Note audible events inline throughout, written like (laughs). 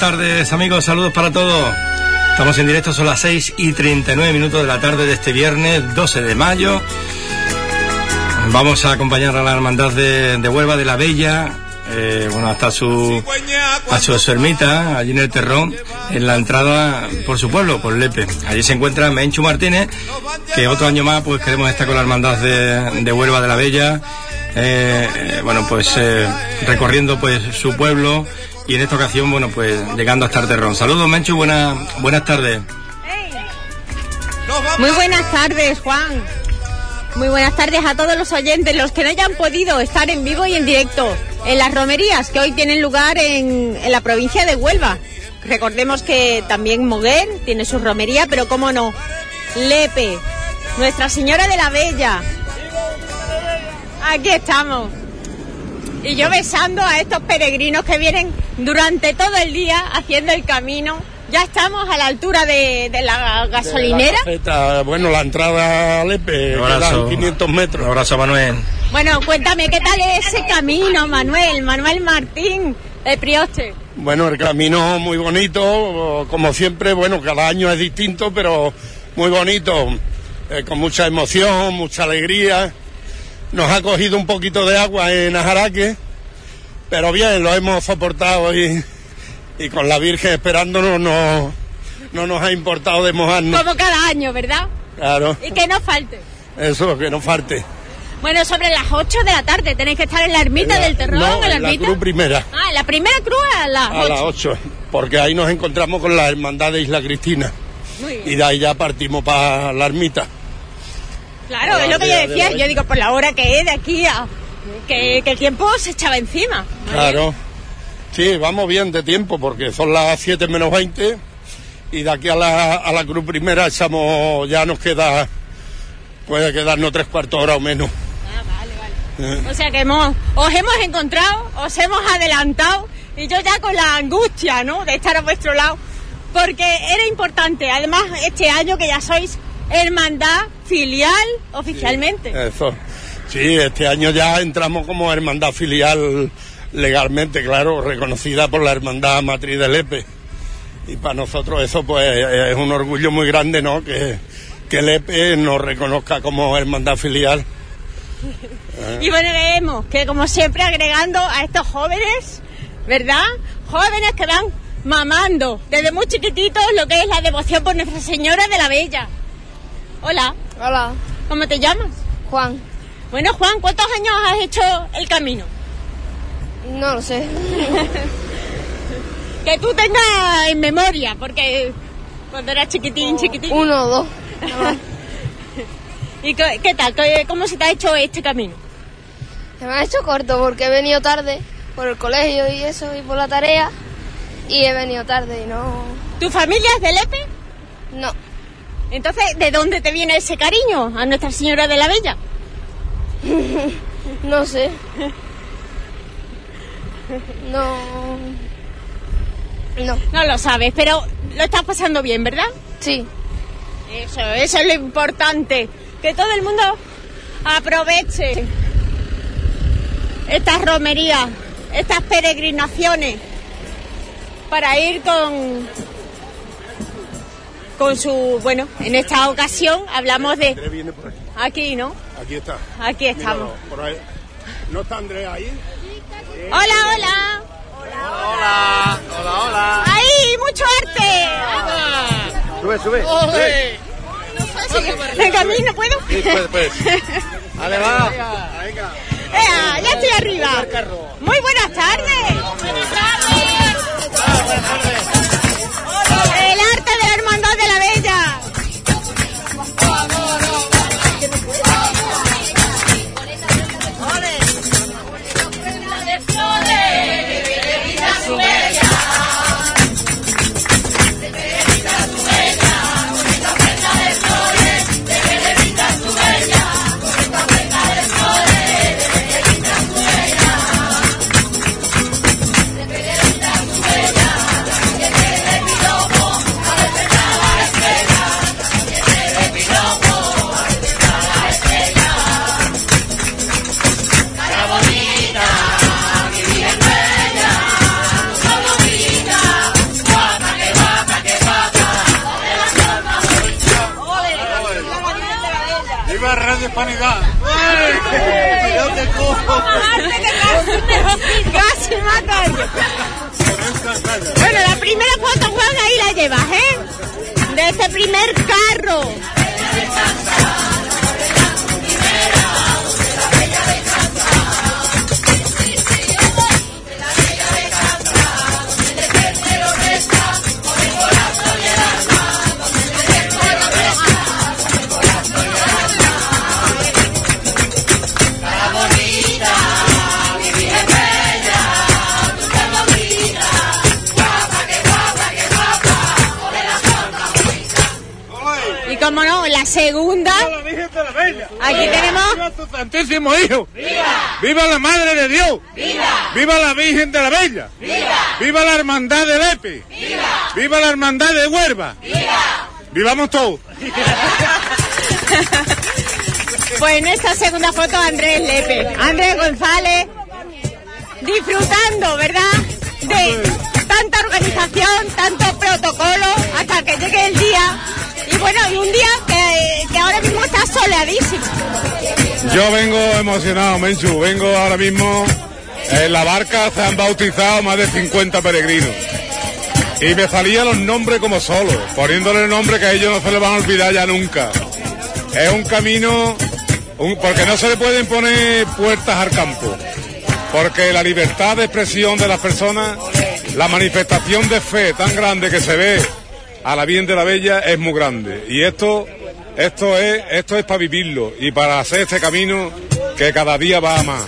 tardes amigos, saludos para todos. Estamos en directo, son las 6 y 39 minutos de la tarde de este viernes 12 de mayo. Vamos a acompañar a la hermandad de, Huelva de la Bella, eh, bueno, hasta su, a su, ermita, allí en el Terrón, en la entrada por su pueblo, por Lepe. Allí se encuentra Menchu Martínez, que otro año más pues queremos estar con la hermandad de, Huelva de la Bella, eh, bueno, pues eh, recorriendo pues su pueblo y en esta ocasión, bueno, pues llegando hasta el Terrón. Saludos, Menchu, buenas, buenas tardes. Muy buenas tardes, Juan. Muy buenas tardes a todos los oyentes, los que no hayan podido estar en vivo y en directo en las romerías que hoy tienen lugar en, la provincia de Huelva. Recordemos que también Moguer tiene su romería, pero cómo no, Lepe, Nuestra Señora de la Bella. Aquí estamos. Y yo besando a estos peregrinos que vienen durante todo el día haciendo el camino ya estamos a la altura de, la gasolinera. bueno, la entrada a Lepe, quedan 500 metros. Un abrazo, Manuel. Bueno, cuéntame, ¿qué tal es ese camino, Manuel? Manuel Martín, de Prioste. Bueno, el camino muy bonito, como siempre, bueno, cada año es distinto, pero muy bonito, eh, con mucha emoción, mucha alegría. Nos ha cogido un poquito de agua en Ajaraque, pero bien, lo hemos soportado y y con la Virgen esperándonos no, no nos ha importado de mojarnos. Como cada año, ¿verdad? Claro. Y que no falte. Eso, que no falte. Bueno, sobre las 8 de la tarde tenéis que estar en la ermita del terrón, no, en la, cruz primera. Ah, la primera cruz a las 8. A las 8, porque ahí nos encontramos con la hermandad de Isla Cristina. Muy bien. Y de ahí ya partimos para la ermita. Claro, es lo que yo decía. Yo digo, por la hora que es de aquí a... Que, que el tiempo se echaba encima. Claro. Sí, vamos bien de tiempo porque son las 7 menos 20 y de aquí a la, a la cruz primera echamos, ya nos queda, puede quedarnos tres cuartos hora o menos. Ah, vale, vale. Eh. O sea que hemos, os hemos encontrado, os hemos adelantado y yo ya con la angustia, ¿no? De estar a vuestro lado, porque era importante, además este año que ya sois hermandad filial oficialmente. eso. Sí, este año ya entramos como hermandad filial legalmente, claro, reconocida por la Hermandad Matriz del EPE. Y para nosotros eso pues es un orgullo muy grande, ¿no? Que, que el EPE nos reconozca como hermandad filial. (laughs) Y bueno, vemos que como siempre agregando a estos jóvenes, ¿verdad? Jóvenes que van mamando desde muy chiquititos lo que es la devoción por Nuestra Señora de la Bella. Hola. Hola. ¿Cómo te llamas? Juan. Bueno, Juan, ¿cuántos años has hecho el camino? No lo sé. (laughs) que tú tengas en memoria, porque cuando eras chiquitín, chiquitín. Uno o dos. (laughs) ¿Y qué, tal? ¿Cómo se te ha hecho este camino? Se me ha hecho corto porque he venido tarde por el colegio y eso y por la tarea y he venido tarde y no. ¿Tu familia es de Lepe? No. Entonces, ¿de dónde te viene ese cariño a Nuestra Señora de la Bella? (laughs) no sé. No. No. No lo sabes, pero lo estás pasando bien, ¿verdad? Sí. Eso, eso es lo importante. Que todo el mundo aproveche estas romerías, estas peregrinaciones para ir con con su bueno en esta ocasión hablamos de aquí no aquí está aquí estamos no está Andrés ahí Hola, hola. Hola, hola. Hola, hola. ¡Ahí! ¡Mucho arte! Sube, sube. sube. Venga, a mí no puedo. Sí, puedes, puedes. (laughs) Vale, va. Venga. ya estoy arriba. Muy buenas tardes. Buenas tardes. Buenas tardes alerta de la Hermandad de la Bella. Hispanidad. Casi mata a alguien. Bueno, la primera foto, Juan, ahí la llevas, ¿eh? De este primer carro. La segunda. Aquí tenemos. ¡Viva tu Santísimo Hijo! ¡Viva! ¡Viva la Madre de Dios! ¡Viva! ¡Viva la Virgen de la Bella! ¡Viva! ¡Viva la Hermandad de Lepe! ¡Viva! ¡Viva la Hermandad de Huerva! ¡Viva! ¡Vivamos todos! (laughs) Pues en esta segunda foto Andrés Lepe, Andrés González, disfrutando, ¿verdad? De tanta organización, tanto protocolo, hasta que llegue el día. Y bueno, y un día que, que ahora mismo está soleadísimo. Yo vengo emocionado, Menchu. Vengo ahora mismo. En la barca se han bautizado más de 50 peregrinos. Y me salían los nombres como solo, poniéndole el nombre que a ellos no se les van a olvidar ya nunca. Es un camino, un- porque no se le pueden poner puertas al campo. Porque la libertad de expresión de las personas, la manifestación de fe tan grande que se ve a la Virgen de la Bella es muy grande. Y esto, esto es, esto es para vivirlo y para hacer este camino que cada día va a más.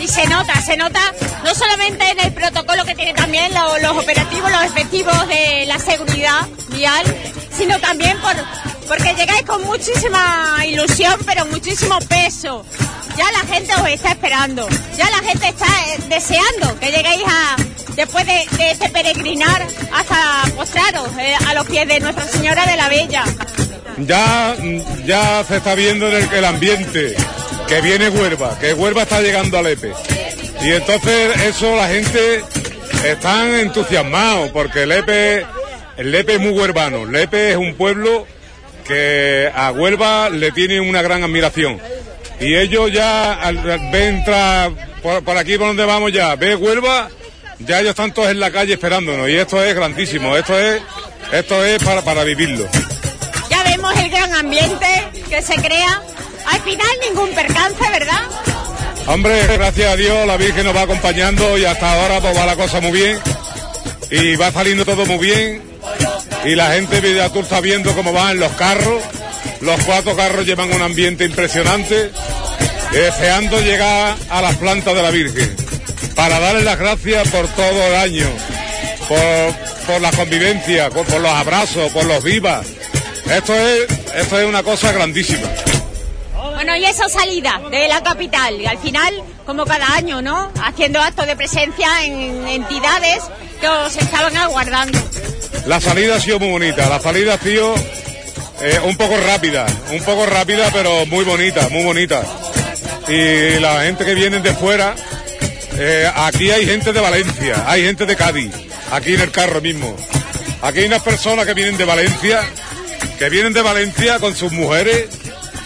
Y se nota, se nota no solamente en el protocolo que tiene también lo- los operativos, los efectivos de la seguridad vial, sino también por, porque llegáis con muchísima ilusión, pero muchísimo peso. Ya la gente os está esperando, ya la gente está eh, deseando que lleguéis a, después de, de este peregrinar hasta postraros eh, a los pies de Nuestra Señora de la Bella. Ya, ya se está viendo en el, ambiente que viene Huelva, que Huelva está llegando a Lepe. Y entonces eso la gente están entusiasmados porque Lepe, Lepe es muy huervano. Lepe es un pueblo que a Huelva le tiene una gran admiración. Y ellos ya al, al ver entrar por, por aquí por donde vamos ya, ve Huelva, ya ellos están todos en la calle esperándonos. Y esto es grandísimo, esto es, esto es para, para vivirlo. Ya vemos el gran ambiente que se crea. Al final ningún percance, ¿verdad? Hombre, gracias a Dios la Virgen nos va acompañando y hasta ahora pues va la cosa muy bien y va saliendo todo muy bien y la gente ya tú estás viendo cómo van los carros, los cuatro carros llevan un ambiente impresionante, deseando llegar a las plantas de la Virgen para darle las gracias por todo el año, por, por la convivencia, por, por los abrazos, por los vivas. Esto es, esto es una cosa grandísima. Bueno, y esa salida de la capital, y al final, como cada año, ¿no? Haciendo actos de presencia en entidades que os estaban aguardando. La salida ha sido muy bonita, la salida ha sido eh, un poco rápida, un poco rápida pero muy bonita, muy bonita. Y la gente que viene de fuera, eh, aquí hay gente de Valencia, hay gente de Cádiz, aquí en el carro mismo. Aquí hay unas personas que vienen de Valencia, que vienen de Valencia con sus mujeres,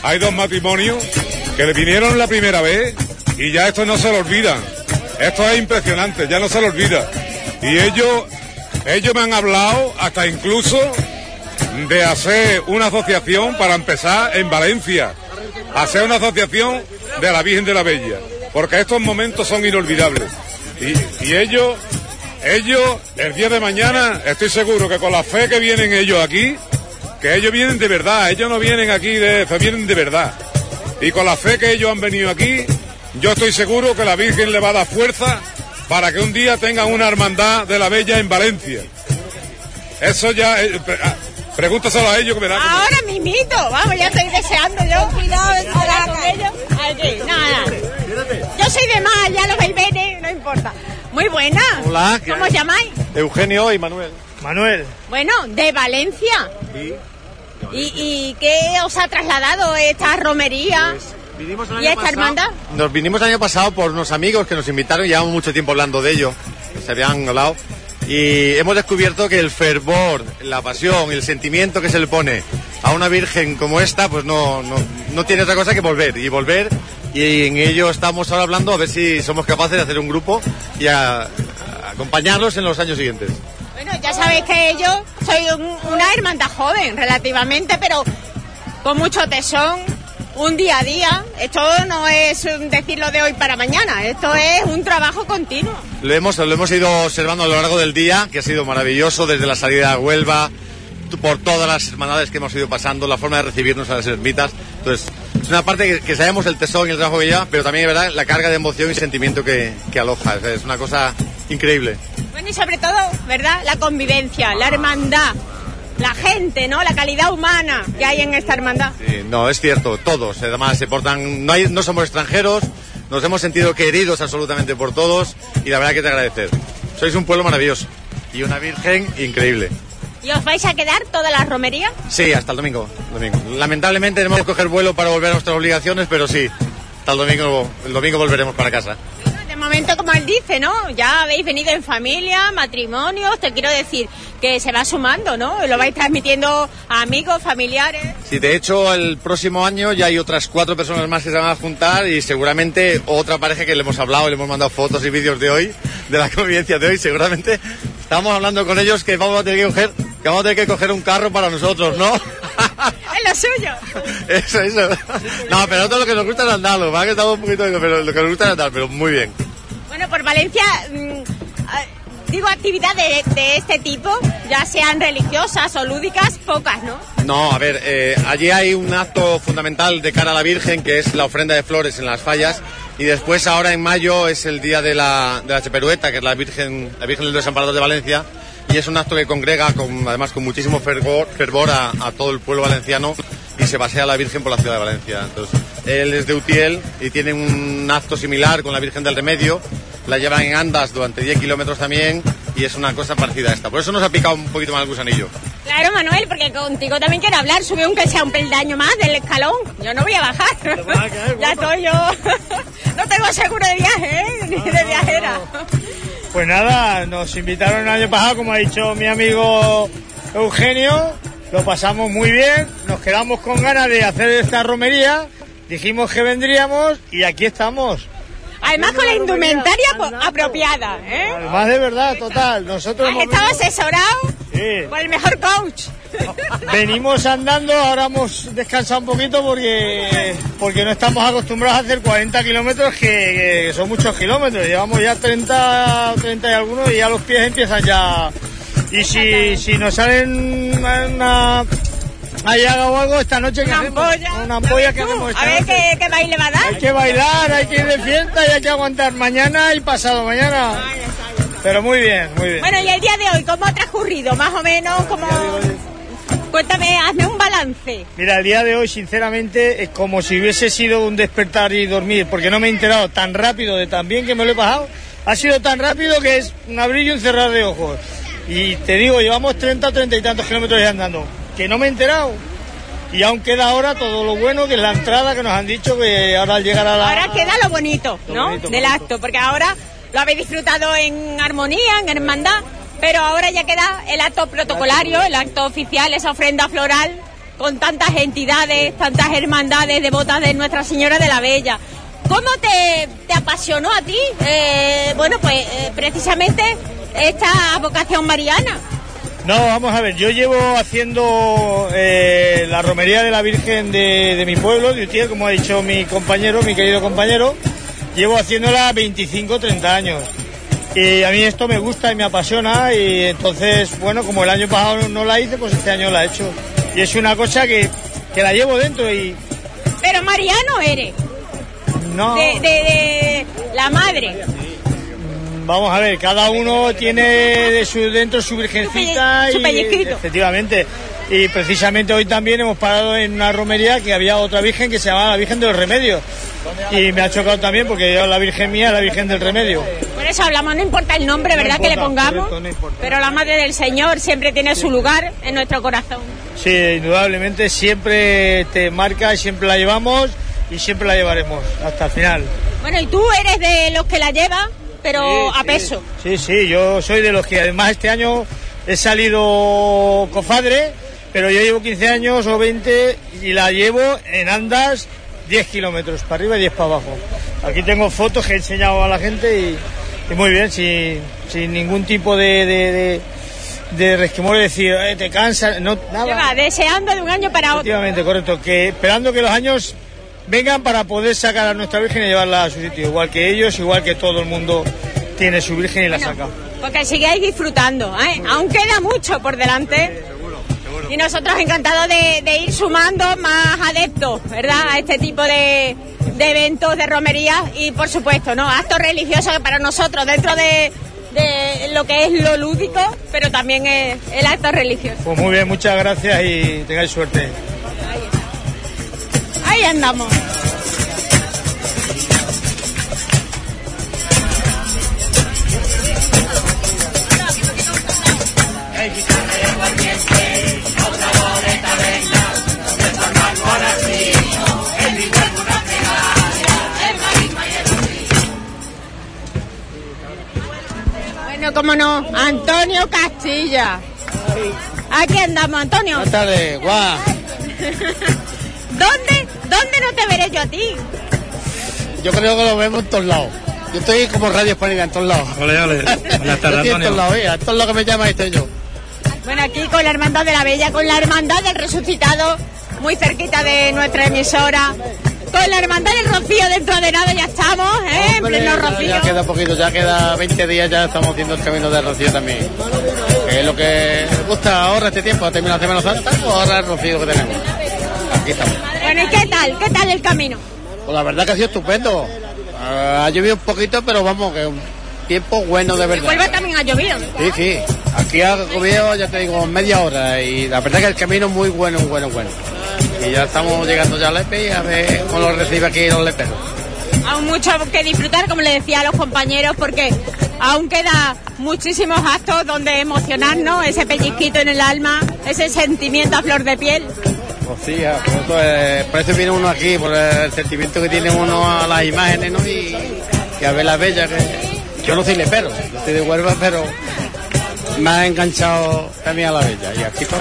hay dos matrimonios que le vinieron la primera vez y ya esto no se lo olvidan. Esto es impresionante, ya no se lo olvida. Y ellos, ellos me han hablado hasta incluso de hacer una asociación para empezar en Valencia. Hacer una asociación de la Virgen de la Bella. Porque estos momentos son inolvidables. Y, y ellos, ellos, el día de mañana, estoy seguro que con la fe que vienen ellos aquí, que ellos vienen de verdad, ellos no vienen aquí de eso, vienen de verdad. Y con la fe que ellos han venido aquí, yo estoy seguro que la Virgen le va a dar fuerza para que un día tengan una hermandad de la Bella en Valencia. Eso ya, eh, ah, pregúntaselo a ellos que verán. Ahora mismito, vamos, ya estoy deseando yo. Cuidado de con ellos. Aquí, nada. Yo soy de más, ya lo veis bene, no importa. Muy buena. Hola, ¿qué ¿Cómo os llamáis? Eugenio y Manuel. Manuel. Bueno, de Valencia. ¿Y, y qué os ha trasladado esta romería Vinimos el y esta hermandad? Nos vinimos el año pasado por unos amigos que nos invitaron, llevamos mucho tiempo hablando de ello, se habían hablado, y hemos descubierto que el fervor, la pasión, el sentimiento que se le pone a una virgen como esta, pues no, no, no tiene otra cosa que volver y volver. Y en ello estamos ahora hablando a ver si somos capaces de hacer un grupo y a, a acompañarlos en los años siguientes. Bueno, ya sabéis que yo soy un- una hermandad joven, relativamente, pero con mucho tesón, un día a día. Esto no es un decirlo de hoy para mañana, esto es un trabajo continuo. Lo hemos, lo hemos ido observando a lo largo del día, que ha sido maravilloso, desde la salida a Huelva, por todas las hermandades que hemos ido pasando, la forma de recibirnos a las ermitas. Entonces, es una parte que, que sabemos el tesón y el trabajo que lleva, pero también verdad la carga de emoción y sentimiento que, que aloja. Es una cosa increíble. Bueno, y sobre todo, ¿verdad? La convivencia, la hermandad, la gente, ¿no? La calidad humana que hay en esta hermandad. Sí, no, es cierto, todos. Además, se portan, no, hay, no somos extranjeros, nos hemos sentido queridos absolutamente por todos y la verdad que te agradecer. Sois un pueblo maravilloso y una virgen increíble. ¿Y os vais a quedar toda la romería? Sí, hasta el domingo. domingo. Lamentablemente tenemos que coger vuelo para volver a nuestras obligaciones, pero sí, hasta el domingo, el domingo volveremos para casa. De momento, como él dice, ¿no? Ya habéis venido en familia, matrimonios, te quiero decir que se va sumando, ¿no? Lo vais transmitiendo a amigos, familiares. Sí, de hecho, el próximo año ya hay otras cuatro personas más que se van a juntar y seguramente otra pareja que le hemos hablado, le hemos mandado fotos y vídeos de hoy, de la (laughs) convivencia de hoy, seguramente estamos hablando con ellos que vamos a tener que coger, que vamos a tener que coger un carro para nosotros, ¿no? (laughs) Es lo suyo. Eso, eso. No, pero nosotros lo que nos gusta es andar, lo que estamos un poquito, pero lo que nos gusta es andar, pero muy bien. Bueno, por Valencia, mm, ah, digo, actividades de, de este tipo, ya sean religiosas o lúdicas, pocas, ¿no? No, a ver, eh, allí hay un acto fundamental de cara a la Virgen, que es la ofrenda de flores en las fallas, y después ahora en mayo es el día de la, de la Cheperueta, que es la Virgen, la Virgen del Desamparador de Valencia, y es un acto que congrega, con, además con muchísimo fervor, fervor a, a todo el pueblo valenciano, y se pasea la Virgen por la ciudad de Valencia. Entonces, él es de Utiel y tiene un acto similar con la Virgen del Remedio, la llevan en andas durante 10 kilómetros también, y es una cosa parecida a esta. Por eso nos ha picado un poquito más el gusanillo. Claro, Manuel, porque contigo también quiero hablar. Sube aunque sea un peldaño más del escalón. Yo no voy a bajar. (laughs) ya estoy yo. (laughs) no tengo seguro de viaje, ¿eh? (laughs) Ni de viajera. Pues nada, nos invitaron el año pasado, como ha dicho mi amigo Eugenio, lo pasamos muy bien, nos quedamos con ganas de hacer esta romería, dijimos que vendríamos y aquí estamos. Además con la indumentaria apropiada, ¿eh? Además de verdad, total, nosotros Has hemos estado venido- asesorado Sí. por el mejor coach. Venimos andando, ahora hemos descansado un poquito porque, porque no estamos acostumbrados a hacer 40 kilómetros, que, que son muchos kilómetros. Llevamos ya 30, 30 y algunos y ya los pies empiezan ya. Y si, si nos salen una, haga o algo esta noche, ¿qué Una hacemos? ampolla. Una ampolla que hacemos esta A ver qué, qué baile va a dar. Hay que bailar, hay que ir de fiesta y hay que aguantar mañana y pasado mañana. Pero muy bien, muy bien. Bueno, y el día de hoy, ¿cómo ha transcurrido? Más o menos, como... Cuéntame, hazme un balance. Mira, el día de hoy, sinceramente, es como si hubiese sido un despertar y dormir, porque no me he enterado tan rápido de tan bien que me lo he pasado. Ha sido tan rápido que es un abrir y un cerrar de ojos. Y te digo, llevamos 30 o 30 y tantos kilómetros ya andando, que no me he enterado. Y aún queda ahora todo lo bueno, que es la entrada que nos han dicho que ahora al llegar a la... Ahora queda lo bonito, Lo ¿no? bonito, Del bonito. acto, porque ahora lo habéis disfrutado en armonía, en hermandad, pero ahora ya queda el acto protocolario, el acto oficial, esa ofrenda floral con tantas entidades, tantas hermandades devotas de Nuestra Señora de la Bella. ¿Cómo te, te apasionó a ti, eh, bueno, pues eh, precisamente esta vocación mariana? No, vamos a ver, yo llevo haciendo eh, la romería de la Virgen de, de mi pueblo, de Utiel, como ha dicho mi compañero, mi querido compañero, llevo haciéndola 25, 30 años. Y a mí esto me gusta y me apasiona y entonces, bueno, como el año pasado no la hice, pues este año la he hecho. Y es una cosa que, que la llevo dentro y Pero mariano eres, no... de, de- de la madre. Vamos a ver, cada uno tiene de su, dentro su virgencita Su y pellizquito. efectivamente. Y precisamente hoy también hemos parado en una romería que había otra virgen que se llamaba la Virgen del Remedio. Y me ha chocado también porque yo la virgen mía es la Virgen del Remedio. Por eso hablamos, no importa el nombre, No ¿verdad? que le pongamos. correcto, no importa. pero la Madre del Señor siempre tiene su lugar en nuestro corazón. Sí, indudablemente siempre te marca siempre la llevamos y siempre la llevaremos hasta el final. Bueno, y tú eres de los que la lleva, pero Sí, a peso. Sí, sí, yo soy de los que además este año he salido cofadre pero yo llevo 15 años o 20 y la llevo en andas 10 kilómetros para arriba y 10 para abajo. Aquí tengo fotos que he enseñado a la gente y, y muy bien, sin, sin ningún tipo de, de, de, de resquemor, de decir, "Eh, te cansas, no, nada. Lleva deseando de un año para otro. Efectivamente, correcto. Que esperando que los años vengan para poder sacar a nuestra Virgen y llevarla a su sitio. Igual que ellos, igual que todo el mundo tiene su Virgen y la saca. Porque sigáis disfrutando, ¿eh? Aún queda mucho por delante. Y nosotros encantados de, de ir sumando más adeptos, ¿verdad? A este tipo de, de eventos, de romerías y, por supuesto, ¿no? Actos religiosos que para nosotros, dentro de, de lo que es lo lúdico, pero también es el acto religioso. Pues muy bien, muchas gracias y tengáis suerte. Ahí andamos. Bueno, cómo no, Antonio Castilla. Aquí andamos, Antonio. Buenas tardes, guau. (laughs) ¿Dónde, ¿Dónde no te veré yo a ti? Yo creo que lo vemos en todos lados. Yo estoy como radio hispánica en todos lados. Ole, ole. (laughs) Buenas tardes, estoy en Antonio. todos lados, en todos lados que me llaman estoy yo. Bueno, aquí con la Hermandad de la Bella, con la Hermandad del Resucitado, muy cerquita de nuestra emisora. Con la Hermandad del Rocío dentro de nada ya estamos, ¿eh? En Hombre, pleno ya, Rocío. ya queda poquito, ya queda 20 días, ya estamos haciendo el camino de Rocío también. Que es lo que gusta ahora este tiempo, a terminar Semana Santa, pues ahora el Rocío que tenemos. Aquí estamos. Bueno, ¿y qué tal? ¿Qué tal el camino? Pues la verdad que ha sido estupendo. Ah, ha llovido un poquito, pero vamos, que un tiempo bueno de En verdad. Huelva también ha llovido. Sí, sí. Aquí ha llovido, ya te digo, media hora y la verdad que el camino es muy bueno, bueno, bueno. Y ya estamos llegando ya a Lepe y a ver cómo lo recibe aquí los leperos. Aún mucho que disfrutar, como le decía a los compañeros, porque aún queda muchísimos actos donde emocionarnos, ese pellizquito en el alma, ese sentimiento a flor de piel. Pues sí, por eso, eh, por eso viene uno aquí, por el sentimiento que tiene uno a las imágenes, ¿no? Y, y a ver las bellas que... Yo no soy lepero, yo soy de Huelva, pero me ha enganchado también a la bella y aquí estoy.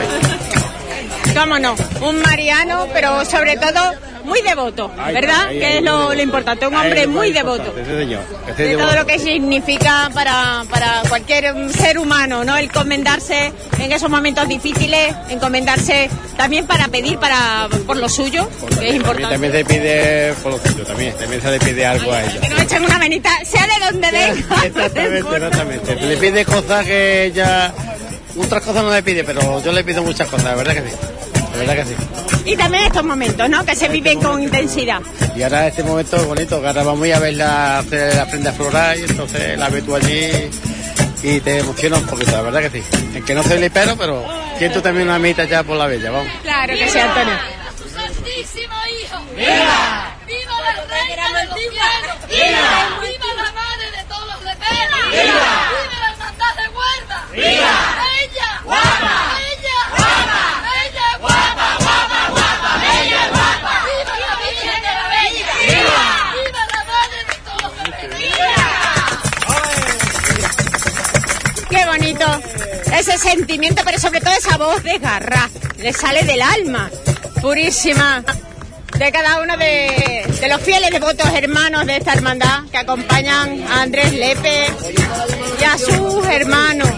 Cómo no, un mariano, pero sobre todo muy devoto, ¿verdad? ahí, que es lo, importante, un hombre muy devoto. sí, señor. De todo lo que significa para, para cualquier ser humano, ¿no? El encomendarse en esos momentos difíciles, encomendarse también para pedir para por lo suyo, que es importante. también se pide por lo suyo, también, también se le pide algo a ella. Que nos echen una manita, sea de donde venga. (laughs) Exactamente, exactamente. Le pide cosas que ella... Otras cosas no le pide, pero yo le pido muchas cosas, la verdad que sí. La verdad que sí. Y también estos momentos, ¿no? Que se viven con intensidad. Y ahora este momento es bonito, que ahora vamos a ir a verla hacer la prenda floral y entonces la ves tú allí y te emociona un poquito, la verdad que sí. En que no soy lipero, pero siento también una mitad ya por la bella, vamos. Claro que sí, Antonio. ¡Tu santísimo hijo! ¡Viva! ¡Viva la reina del cielo! ¡Viva! ¡Viva la madre de todos los leperos! ¡Viva! ¡Viva la hermandad de Huelva! ¡Viva! ¡Ella! ¡Guapa! ¡Ella! Qué bonito ese sentimiento, pero sobre todo esa voz de garra. Le sale del alma, purísima, de cada uno de, de los fieles devotos hermanos de esta hermandad que acompañan a Andrés Lepe y a sus hermanos.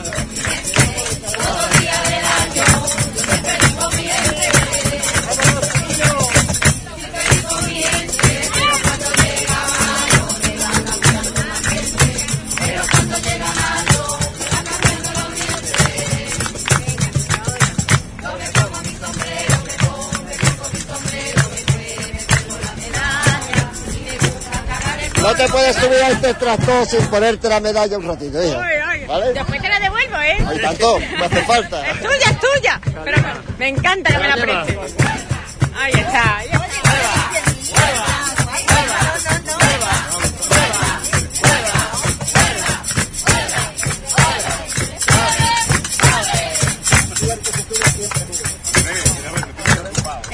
No te puedes subir a este tractor sin ponerte la medalla un ratito, hijo. ¿Vale? Después te la devuelvo, ¿eh? Hay tanto, no hace falta. Es tuya, es tuya. Pero me, me encanta que me la prestes. Ahí está. ahí está.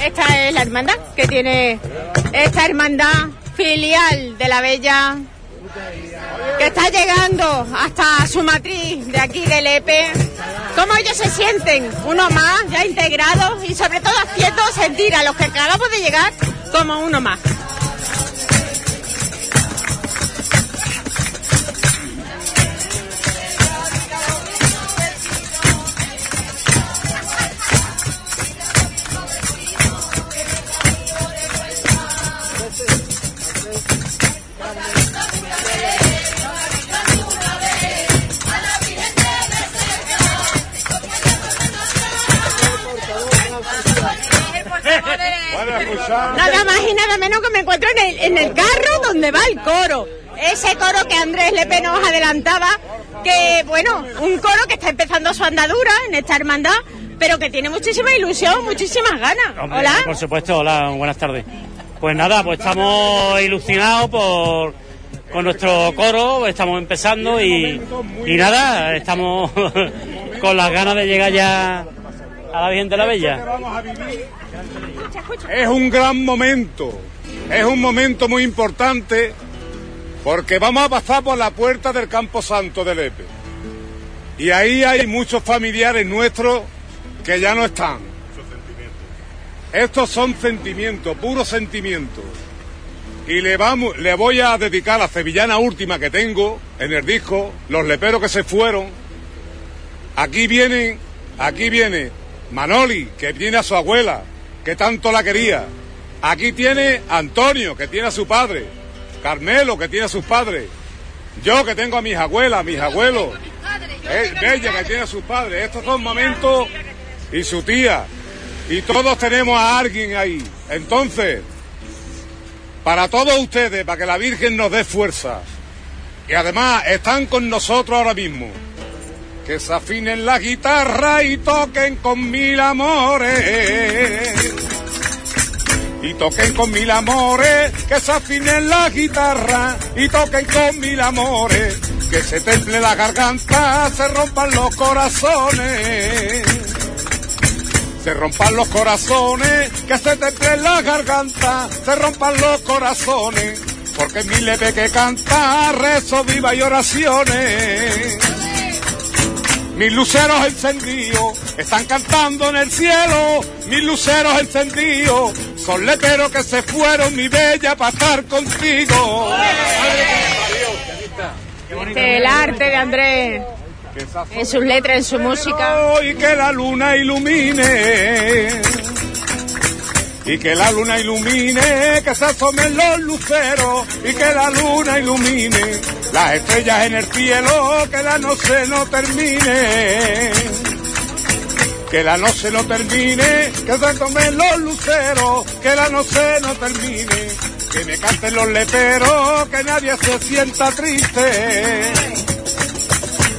Esta es la hermandad que tiene esta hermandad filial de la Bella que está llegando hasta su matriz de aquí de Lepe cómo ellos se sienten, uno más, ya integrados y sobre todo haciendo sentir a los que acabamos de llegar como uno más. Me encuentro en el, en el carro donde va el coro. Ese coro que Andrés Lepe nos adelantaba, que bueno, un coro que está empezando su andadura en esta hermandad, pero que tiene muchísima ilusión, muchísimas ganas. Hombre, Hola. Por supuesto, hola, buenas tardes. Pues nada, pues estamos ilusionados por con nuestro coro, estamos empezando y, y nada, estamos (laughs) con las ganas de llegar ya a la Virgen de la Bella. Es un gran momento, es un momento muy importante porque vamos a pasar por la puerta del Campo Santo de Lepe. Y ahí hay muchos familiares nuestros que ya no están. Estos son sentimientos, puros sentimientos. Y le, vamos, le voy a dedicar la sevillana última que tengo en el disco, Los leperos que se fueron. Aquí vienen, aquí viene Manoli, que tiene a su abuela, que tanto la quería. Aquí tiene Antonio, que tiene a su padre. Carmelo, que tiene a sus padres. Yo, que tengo a mis abuelas, a mis abuelos. Eh, Bella, que tiene a sus padres. Estos son momentos y su tía. Y todos tenemos a alguien ahí. Entonces, para todos ustedes, para que la Virgen nos dé fuerza. Y además están con nosotros ahora mismo. Que se afinen la guitarra y toquen con mil amores. Y toquen con mil amores, que se afinen la guitarra y toquen con mil amores, que se temple la garganta, se rompan los corazones. Se rompan los corazones, que se temple la garganta, se rompan los corazones, porque mi leve que canta, rezo viva y oraciones. Mis luceros encendidos están cantando en el cielo, mis luceros encendidos son leperos que se fueron, mi bella, para estar contigo. El arte de Andrés, en sus letras, en su música. Y que la luna ilumine. Y que la luna ilumine, que se asomen los luceros, y que la luna ilumine las estrellas en el cielo, que la noche no termine. Que la noche no termine, que se tomen los luceros, que la noche no termine. Que me canten los leperos, que nadie se sienta triste.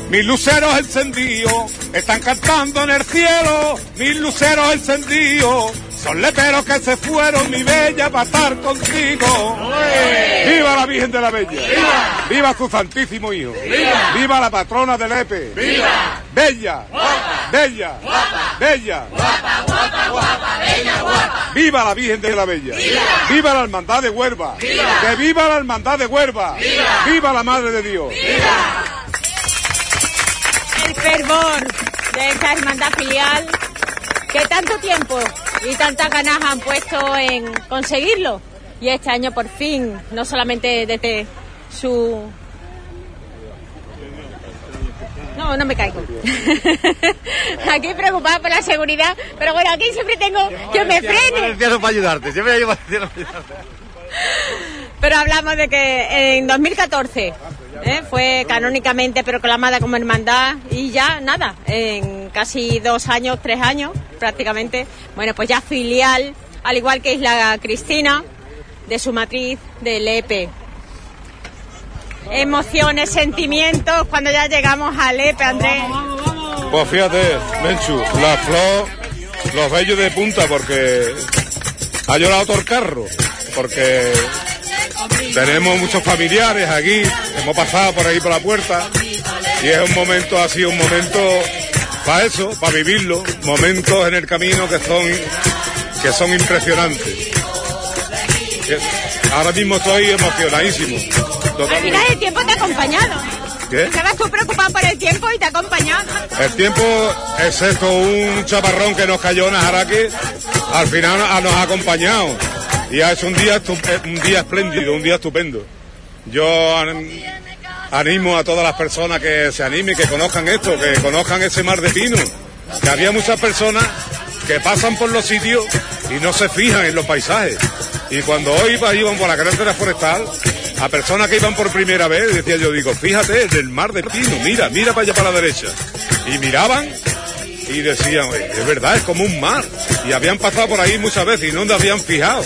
Mis luceros encendidos están cantando en el cielo, mis luceros encendidos son leperos que se fueron, mi bella, para estar contigo. ¡Viva la Virgen de la Bella! ¡Viva! ¡Viva su Santísimo Hijo! ¡Viva! ¡Viva la patrona del Epe! ¡Viva! ¡Bella! ¡Bella! ¡Bella! ¡Viva la Virgen de la Bella! ¡Viva, la Hermandad de Huerva! ¡Que viva la Hermandad de Huerva! ¡Viva la Madre de Dios! El fervor de esta hermandad filial que tanto tiempo y tantas ganas han puesto en conseguirlo. Y este año por fin, no solamente desde su... No, no me caigo. (laughs) aquí preocupada por la seguridad, pero bueno, aquí siempre tengo que me frene. Para ayudarte, siempre hay para ayudarte. Pero hablamos de que en 2014 ¿eh? fue canónicamente proclamada como hermandad y ya nada, en casi dos años, tres años prácticamente, bueno, pues ya filial, al igual que Isla Cristina, de su matriz de Lepe. Emociones, sentimientos cuando ya llegamos a Lepe, Andrés. Pues fíjate, Menchu, la flor, los bellos de punta porque ha llorado todo el carro, porque tenemos muchos familiares aquí, hemos pasado por ahí por la puerta y es un momento, ha sido un momento para eso, para vivirlo, momentos en el camino que son, que son impresionantes. Ahora mismo estoy emocionadísimo. Al final el tiempo te ha acompañado. ¿Qué? Estabas tú preocupado por el tiempo y te acompañaba. El tiempo, excepto un chaparrón que nos cayó en Ajaraque, al final nos ha acompañado. Y es un día, eh, un día espléndido, un día estupendo. Yo an- animo a todas las personas que se animen, que conozcan esto, que conozcan ese mar de pino. Que había muchas personas que pasan por los sitios y no se fijan en los paisajes. Y cuando hoy iba- iban por la carretera forestal, a personas que iban por primera vez, decía yo, digo, fíjate, del mar de pino, mira, mira para allá para la derecha. Y miraban y decían, "Oye, es verdad, es como un mar. Y habían pasado por ahí muchas veces y no se habían fijado.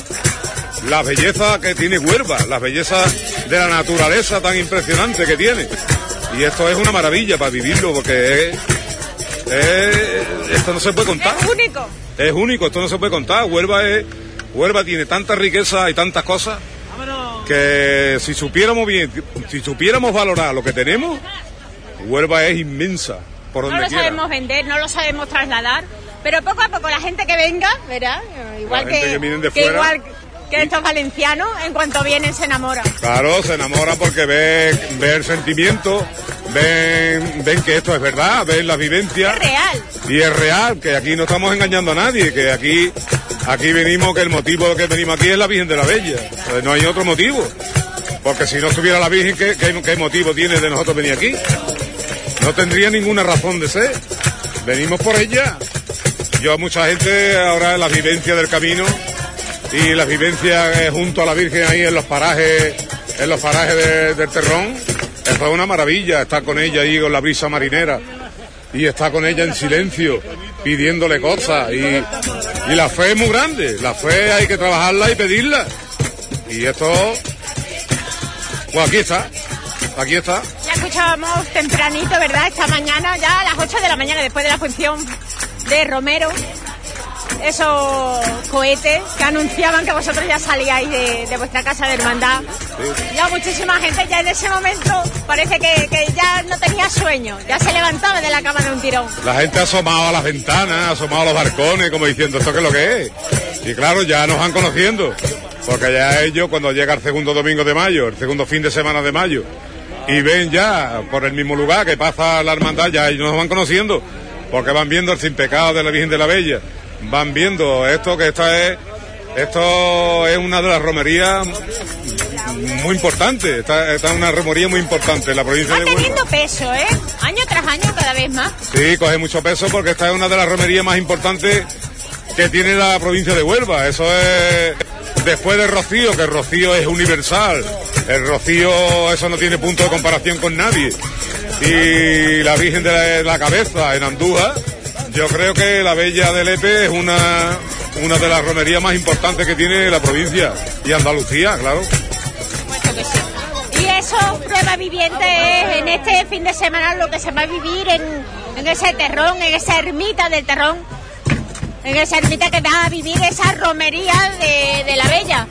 La belleza que tiene Huelva, la belleza de la naturaleza tan impresionante que tiene. Y esto es una maravilla para vivirlo porque es, es- esto no se puede contar. Es único. Es único, esto no se puede contar. Huelva es, Huelva tiene tanta riqueza y tantas cosas que si supiéramos bien, si supiéramos valorar lo que tenemos, Huelva es inmensa por No donde lo quiera. sabemos vender, no lo sabemos trasladar, pero poco a poco la gente que venga, ¿verdad? Igual La que, gente que vienen de que fuera. igual que estos valencianos, en cuanto vienen se enamoran. Claro, se enamora porque ve, ve el sentimiento, ven, ven que esto es verdad, ven la vivencia. Es real. Y es real, que aquí no estamos engañando a nadie, que aquí, aquí venimos, que el motivo que venimos aquí es la Virgen de la Bella. Pues no hay otro motivo. Porque si no estuviera la Virgen, ¿qué, qué, qué motivo tiene de nosotros venir aquí? No tendría ninguna razón de ser. Venimos por ella. Yo mucha gente ahora en la vivencia del camino y la vivencia eh, junto a la Virgen ahí en los parajes, en los parajes de- del Terrón, eso es una maravilla, estar con ella ahí con la brisa marinera y estar con ella en silencio, pidiéndole cosas y, y la fe es muy grande, la fe hay que trabajarla y pedirla. Y esto, pues aquí está, aquí está. Ya escuchábamos tempranito, ¿verdad? Esta mañana, ya a las 8 de la mañana, después de la función de Romero, esos cohetes que anunciaban que vosotros ya salíais de, de vuestra casa de hermandad. Ya muchísima gente ya en ese momento parece que, que ya no tenía sueño, ya se levantaba de la cama de un tirón. La gente ha asomado a las ventanas, ha asomado a los balcones, como diciendo, ¿esto qué es lo que es? Y claro, ya nos van conociendo, porque ya ellos, cuando llega el segundo domingo de mayo, el segundo fin de semana de mayo, y ven ya por el mismo lugar que pasa la hermandad, ya ellos nos van conociendo, porque van viendo el sin pecado de la Virgen de la Bella, van viendo esto que esta es, esto es una de las romerías muy importantes, esta, esta es una romería muy importante en la provincia Va de Huelva. teniendo peso, ¿eh? Año tras año cada vez más. Sí, coge mucho peso porque esta es una de las romerías más importantes que tiene la provincia de Huelva. Eso es después del Rocío, que el Rocío es universal. El Rocío, eso no tiene punto de comparación con nadie. Y la Virgen de la, de la Cabeza en Andújar, yo creo que la Bella de Lepe es una, una de las romerías más importantes que tiene la provincia. Y Andalucía, claro. Y eso, prueba viviente, es en este fin de semana lo que se va a vivir en, en ese terrón, en esa ermita del terrón, en esa ermita que va a vivir esa romería de, de la Bella.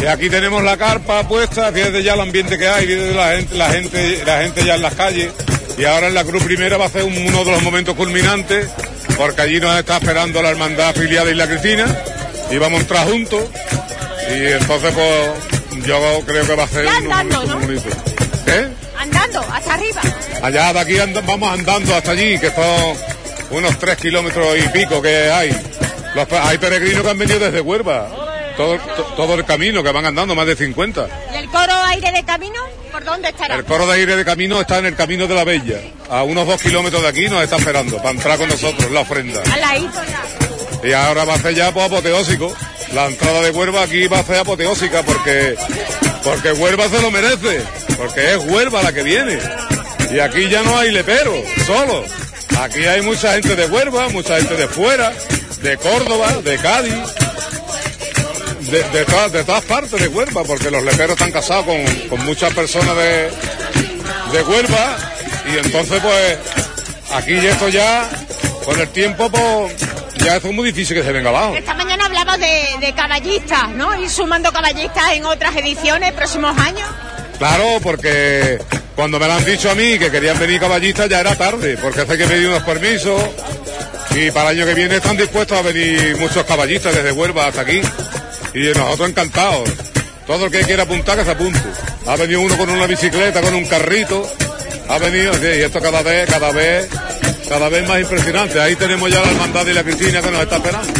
Y aquí tenemos la carpa puesta, fíjate ya el ambiente que hay, fíjate la gente, la gente, la gente ya en las calles. Y ahora en la Cruz Primera va a ser un- uno de los momentos culminantes, porque allí nos está esperando la hermandad filial de Isla Cristina, y vamos a entrar juntos. Y entonces pues yo creo que va a ser Ya un andando, momento ¿no? muy bonito. ¿Eh? Andando, hasta arriba. Allá de aquí anda- vamos andando hasta allí, que son unos tres kilómetros y pico que hay. Los hay peregrinos que han venido desde Huelva, todo, to- todo el camino, que van andando, más de 50. ¿Y el coro aire de camino? ¿Por dónde estará? El coro de aire de camino está en el camino de la Bella. A unos dos kilómetros de aquí nos está esperando para entrar con nosotros la ofrenda. Ladito ya. Y ahora va a ser ya pues, apoteósico. La entrada de Huelva aquí va a ser apoteósica porque, porque Huelva se lo merece. Porque es Huelva la que viene. Y aquí ya no hay lepero, solo. Aquí hay mucha gente de Huelva, mucha gente de fuera, de Córdoba, de Cádiz, de, de, todas, de todas partes de Huelva, porque los leperos están casados con, con muchas personas de, de Huelva. Y entonces pues aquí esto ya, con el tiempo pues ya es muy difícil que se venga abajo. Esta mañana hablamos de, de caballistas, ¿no? Ir sumando caballistas en otras ediciones, próximos años. Claro, porque cuando me lo han dicho a mí que querían venir caballistas ya era tarde, porque hace que pedir unos permisos y para el año que viene están dispuestos a venir muchos caballistas desde Huelva hasta aquí y nosotros encantados. Todo el que quiera apuntar que se apunte. Ha venido uno con una bicicleta, con un carrito. Ha venido, sí, y esto cada vez, cada vez, cada vez más impresionante. Ahí tenemos ya la hermandad y la Cristina que nos está esperando.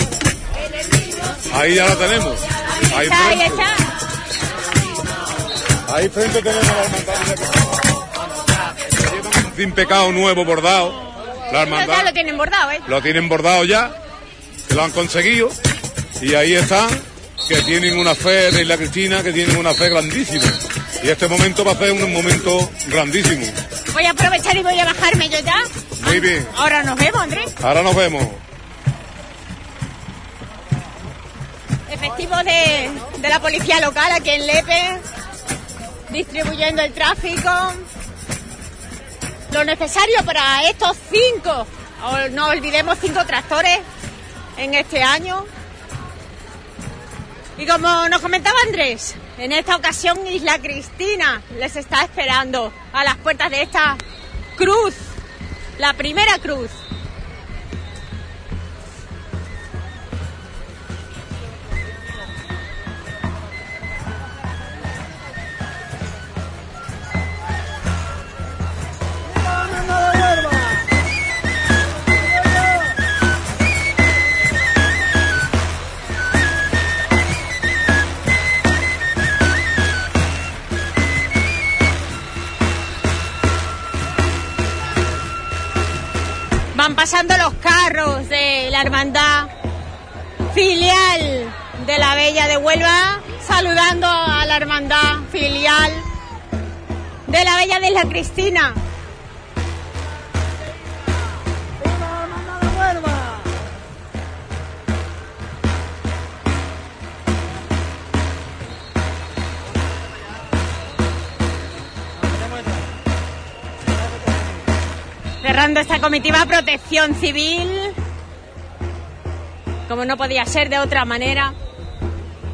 Ahí ya la tenemos. Ahí Está, ahí está. ahí frente tenemos la hermandad y la Cristina. Sin pecado nuevo bordado. La hermandad. Ya lo tienen bordado, ¿eh? lo tienen bordado ya, que lo han conseguido, y ahí están, que tienen una fe de Isla Cristina, que tienen una fe grandísima. Y este momento va a ser un momento grandísimo. Voy a aprovechar y voy a bajarme yo ya. Muy bien, Ahora nos vemos, Andrés. ahora nos vemos. Efectivos de, de la policía local aquí en Lepe, distribuyendo el tráfico. Lo necesario para estos cinco, no olvidemos cinco tractores en este año. Y como nos comentaba Andrés, en esta ocasión Isla Cristina les está esperando a las puertas de esta cruz, la primera cruz. Pasando los carros de la hermandad filial de la Bella de Huelva, saludando a la hermandad filial de la Bella de la Cristina. Cerrando esta comitiva protección civil, como no podía ser de otra manera.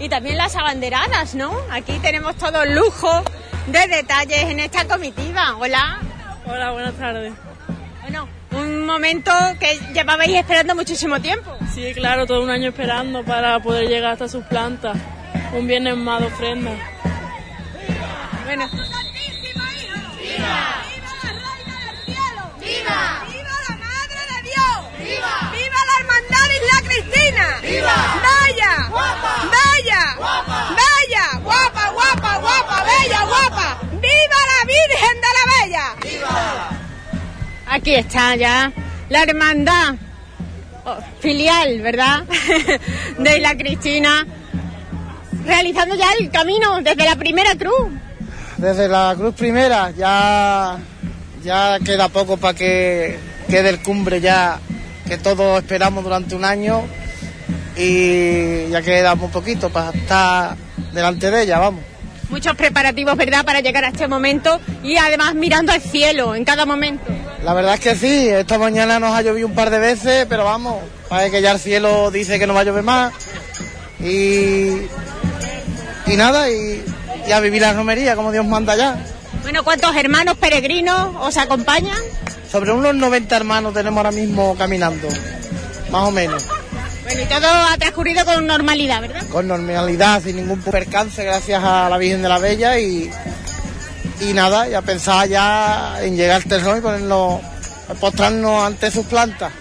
Y también las abanderadas, ¿no? Aquí tenemos todo el lujo de detalles en esta comitiva. Hola. Hola, buenas tardes. Bueno, un momento que llevabais esperando muchísimo tiempo. Sí, claro, todo un año esperando para poder llegar hasta sus plantas. Un viernes más de ofrenda. Bueno. ¡Viva! ¡Viva! ¡Viva la Madre de Dios! ¡Viva! ¡Viva la Hermandad Isla Cristina! ¡Viva! ¡Vaya! ¡Guapa! ¡Vaya! ¡Guapa! ¡Vaya! ¡Guapa, guapa, guapa! ¡Bella, guapa! ¡Viva la Virgen de la Bella! ¡Viva! Aquí está ya la hermandad oh, filial, ¿verdad? (laughs) de Isla Cristina, realizando ya el camino desde la primera cruz. Desde la cruz primera ya, ya queda poco para que quede el cumbre ya que todos esperamos durante un año y ya queda muy poquito para estar delante de ella, vamos. Muchos preparativos, ¿verdad?, para llegar a este momento y además mirando al cielo en cada momento. La verdad es que sí, esta mañana nos ha llovido un par de veces, pero vamos, parece que ya el cielo dice que no va a llover más. Y, y nada, y, y a vivir la romería como Dios manda ya. Bueno, ¿cuántos hermanos peregrinos os acompañan? Sobre unos 90 hermanos tenemos ahora mismo caminando, más o menos. Bueno, y todo ha transcurrido con normalidad, ¿verdad? Con normalidad, sin ningún percance, gracias a la Virgen de la Bella y, y nada, ya pensaba ya en llegar al terrón y ponernos, postrarnos ante sus plantas.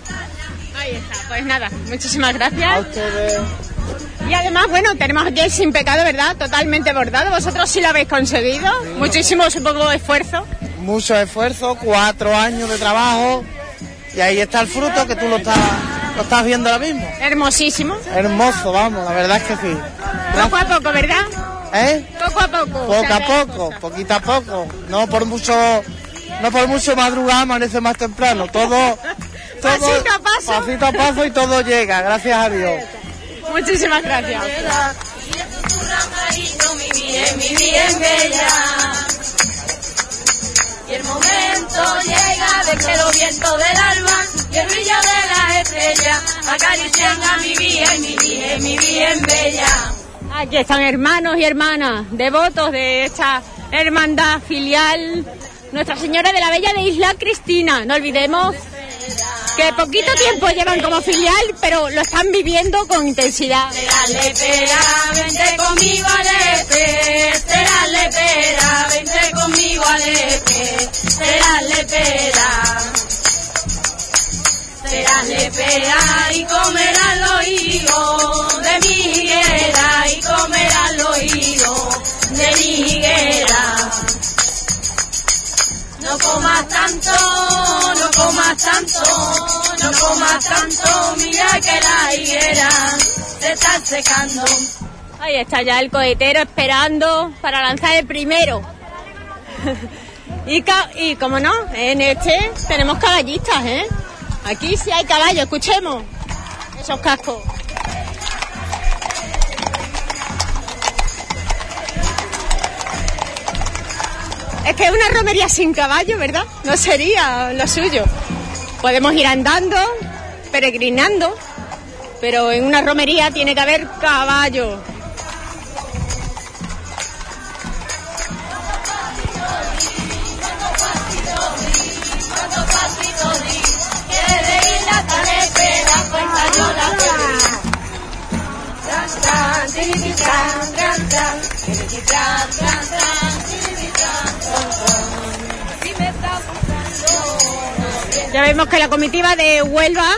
Ahí está, pues nada, muchísimas gracias. A ustedes. Y además, bueno, tenemos aquí el sin pecado, ¿verdad? Totalmente bordado. Vosotros sí lo habéis conseguido. Muchísimo, supongo, esfuerzo. Mucho esfuerzo, cuatro años de trabajo y ahí está el fruto que tú lo estás, lo estás viendo ahora mismo. Hermosísimo. Hermoso, vamos, la verdad es que sí. Poco a poco, ¿verdad? ¿Eh? Poco a poco. Poco a poco, poquito a poco. No por mucho, no por mucho madrugar amanece más temprano. Todo, todo (laughs) Pasito a paso. pasito a paso y todo llega, gracias a Dios. Muchísimas gracias. Y el momento llega de que los vientos del alba y el brillo de las estrellas acarician a mi bien, mi bien, mi bien bella. Aquí están hermanos y hermanas, devotos de esta hermandad filial, Nuestra Señora de la Bella de Isla Cristina. No olvidemos que poquito tiempo llevan como filial, pero lo están viviendo con intensidad. Dale pera, vente conmigo al EP, dale pera, vente conmigo al EP, dale pera. Serásle pera y comerás los higos de mi higuera y comerás los higos de mi higuera. No comas tanto, no comas tanto, no comas tanto, mira que la higuera se está secando. Ahí está ya el cohetero esperando para lanzar el primero. (laughs) y, y como no, en este tenemos caballistas, ¿eh? Aquí sí hay caballos, escuchemos esos cascos. Es que una romería sin caballo, ¿verdad? No sería lo suyo. Podemos ir andando, peregrinando, pero en una romería tiene que haber caballo. Ya vemos que la comitiva de Huelva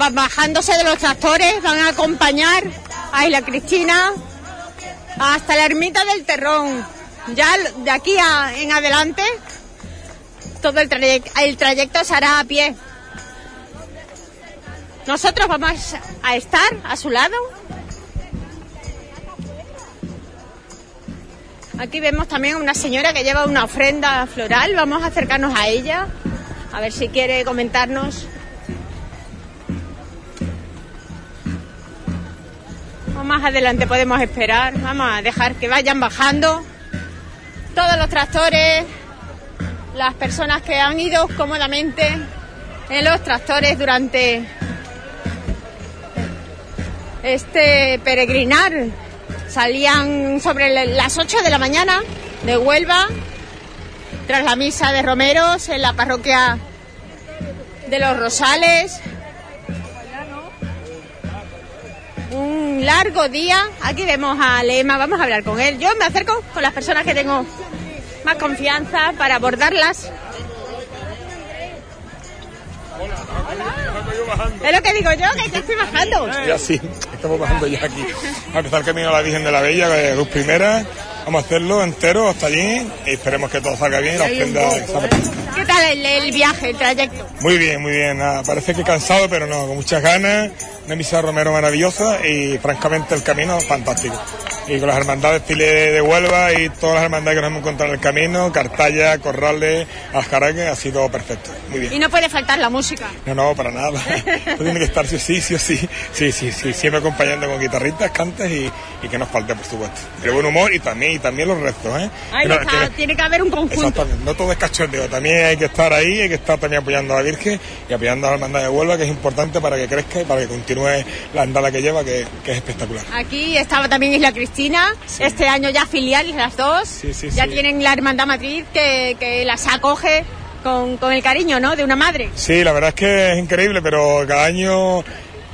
va bajándose de los tractores, van a acompañar a Isla Cristina hasta la ermita del Terrón. Ya de aquí a- en adelante todo el, el trayecto se hará a pie. Nosotros vamos a estar a su lado. Aquí vemos también a una señora que lleva una ofrenda floral. Vamos a acercarnos a ella, a ver si quiere comentarnos. Más adelante podemos esperar. Vamos a dejar que vayan bajando todos los tractores, las personas que han ido cómodamente en los tractores durante este peregrinar. Salían sobre la- las 8 de la mañana de Huelva, tras la misa de Romeros en la parroquia de los Rosales. Un largo día. Aquí vemos a Lema, vamos a hablar con él. Yo me acerco con las personas que tengo más confianza para abordarlas. Es lo que digo yo, que ya estoy bajando. Ya sí, estamos bajando ya aquí. A empezar camino a la Virgen de la Bella, de Luz Primera. Vamos a hacerlo entero hasta allí y esperemos que todo salga bien y la ofrenda salga ¿Qué tal el, el viaje, el trayecto? Muy bien, muy bien. Nada, parece que cansado, pero no, con muchas ganas. Una misa de Romero maravillosa y francamente el camino fantástico. Y con las hermandades Pile de Huelva y todas las hermandades que nos hemos encontrado en el camino, Cartaya, Corrales, Aljaraque, ha sido perfecto. Muy bien. Y no puede faltar la música. No, no, para nada. (laughs) Tiene que estar sí, sí, sí, sí. Sí, sí, sí. Siempre acompañando con guitarritas, cantes y, y que nos falte, por supuesto. El buen humor y también, y también los restos, ¿eh? Está, que- tiene que haber un conjunto. Exactamente, no todo es cachondeo, también hay que estar ahí, hay que estar también apoyando a la Virgen y apoyando a la hermandad de Huelva, que es importante para que crezca y para que continúe la andada que lleva, que, que es espectacular. Aquí estaba también Isla Cristina, este año ya filiales las dos, sí, ya tienen la hermandad matriz que, que las acoge con, con el cariño ¿no? de una madre. Sí, la verdad es que es increíble, pero cada año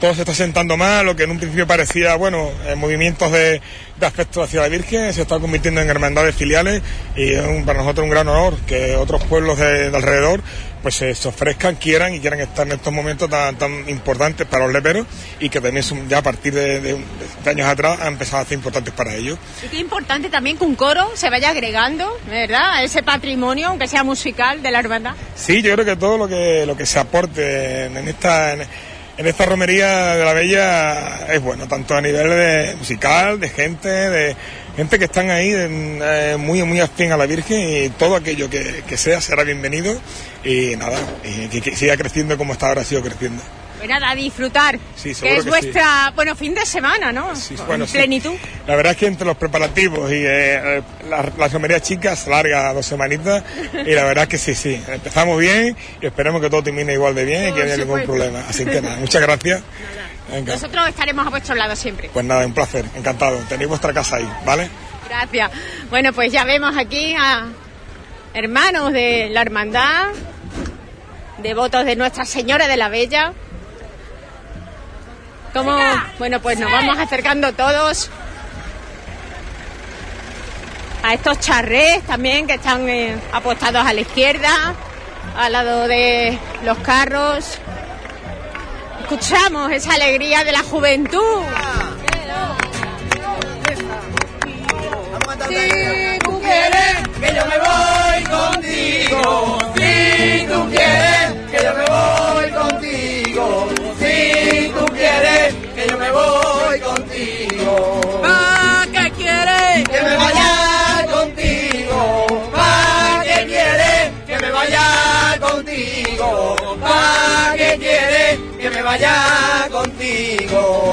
todo se está sentando más, lo que en un principio parecía, bueno, eh, movimientos de, de aspecto hacia la Virgen, se está convirtiendo en hermandades filiales y es un- para nosotros un gran honor que otros pueblos de, de alrededor pues se, se ofrezcan, quieran y quieran estar en estos momentos tan, tan importantes para los leperos y que también son, ya a partir de, de- de años atrás han empezado a ser importantes para ellos. Y qué importante también que un coro se vaya agregando, ¿verdad? A ese patrimonio, aunque sea musical, de la hermandad. Sí, yo creo que todo lo que lo que se aporte en, en esta en, en esta romería de la Bella es bueno, tanto a nivel de musical, de gente, de gente que están ahí eh, muy muy afín a la Virgen y todo aquello que, que sea será bienvenido y nada, y que, siga creciendo como hasta ahora ha sido creciendo. Pues nada, a disfrutar. Sí, que es que vuestra, bueno, fin de semana, ¿no? bueno, en sí. plenitud. La verdad es que entre los preparativos y eh, eh, la, la romería chica se larga dos semanitas y la verdad es que sí, sí, empezamos bien y esperemos que todo termine igual de bien y que no haya ningún problema. Así que nada, muchas gracias. Venga, Nosotros estaremos a vuestro lado siempre. pues nada, un placer, encantado. Tenéis vuestra casa ahí, ¿vale? Gracias. Bueno, pues ya vemos aquí a hermanos de la hermandad devotos de Nuestra Señora de la Bella. Bueno, pues nos vamos acercando todos a estos charrés también que están eh, apostados a la izquierda, al lado de los carros. Escuchamos esa alegría de la juventud. Si tú quieres que yo me voy contigo, si tú quieres que yo me voy que me vaya contigo?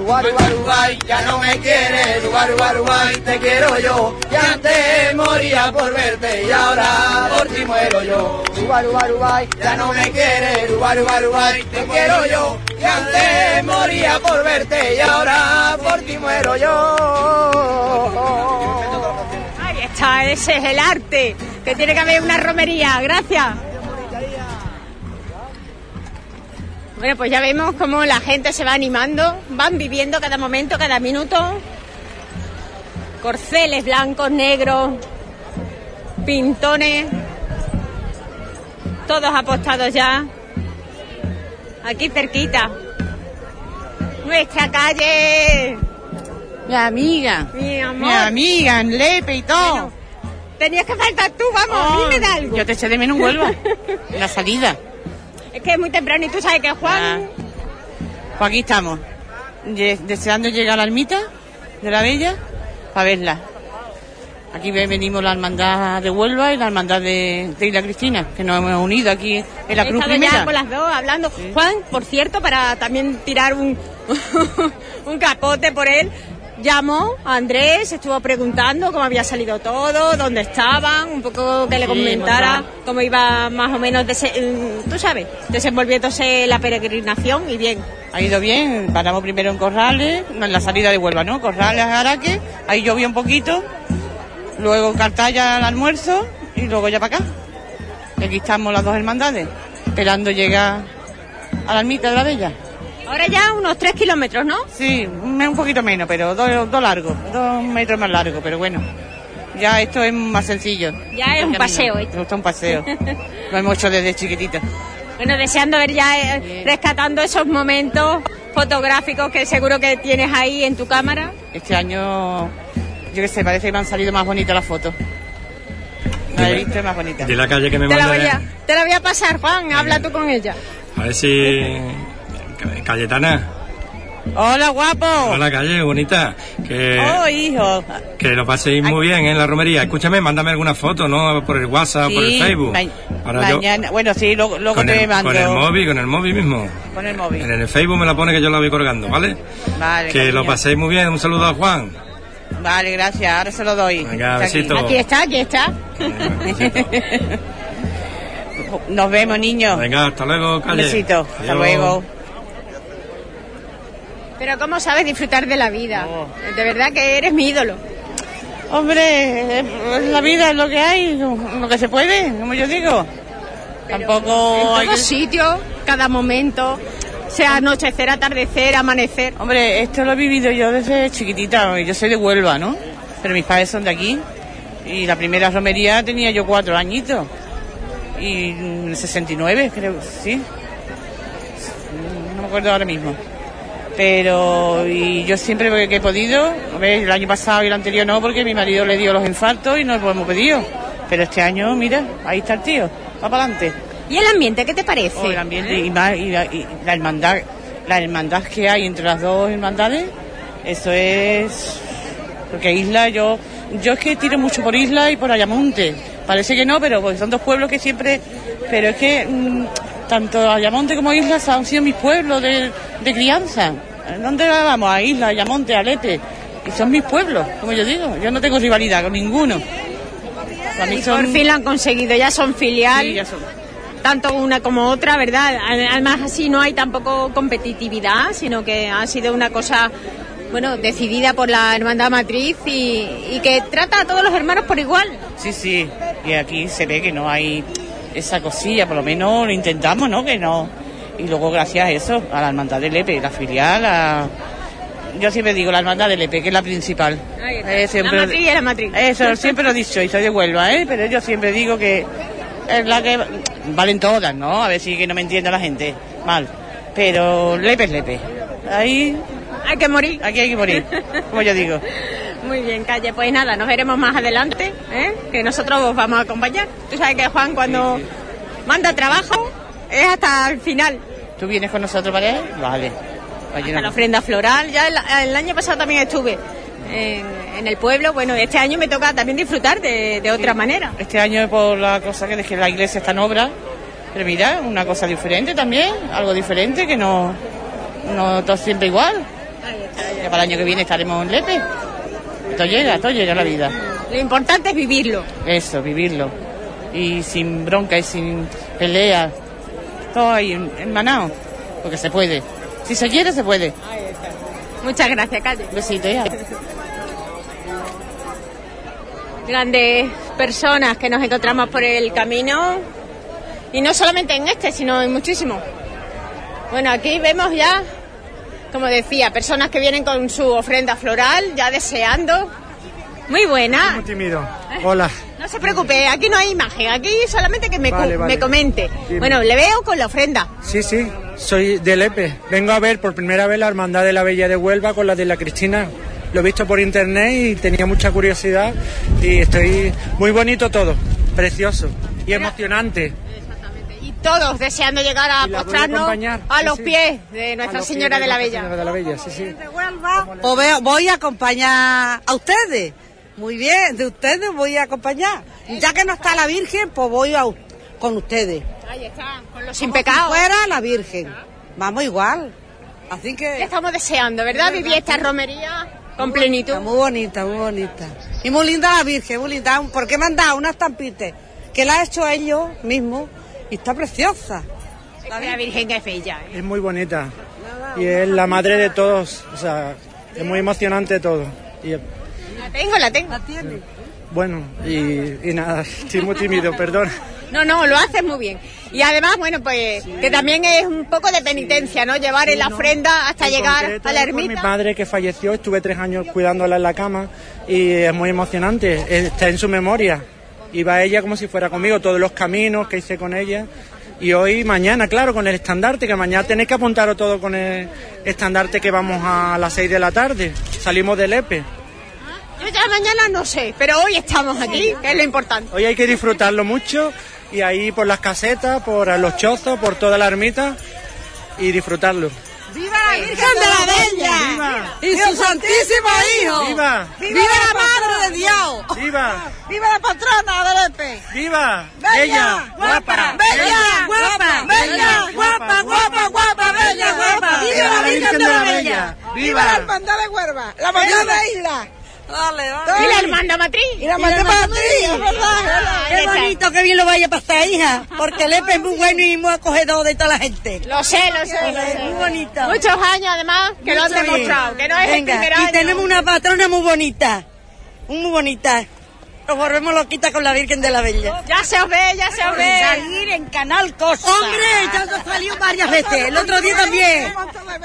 Uruguay, ya no me quieres, Uruguay, te quiero yo, que antes moría por verte y ahora por ti muero yo. Uruguay, ya no me quieres, Uruguay, te quiero yo, que antes moría por verte y ahora por ti muero yo. Ahí está, ese es el arte, que tiene que haber una romería. Gracias. Bueno, pues ya vemos cómo la gente se va animando, van viviendo cada momento, cada minuto. Corceles blancos, negros, pintones, todos apostados ya. Aquí cerquita. Nuestra calle. Mi amiga. Mi amor. Mi amiga, en Lepe y todo. Tenías que faltar tú, vamos, dime de algo. Yo te eché de menos Huelva. en (laughs) la salida. Es que es muy temprano y tú sabes que Juan... Ah. Pues aquí estamos. Deseando llegar a la ermita de la Bella para verla. Aquí ve- venimos la hermandad de Huelva y la hermandad de, de Isla Cristina, que nos hemos unido aquí en la He Cruz Primera. ya con las dos hablando. Juan, por cierto, para también tirar un, (laughs) un capote por él, llamó a Andrés, estuvo preguntando cómo había salido todo, dónde estaban, un poco que le comentara cómo iba más o menos, mm, tú sabes, desenvolviéndose la peregrinación y bien. Ha ido bien, paramos primero en Corrales, en la salida de Huelva, ¿no? Corrales, Araque, ahí llovió un poquito, luego Cartaya al almuerzo y luego ya para acá. Y aquí estamos las dos hermandades, esperando llegar a la ermita de la Bella. Ahora ya unos tres kilómetros, ¿no? Sí, un un poquito menos, pero dos, largos, dos metros más largos, pero bueno, ya esto es más sencillo. Ya es un camino. paseo esto. Esto es un paseo. (laughs) Lo hemos hecho desde chiquitita. Bueno, deseando ver ya, eh, rescatando esos momentos fotográficos que seguro que tienes ahí en tu cámara. Este año, yo qué sé, parece que me han salido más bonitas las fotos. La he visto más bonita. De la calle que me Te la, manda. voy a, te la voy a pasar, Juan, habla tú con ella. A ver si. Cayetana. Hola, guapo. Hola, calle, bonita. Que, Oh, hijo. que lo paséis muy bien en la romería. Escúchame, mándame alguna foto, ¿no? Por el WhatsApp, por el Sí, Facebook. yo- mañana, bueno, sí, luego, te el, mando. con el móvil, con el móvil mismo. Con el móvil. En el Facebook me la pone que yo la voy colgando, ¿vale? Vale, que lo paséis muy bien. Un saludo a Juan. Vale, gracias, ahora se lo doy. Venga, aquí. besito. Aquí está, aquí está. (laughs) Nos vemos, niños. Venga, hasta luego, Un calle. besito. Hasta Adiós. luego. Pero cómo sabes disfrutar de la vida. De verdad que eres mi ídolo. Hombre, la vida es lo que hay, lo que se puede, como yo digo. Tampoco En hay que... sitios, cada momento, sea anochecer, atardecer, amanecer. Hombre, esto lo he vivido yo desde chiquitita. Yo soy de Huelva, ¿no? Pero mis padres son de aquí. Y la primera romería tenía yo cuatro añitos. Y en el 69, creo, sí. No me acuerdo ahora mismo. Pero y yo siempre que he podido, ver, el año pasado y el anterior no, porque mi marido le dio los infartos y no lo hemos pedido. Pero este año, mira, ahí está el tío, va para adelante. ¿Y el ambiente qué te parece? Oh, el ambiente y, más- y la, y la hermandad, la hermandad que hay entre las dos hermandades, eso es porque Isla yo yo es que tiro mucho por Isla y por Ayamonte. Parece que no, pero porque son dos pueblos que siempre, pero es que mm, tanto Ayamonte como Isla han sido mis pueblos de, de crianza. ¿Dónde vamos? A Isla, Ayamonte, a Lepe. Y son mis pueblos, como yo digo. Yo no tengo rivalidad con ninguno. Mí Y son- por fin lo han conseguido, ya son filial. Sí, ya son. Tanto una como otra, ¿verdad? Además así no hay tampoco competitividad, sino que ha sido una cosa, bueno, decidida por la hermandad matriz y, y que trata a todos los hermanos por igual. Sí, sí, y aquí se ve que no hay esa cosilla, por lo menos lo intentamos, ¿no? Que no. Y luego gracias a eso, a la hermandad del EPE, la filial, a... Yo siempre digo la hermandad del EPE, que es la principal. Eh, siempre- La matriz es la matriz. Eso, siempre lo he dicho, y soy de Huelva, ¿eh? Pero yo siempre digo que es la que... Valen todas, ¿no? A ver si que no me entiende la gente. Mal. Pero Lepe es Lepe. Ahí... Hay que morir. Aquí hay que morir, como yo digo. (laughs) Muy bien, Calle. Pues nada, nos veremos más adelante, ¿eh? que nosotros os vamos a acompañar. Tú sabes que Juan cuando manda trabajo es hasta el final. ¿Tú vienes con nosotros? Vale. Allí Hasta nos- la ofrenda floral. Ya el, el año pasado también estuve en, en el pueblo. Bueno, este año me toca también disfrutar de, de otra manera. Este año por la cosa que dejé la iglesia está en obra. Pero mira, una cosa diferente también, algo diferente que no, no todo siempre igual. Ya para el año que viene estaremos en Lepe. Todo llega, todo llega a la vida. Lo importante es vivirlo. Eso, vivirlo. Y sin bronca y sin pelea. Todo ahí en, Manao. Porque se puede. Si se quiere, se puede. Muchas gracias, Calle. Besito, ya. Grandes personas que nos encontramos por el camino. Y no solamente en este, sino en muchísimos. Bueno, aquí vemos ya, como decía, personas que vienen con su ofrenda floral, ya deseando. Muy buena. Muy tímido. Hola. No se preocupe, aquí no hay imagen, aquí solamente que me, Vale, cu- vale. me comente. Dime. Bueno, le veo con la ofrenda. Sí, sí, soy de Lepe. Vengo a ver por primera vez la Hermandad de la Bella de Huelva con la de la Cristina. Lo he visto por internet y tenía mucha curiosidad y estoy muy bonito todo, precioso y emocionante. Y todos deseando llegar a postrarnos a los sí. pies de Nuestra Señora de la Bella. Señora de la Bella, sí, sí. Pues voy a acompañar a ustedes. Muy bien, de ustedes voy a acompañar. Ya que no está la Virgen, pues voy a, con ustedes. Ahí está, con los Sin pecado. fuera la Virgen. Vamos igual. Así que... estamos deseando, ¿verdad? Vivir esta romería con plenitud. Muy bonita, muy bonita. Y muy linda la Virgen, muy linda. Porque me han dado unas tampitas que la ha hecho ellos mismos y está preciosa. La Virgen es bella. ¿eh? Es muy bonita y es la madre de todos, o sea, es muy emocionante todo. Y La tengo, la tengo. bueno, y, y nada, estoy muy tímido, perdón. No, no, lo haces muy bien. Y además, bueno, pues que también es un poco de penitencia, ¿no? Llevar en la ofrenda hasta En llegar concreto, a la por mi ermita. madre que falleció, estuve tres años cuidándola en la cama y es muy emocionante, está en su memoria. Iba ella como si fuera conmigo, todos los caminos que hice con ella. Y hoy, mañana, claro, con el estandarte, que mañana tenéis que apuntaros todo con el estandarte que vamos a las seis de la tarde. Salimos del EPE. Yo ya mañana no sé, pero hoy estamos aquí, que es lo importante. Hoy hay que disfrutarlo mucho y ahí por las casetas, por los chozos, por toda la ermita y disfrutarlo. ¡Viva la Virgen de la Bella! ¡Y su Santísimo Hijo! ¡Viva! ¡Viva la Madre de Dios! ¡Viva! ¡Viva la patrona del EPE! ¡Viva! ¡Bella! ¡Guapa! ¡Bella! ¡Guapa! ¡Bella! ¡Guapa! ¡Guapa! ¡Guapa! ¡Bella! ¡Guapa! ¡Viva la Virgen de la Bella! ¡Viva la Hermandad de Huerva! ¡La Hermandad de Isla! Dale, ¿Y la hermandad matriz? Y la hermandad matriz, es verdad. Qué bonito que bien lo vaya a pasar, hija. Porque el EPE es muy bueno y muy acogedor de toda la gente. Lo sé, lo sé. lo sé. Muy bonito. Muchos años además que lo han bien. demostrado, que no es Venga, el primer y año. tenemos una patrona muy bonita. Muy bonita. Nos volvemos loquitas con la Virgen de la Bella. Ya se os ve, ya se os ve. Salir en Canal Costa. Hombre, ya nos salió varias veces. El otro día también.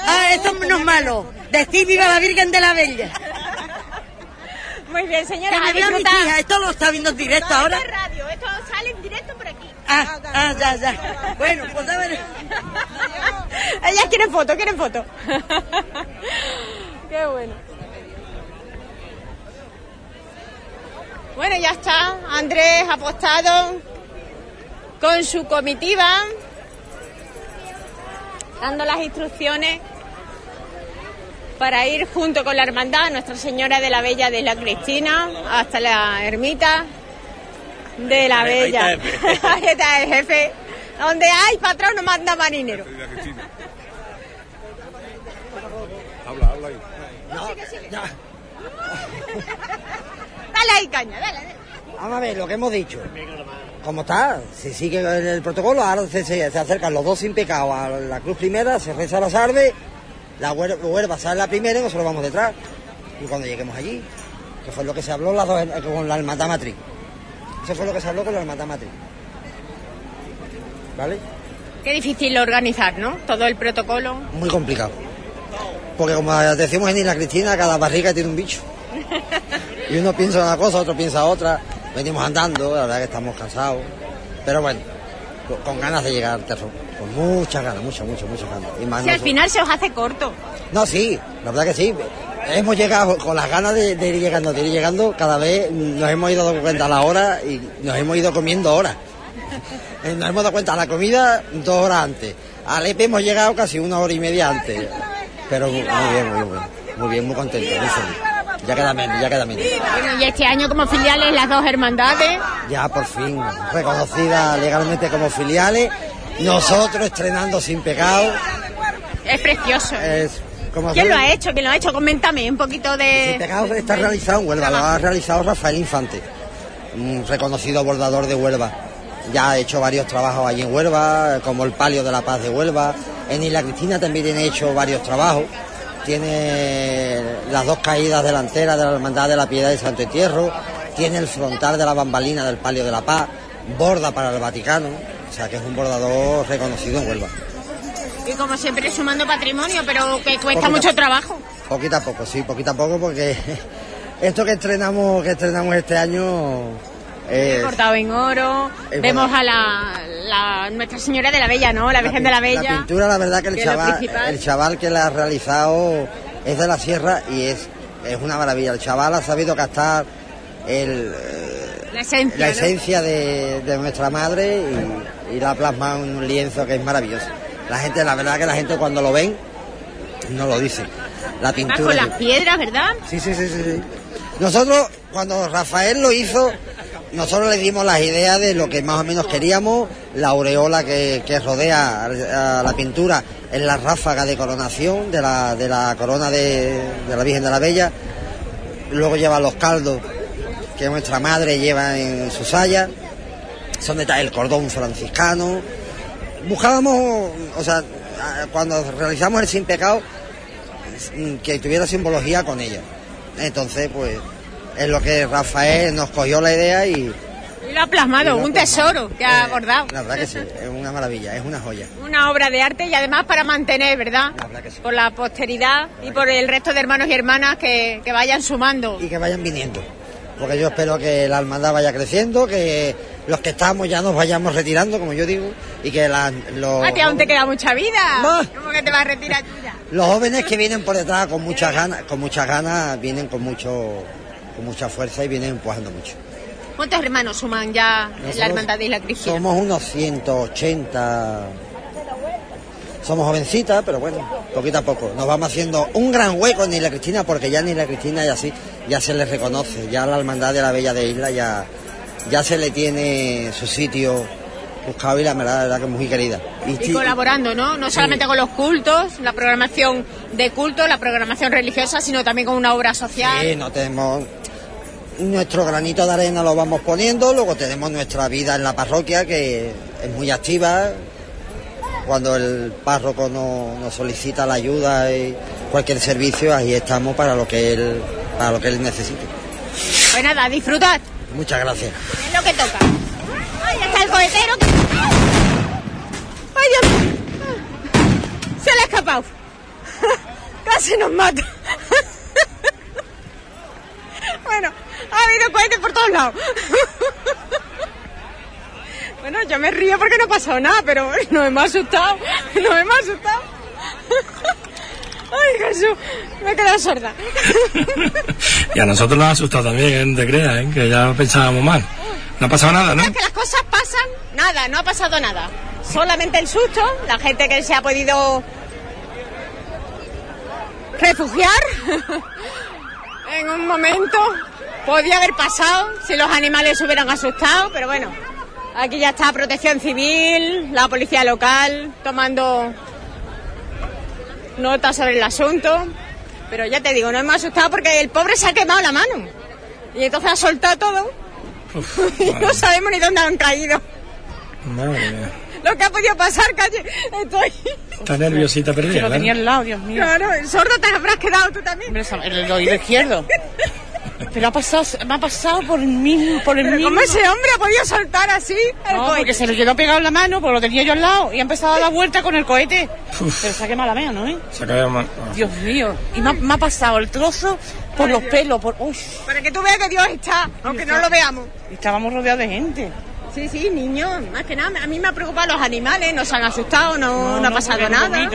Ah, esto no es malo. Decir viva la Virgen de la Bella. Muy bien, señora. Que me mi. Esto lo está viendo en directo No, ahora. esto es radio, esto sale en directo por aquí. Ah, ah, ya, ya. Bueno, pues a ver. Ellas quieren foto, quieren foto. Qué bueno. Bueno, ya está. Andrés apostado con su comitiva, dando las instrucciones para ir junto con la hermandad Nuestra Señora de la Bella de la Cristina hasta la ermita de la Ahí- ahí Bella. está el jefe. (laughs) Ahí está el jefe. Donde hay patrón no manda marinero. (laughs) Habla, habla ahí. (laughs) Dale ahí, caña, dale. dale. Vamos a ver lo que hemos dicho. ¿Cómo está? Se sigue el, el protocolo, ahora se, se- se acercan los dos sin pecado a la cruz primera, se reza la sarde, la huerva sale la primera y nosotros vamos detrás. Y cuando lleguemos allí, que fue lo que se habló las dos, eh, con la hermandad matriz. Eso fue lo que se habló con la hermandad matriz. ¿vale? Qué difícil organizar, ¿no? Todo el protocolo. Muy complicado. Porque como decimos en Isla Cristina, cada barriga tiene un bicho. (laughs) Y uno piensa una cosa, otro piensa otra. Venimos andando, la verdad que estamos cansados. Pero bueno, con, con ganas de llegar al terror. Con muchas ganas, muchas, muchas, muchas ganas. Y más Si al final se os hace corto. No, sí, la verdad que sí. Hemos llegado con las ganas de, de ir llegando, de ir llegando. Cada vez nos hemos ido dando cuenta a la hora y nos hemos ido comiendo horas. (laughs) Nos hemos dado cuenta a la comida dos horas antes. Al hemos llegado casi una hora y media antes. Pero muy muy bien, muy bien. Muy bien, muy contento, muy feliz. Ya queda menos, ya queda menos. Bueno, y este año como filiales las dos hermandades. Ya por fin reconocida legalmente como filiales. Nosotros estrenando sin pecado. Es precioso. Es como ¿Quién lo ha hecho? ¿Quién lo ha hecho? Coméntame un poquito de... Sin pecado está realizado en Huelva, lo ha realizado Rafael Infante, un reconocido bordador de Huelva. Ya ha hecho varios trabajos allí en Huelva, como el Palio de la Paz de Huelva. En Isla Cristina también tiene hecho varios trabajos. Tiene las dos caídas delanteras de la Hermandad de la Piedad y Santo Entierro. Tiene el frontal de la bambalina del Palio de la Paz. Borda para el Vaticano. O sea que es un bordador reconocido en Huelva. Y como siempre sumando patrimonio, pero que cuesta mucho trabajo. Poquito a poco, sí, poquito a poco, porque (laughs) esto que estrenamos, que estrenamos este año es, Cortado en oro. Es Vemos a la, la Nuestra Señora de la Bella, ¿no? La Virgen de la Bella. La pintura, la verdad que el que chaval, el chaval que la ha realizado es de la sierra y es, es una maravilla. El chaval ha sabido captar el, eh, La esencia. la ¿no? esencia de, de nuestra madre y, y la ha plasmado en un lienzo que es maravilloso. La gente, la verdad que la gente cuando lo ven no lo dice. La pintura. con las piedras, ¿verdad? Sí, sí, sí, sí. Nosotros, cuando Rafael lo hizo, nosotros le dimos las ideas de lo que más o menos queríamos, la aureola que, rodea a, la pintura en la ráfaga de coronación de la, de la corona de, de la Virgen de la Bella. Luego lleva los caldos que nuestra madre lleva en su saya. Son detalles, el cordón franciscano. Buscábamos, o sea, cuando realizamos el sin pecado, que tuviera simbología con ella. Entonces, pues, es lo que Rafael nos cogió la idea y Y lo ha plasmado, lo un tesoro que ha abordado. la verdad que sí, es una maravilla, es una joya. Una obra de arte y además para mantener, ¿verdad? La verdad que sí. Por la posteridad y por el resto de hermanos y hermanas que, que vayan sumando. Y que vayan viniendo. Porque yo espero que la hermandad vaya creciendo, que los que estamos ya nos vayamos retirando, como yo digo, y que la- los, A ti aún te queda mucha vida. Más. ¿Cómo que te vas a retirar tú ya? los jóvenes que vienen por detrás con muchas ganas, con muchas ganas, vienen con mucho con mucha fuerza y vienen empujando mucho. ¿Cuántos hermanos suman ya en la Nosotros hermandad de Isla Cristina? Somos unos 180. Somos jovencitas, pero bueno, poquito a poco. Nos vamos haciendo un gran hueco en Isla Cristina, porque ya en Isla Cristina ya sí, ya se les reconoce. Ya la hermandad de la Bella de Isla ya, ya se le tiene su sitio buscado y la verdad, la verdad que es muy querida. Y sí, colaborando, ¿no? No solamente con los cultos, la programación de culto, la programación religiosa, sino también con una obra social. Sí, no tenemos nuestro granito de arena lo vamos poniendo, luego tenemos nuestra vida en la parroquia que es muy activa. Cuando el párroco no- nos solicita la ayuda y cualquier servicio, ahí estamos para lo que él, para lo que él necesite. Pues nada, disfrutad, Muchas gracias. es lo que toca. ¡Ay, está el cohetero! ¡Ay, Dios mío! Se le ha escapado. (laughs) Casi nos mata. (laughs) bueno, ha habido cohetes por todos lados. bueno, yo me río porque no ha pasado nada, pero nos hemos asustado. Nos hemos asustado. Ay, Jesús, me he quedado sorda. Y a nosotros nos ha asustado también, ¿eh? no te creas, ¿eh? que ya pensábamos mal. No ha pasado nada, ¿no? Es que las cosas pasan, nada, no ha pasado nada. Solamente el susto, la gente que se ha podido refugiar en un momento podía haber pasado si los animales se hubieran asustado, pero bueno, aquí ya está Protección Civil, la policía local tomando nota sobre el asunto. Pero ya te digo, no hemos asustado porque el pobre se ha quemado la mano. Y entonces ha soltado todo (laughs) y no sabemos ni dónde han caído. Madre mía. Lo que ha podido pasar, calle. Estoy. Está nerviosita perdida. Que lo tenía al lado, Dios mío. Claro, el sordo te habrás quedado tú también. El oído izquierdo. Pero ha pasado, me ha pasado por el mismo, por el Pero mismo. ¿Cómo ese hombre ha podido soltar así el No, cohete? porque se le quedó pegado en la mano, porque lo tenía yo al lado y ha empezado a dar la vuelta con el cohete. Pero se ha quemado la mano, ¿eh? Se acaba de ma- Dios mío. Y me ha, me ha pasado el trozo por los pelos, por. Uy. Para que tú veas que Dios está, aunque no lo veamos. Estábamos rodeados de gente. Sí, sí, niños, más que nada. A mí me ha preocupado los animales, no se han asustado, no, no, ha pasado nada.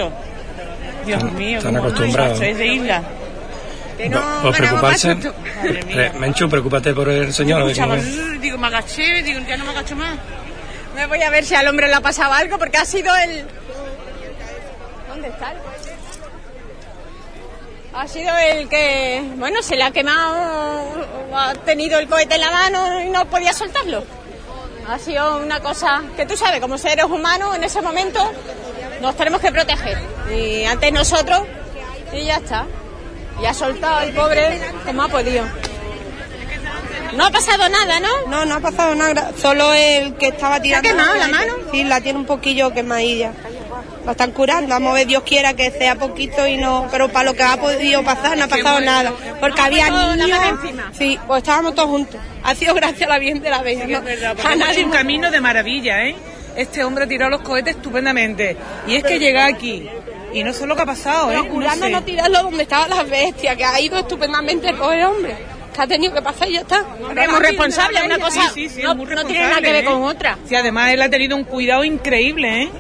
Dios mío, están acostumbrados. Es de isla. Que No, no, pues preocuparse. Menchu, preocúpate por el señor. a ver Escuchaba, cómo es. "Rrr", digo, me agaché, digo, ya no me agacho más. Me voy a ver si al hombre le ha pasado algo, porque ha sido el... ¿Dónde está el cohete? Ha sido el que, bueno, se le ha quemado, o ha tenido el cohete en la mano y no podía soltarlo. Ha sido una cosa que tú sabes, como seres humanos en ese momento nos tenemos que proteger. Y antes nosotros, y ya está. Y ha soltado el pobre como ha podido. No ha pasado nada, ¿no? No, no ha pasado nada. Solo el que estaba tirando. quemado la mano? Sí, la tiene un poquillo quemadilla. La están curando. Vamos a ver, Dios quiera que sea poquito y no. Pero para lo que ha podido pasar, no ha pasado nada. Porque No ha había niños. Sí, pues estábamos todos juntos. Ha sido gracias a la Virgen de la Bella. ¿no? Hecho un camino de maravilla, ¿eh? Este hombre ha tirado los cohetes estupendamente. Y es que llega aquí. Y no sé lo que ha pasado, ¿eh? Procurando sé. no tirarlo donde estaban las bestias, que ha ido estupendamente el pobre hombre. Que ha tenido que pasar y ya está. Es muy responsable, una cosa Sí, sí, sí, no, no tiene nada que ver con ¿eh? otra. Sí, además él ha tenido un cuidado increíble, ¿eh?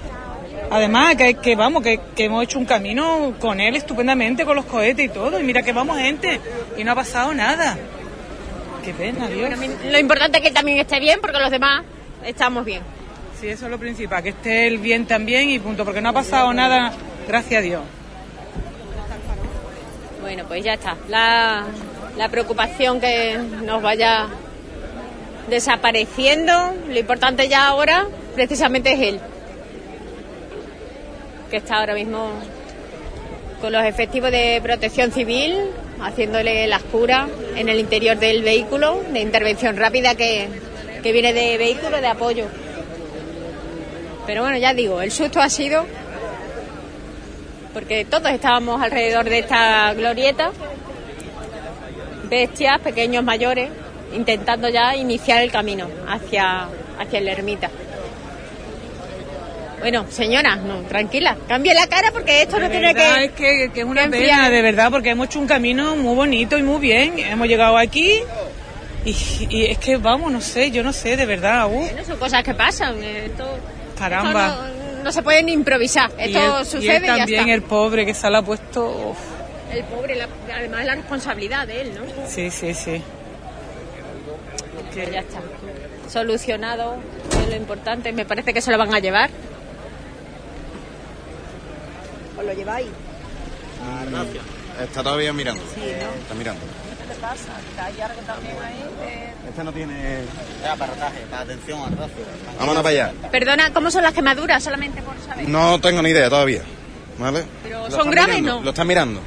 Además, que, que vamos, que, que hemos hecho un camino con él estupendamente, con los cohetes y todo. Y mira que vamos gente. Y no ha pasado nada. Qué pena, Dios. Lo importante es que él también esté bien, porque los demás estamos bien. Sí, eso es lo principal, que esté él bien también y punto, porque no ha pasado nada, gracias a Dios. Bueno, pues ya está. La, la preocupación que nos vaya desapareciendo. Lo importante ya ahora, precisamente, es él. Que está ahora mismo con los efectivos de protección civil, haciéndole las curas en el interior del vehículo, de intervención rápida que, que viene de vehículo de apoyo. Pero bueno, ya digo, el susto ha sido porque todos estábamos alrededor de esta glorieta, bestias, pequeños, mayores, intentando ya iniciar el camino hacia, hacia la ermita. Bueno, señora, no, tranquila, cambie la cara porque esto no De tiene verdad, que... Es que, que es una que pena, de verdad, porque hemos hecho un camino muy bonito y muy bien. Hemos llegado aquí y, y es que, vamos, no sé, yo no sé, de verdad. uf, Bueno, son cosas que pasan. Esto, caramba. esto no, no se puede ni improvisar. Y Esto él- sucede y él y ya también, está. el pobre que se la ha puesto. uf, El pobre, la- además la responsabilidad de él, ¿no? sí, sí, sí. Que ya está. Solucionado, es lo importante. Me parece que se lo van a llevar. ¿Os lo lleváis? Está todavía mirando. Sí, ¿no? Está mirando. ¿Qué te pasa? ¿Hay algo también ahí? Este no tiene... aparataje, para atención al. Vámonos para allá. Perdona, ¿cómo son las quemaduras? Solamente por saber. No tengo ni idea todavía. ¿Vale? Pero Lo son graves, mirando, ¿no? Lo están mirando.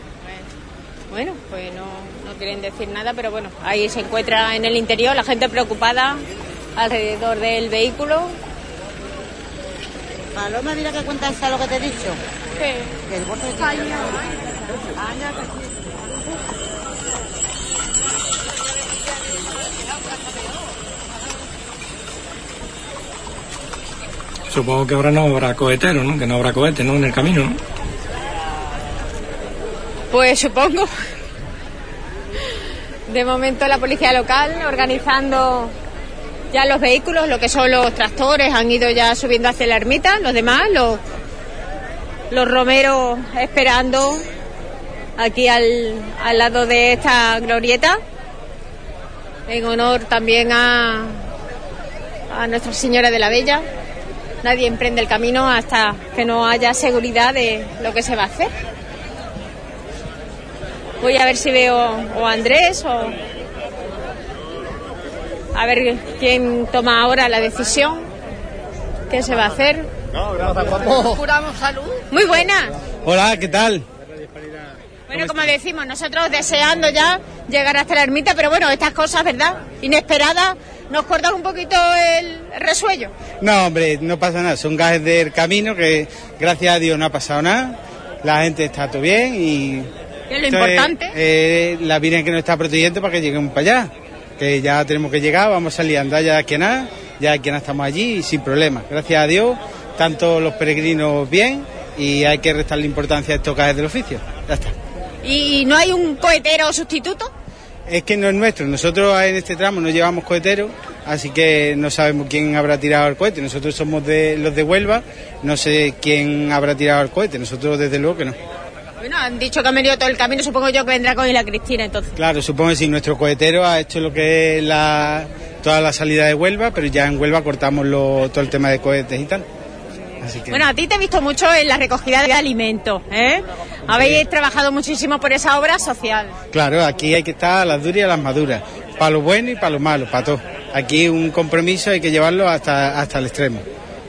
Bueno, pues no, no quieren decir nada, pero bueno, ahí se encuentra en el interior la gente preocupada alrededor del vehículo. Paloma, mira que cuenta esa lo que te he dicho. ¿Qué? Que el bolso de Supongo que ahora no habrá cohetero, ¿no? Que no habrá cohete, ¿no? En el camino, ¿no? Pues supongo. De momento la policía local organizando ya los vehículos, lo que son los tractores, han ido ya subiendo hacia la ermita, los demás, los, los romeros esperando aquí al, al lado de esta glorieta, en honor también a, a Nuestra Señora de la Bella. Nadie emprende el camino hasta que no haya seguridad de lo que se va a hacer. Voy a ver si veo o a Andrés o a ver quién toma ahora la decisión. ¿Qué se va a hacer? Curamos salud. Muy buena. Hola, ¿qué tal? Bueno, como decimos, nosotros deseando ya llegar hasta la ermita, pero bueno, estas cosas, ¿verdad? Inesperadas, nos cortan un poquito el resuello. No, hombre, no pasa nada. Son gajes del camino que, gracias a Dios, no ha pasado nada. La gente está todo bien y es lo Entonces, importante. eh, la Virgen que nos está protegiendo para que lleguemos para allá. Que ya tenemos que llegar, vamos a salir a andar ya aquí a nada, ya a nada estamos allí y sin problema. Gracias a Dios, tanto los peregrinos bien y hay que restarle importancia a estos cajes del oficio. Ya está. ¿Y no hay un cohetero sustituto? Es que no es nuestro, nosotros en este tramo no llevamos cohetero, así que no sabemos quién habrá tirado el cohete. Nosotros somos de los de Huelva, no sé quién habrá tirado el cohete, nosotros desde luego que no. Bueno, han dicho que han venido todo el camino, supongo yo que vendrá con la Cristina entonces. Claro, supongo que sí, nuestro cohetero ha hecho lo que es la, toda la salida de Huelva, pero ya en Huelva cortamos lo- todo el tema de cohetes y tal. Así que... Bueno, a ti te he visto mucho en la recogida de alimentos, ¿eh? Habéis trabajado muchísimo por esa obra social. Claro, aquí hay que estar a las duras y a las maduras, para lo bueno y para lo malo, para todo. Aquí un compromiso hay que llevarlo hasta, hasta el extremo.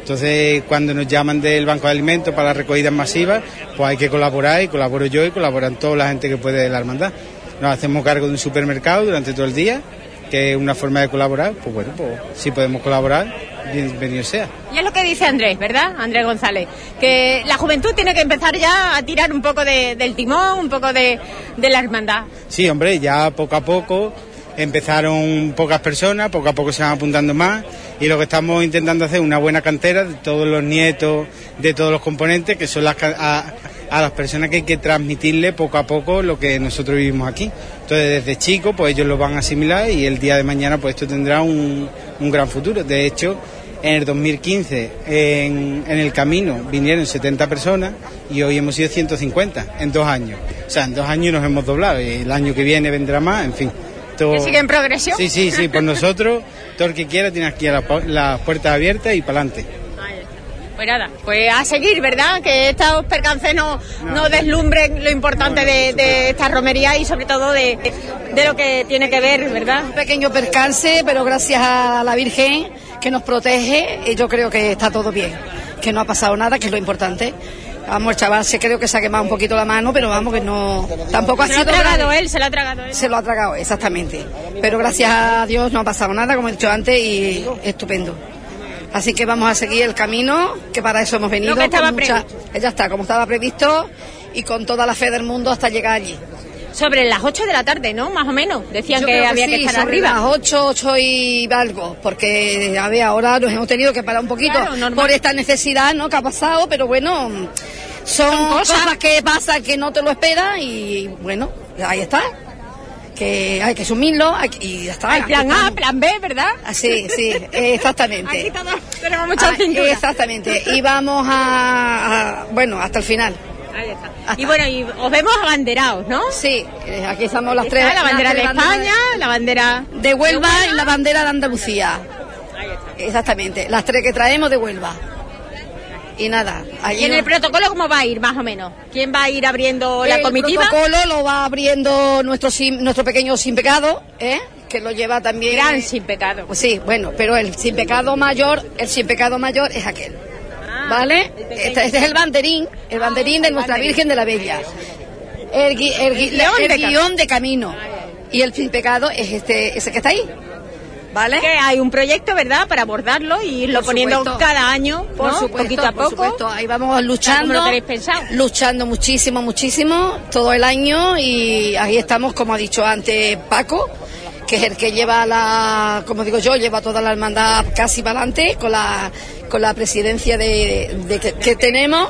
Entonces, cuando nos llaman del Banco de Alimentos para las recogidas masivas, pues hay que colaborar y colaboro yo y colaboran toda la gente que puede de la hermandad. Nos hacemos cargo de un supermercado durante todo el día, que es una forma de colaborar, pues bueno, pues si podemos colaborar, bienvenido sea. Y es lo que dice Andrés, ¿verdad? Andrés González. Que la juventud tiene que empezar ya a tirar un poco de- del timón, un poco de, de la hermandad. Sí, hombre, ya poco a poco empezaron pocas personas, poco a poco se van apuntando más y lo que estamos intentando hacer es una buena cantera de todos los nietos, de todos los componentes, que son las a, a las personas que hay que transmitirle poco a poco lo que nosotros vivimos aquí. Entonces, desde chicos, pues ellos lo van a asimilar y el día de mañana, pues esto tendrá un, un gran futuro. De hecho, en el 2015, en, en el camino, vinieron 70 personas y hoy hemos sido 150 en dos años. O sea, en dos años nos hemos doblado y el año que viene vendrá más, en fin. Todo- ¿Que sigue en progresión? Sí, sí, sí, por nosotros, todo el que quiera tiene aquí las pu- las puertas abiertas y para adelante. Pues nada, pues a seguir, ¿verdad? Que estos percances no, no deslumbren lo importante de, de esta romería y sobre todo de, de lo que tiene que ver, ¿verdad? Un pequeño percance, pero gracias a la Virgen que nos protege, yo creo que está todo bien, que no ha pasado nada, que es lo importante. Vamos, el chaval se creo que se ha quemado un poquito la mano, pero vamos, que no. Tampoco ha Se lo ha sido. tragado grave. él, se lo ha tragado él. Se lo ha tragado, exactamente. Pero gracias a Dios no ha pasado nada, como he dicho antes, y estupendo. Así que vamos a seguir el camino, que para eso hemos venido. Lo que estaba con mucha- Ya está, como estaba previsto, y con toda la fe del mundo hasta llegar allí. Sobre las 8 de la tarde, ¿no? Más o menos. Decían Yo que creo había que sí, estar sobre arriba. las 8, 8 y algo, porque a ver, ahora nos hemos tenido que parar un poquito Claro, por esta necesidad ¿no? que ha pasado, pero bueno, son, cosas. que pasan que no te lo esperas y bueno, ahí está. Que hay que asumirlo hay que- y ya está. Hay plan A, plan B, ¿verdad? Ah, Sí, sí, exactamente. Aquí todos tenemos mucha Ah. Exactamente. Y vamos a, a- bueno, hasta el final. Ahí está. Y bueno, y os vemos abanderados, ¿no? Sí, eh, aquí estamos las Está tres. La bandera de España, la bandera de Huelva y la bandera de Andalucía. Exactamente, las tres que traemos de Huelva. Y nada, ¿Y en el protocolo cómo va a ir, más o menos? ¿Quién va a ir abriendo la el comitiva? protocolo lo va abriendo nuestro nuestro pequeño sin pecado, ¿eh? que lo lleva también. Gran sin pecado. Pues sí, bueno, pero el sin pecado mayor, el sin pecado mayor es aquel. Ah, ¿Vale? Este, este es el banderín, el banderín de nuestra Virgen de la Bella. El, gui- el gui- El el de camino. guion de camino. Y el sin pecado es este, ese que está ahí. ¿Vale? Que hay un proyecto, ¿verdad?, para abordarlo y irlo Por poniendo supuesto. cada año, Por ¿no? supuesto, poquito a por poco. supuesto. Ahí vamos ¿Cómo luchando. lo tenéis pensado? Luchando muchísimo, muchísimo, todo el año y ahí estamos, como ha dicho antes Paco, que es el que lleva la, como digo yo, lleva toda la hermandad casi para adelante con la, con la presidencia de, que, tenemos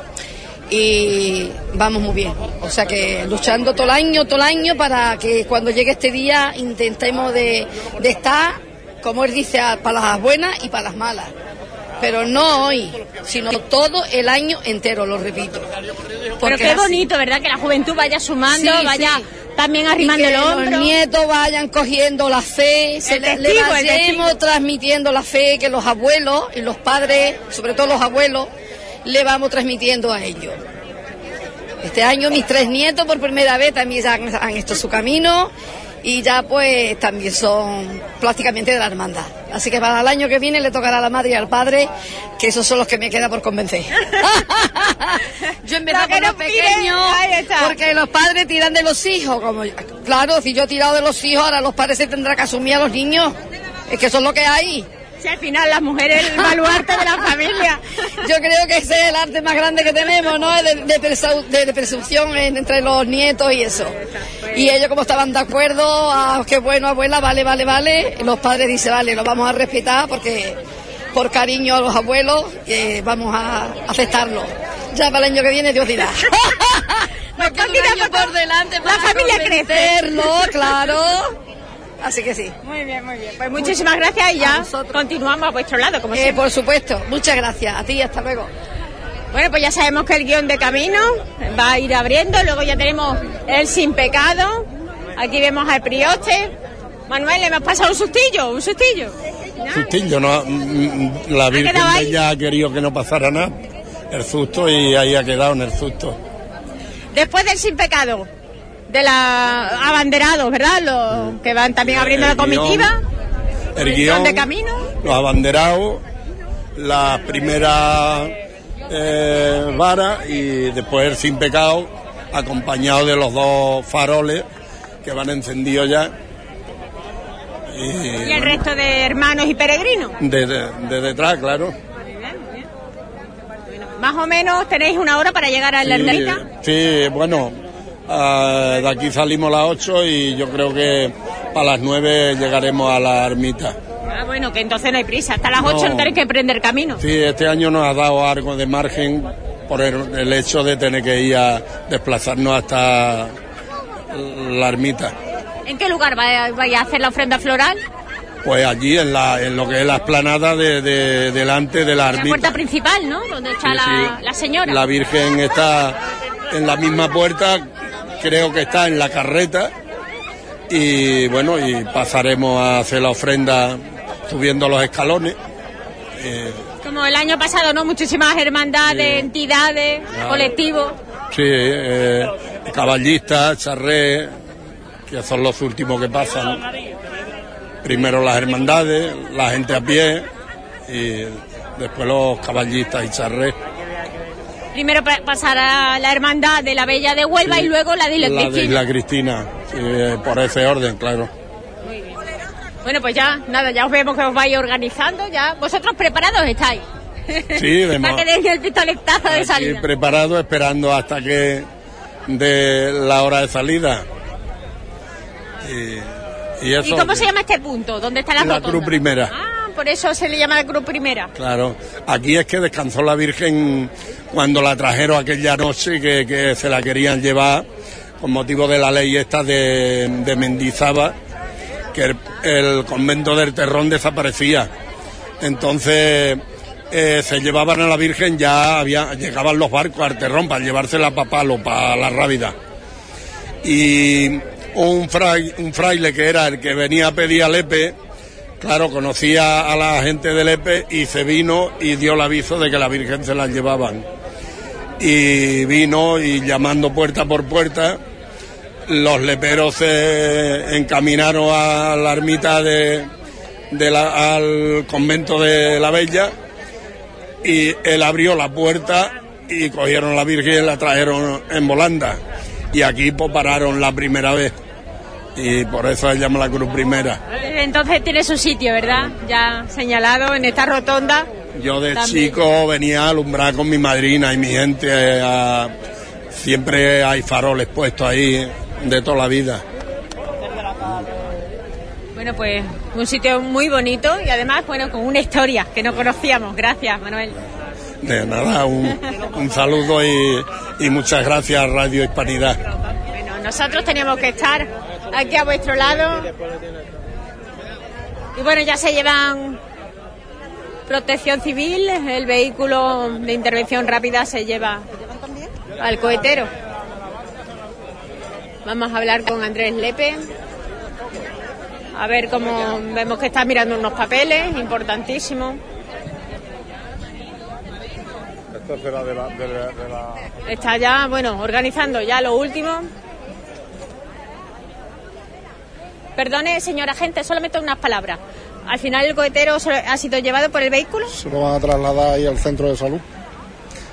y vamos muy bien. O sea que luchando todo el año, todo el año para que cuando llegue este día intentemos de, estar, como él dice, para las buenas y para las malas. Pero no hoy, sino todo el año entero, lo repito. Pero qué bonito, ¿verdad?, que la juventud vaya sumando, Sí, vaya sí. también Y arrimando que el hombro. los nietos vayan cogiendo la fe, se El le, le testigo, el vayamos transmitiendo la fe que los abuelos y los padres, sobre todo los abuelos, le vamos transmitiendo a ellos. Este año mis tres nietos por primera vez también han hecho su camino y ya pues también son prácticamente de la hermandad. Así que para el año que viene le tocará a la madre y al padre, que esos son los que me queda por convencer. (laughs) yo que con los pequeños, porque los padres tiran de los hijos. como Claro, si yo he tirado de los hijos, ahora los padres se tendrán que asumir a los niños. Es que eso es lo que hay. Si al final las mujeres el baluarte de la familia. Yo creo que ese es el arte más grande que tenemos, ¿no? De, de, presau- de- en- entre los nietos y eso. Y ellos como estaban de acuerdo, ah, qué bueno, abuela, vale, vale, vale. Los padres dicen, vale, lo vamos a respetar porque por cariño a los abuelos eh, vamos a aceptarlo. Ya para el año que viene Dios dirá. (laughs) Nos queda un año por delante la para familia crece. convencerlo, claro. Así que sí. Muy bien, muy bien. Pues muchísimas gracias y ya continuamos a vuestro lado, como Eh, siempre. por supuesto, muchas gracias. A ti, hasta luego. Bueno, pues ya sabemos que el guion de camino va a ir abriendo, luego ya tenemos el sin pecado, aquí vemos al prioste. Manuel, le hemos pasado un sustillo, un sustillo. Sustillo, no, mm, la Virgen ahí? ella ha querido que no pasara nada, el susto y ahí ha quedado en el susto. Después del sin pecado, de la abanderados, ¿verdad? Los que van también abriendo la El guion, comitiva, El el guion, de camino. los abanderados, la primera eh, vara y después el sin pecado, acompañado de los dos faroles que van encendidos ya. Y, Y el resto de hermanos y peregrinos. de, de- de detrás, claro. Más o menos tenéis una hora para llegar a la Sí, ermita. Sí, bueno, ah, de aquí salimos a las 8 y yo creo que para las 9 llegaremos a la ermita. Ah, bueno, que entonces no hay prisa. Hasta las 8 No. no tenéis que prender camino. Sí, este año nos ha dado algo de margen por el, el hecho de tener que ir a desplazarnos hasta la ermita. ¿En qué lugar va- vais a hacer la ofrenda floral? Pues allí en, la, en lo que es la esplanada de, de- delante de la La ermita. puerta principal, ¿no? Donde está Sí, la, sí. la señora. La Virgen está en la misma puerta, creo que está en la carreta. Y bueno, y pasaremos a hacer la ofrenda subiendo los escalones. Eh, Como el año pasado, ¿no? Muchísimas hermandades, entidades, Claro. colectivos. sí, eh, caballistas, charré, que son los últimos que pasan. Primero las hermandades, la gente a pie y después los caballistas y charré. Primero pa- pasará la hermandad de la Bella de Huelva y luego la de la La de Cristina. Isla Cristina, sí, eh, por ese orden, claro. Bueno, pues ya, nada, ya os vemos que os vais organizando, ya. ¿Vosotros preparados estáis? Sí, (laughs) de Para que deis el pistoletazo de salida. preparado esperando hasta que de la hora de salida. Y, y eso. ¿Y cómo que- se llama este punto? ¿Dónde está la, La rotonda? cruz primera. Ah, por eso se le llama la cruz primera. Claro, aquí es que descansó la Virgen cuando la trajeron aquella noche que, que se la querían llevar con motivo de la ley esta de, de Mendizábal, que el, convento del Terrón desaparecía. Entonces eh, se llevaban a la Virgen, ya había, llegaban los barcos al Terrón para llevársela para Palo, para la Rábida. Y un, un fraile que era el que venía a pedir a Lepe, Claro, conocía a la gente del EPE y se vino y dio el aviso de que la Virgen se la llevaban. Y vino y llamando puerta por puerta, los leperos se encaminaron a la ermita de, de la- al convento de la Bella y él abrió la puerta y cogieron a la Virgen y la trajeron en volanda. Y aquí pues, pararon la primera vez. Y por eso se llama la cruz primera. Entonces tiene su sitio, ¿verdad? Ya señalado en esta rotonda. Yo de También. chico venía a alumbrar con mi madrina y mi gente. eh, siempre hay faroles puestos ahí de toda la vida. Bueno, pues un sitio muy bonito y además, bueno, con una historia que no conocíamos. Gracias, Manuel. De nada, un, un saludo y, y muchas gracias Radio Hispanidad. Bueno, nosotros teníamos que estar aquí a vuestro lado. Y bueno, ya se llevan protección civil, el vehículo de intervención rápida se lleva al cohetero. Vamos a hablar con Andrés Lepe. A ver cómo vemos que está mirando unos papeles importantísimos. Esto será de la, de la- de la- Está ya, bueno, organizando ya lo último. Perdone, señora gente, solamente unas palabras. Al final el cohetero ha sido llevado por el vehículo. Se lo van a trasladar ahí al centro de salud.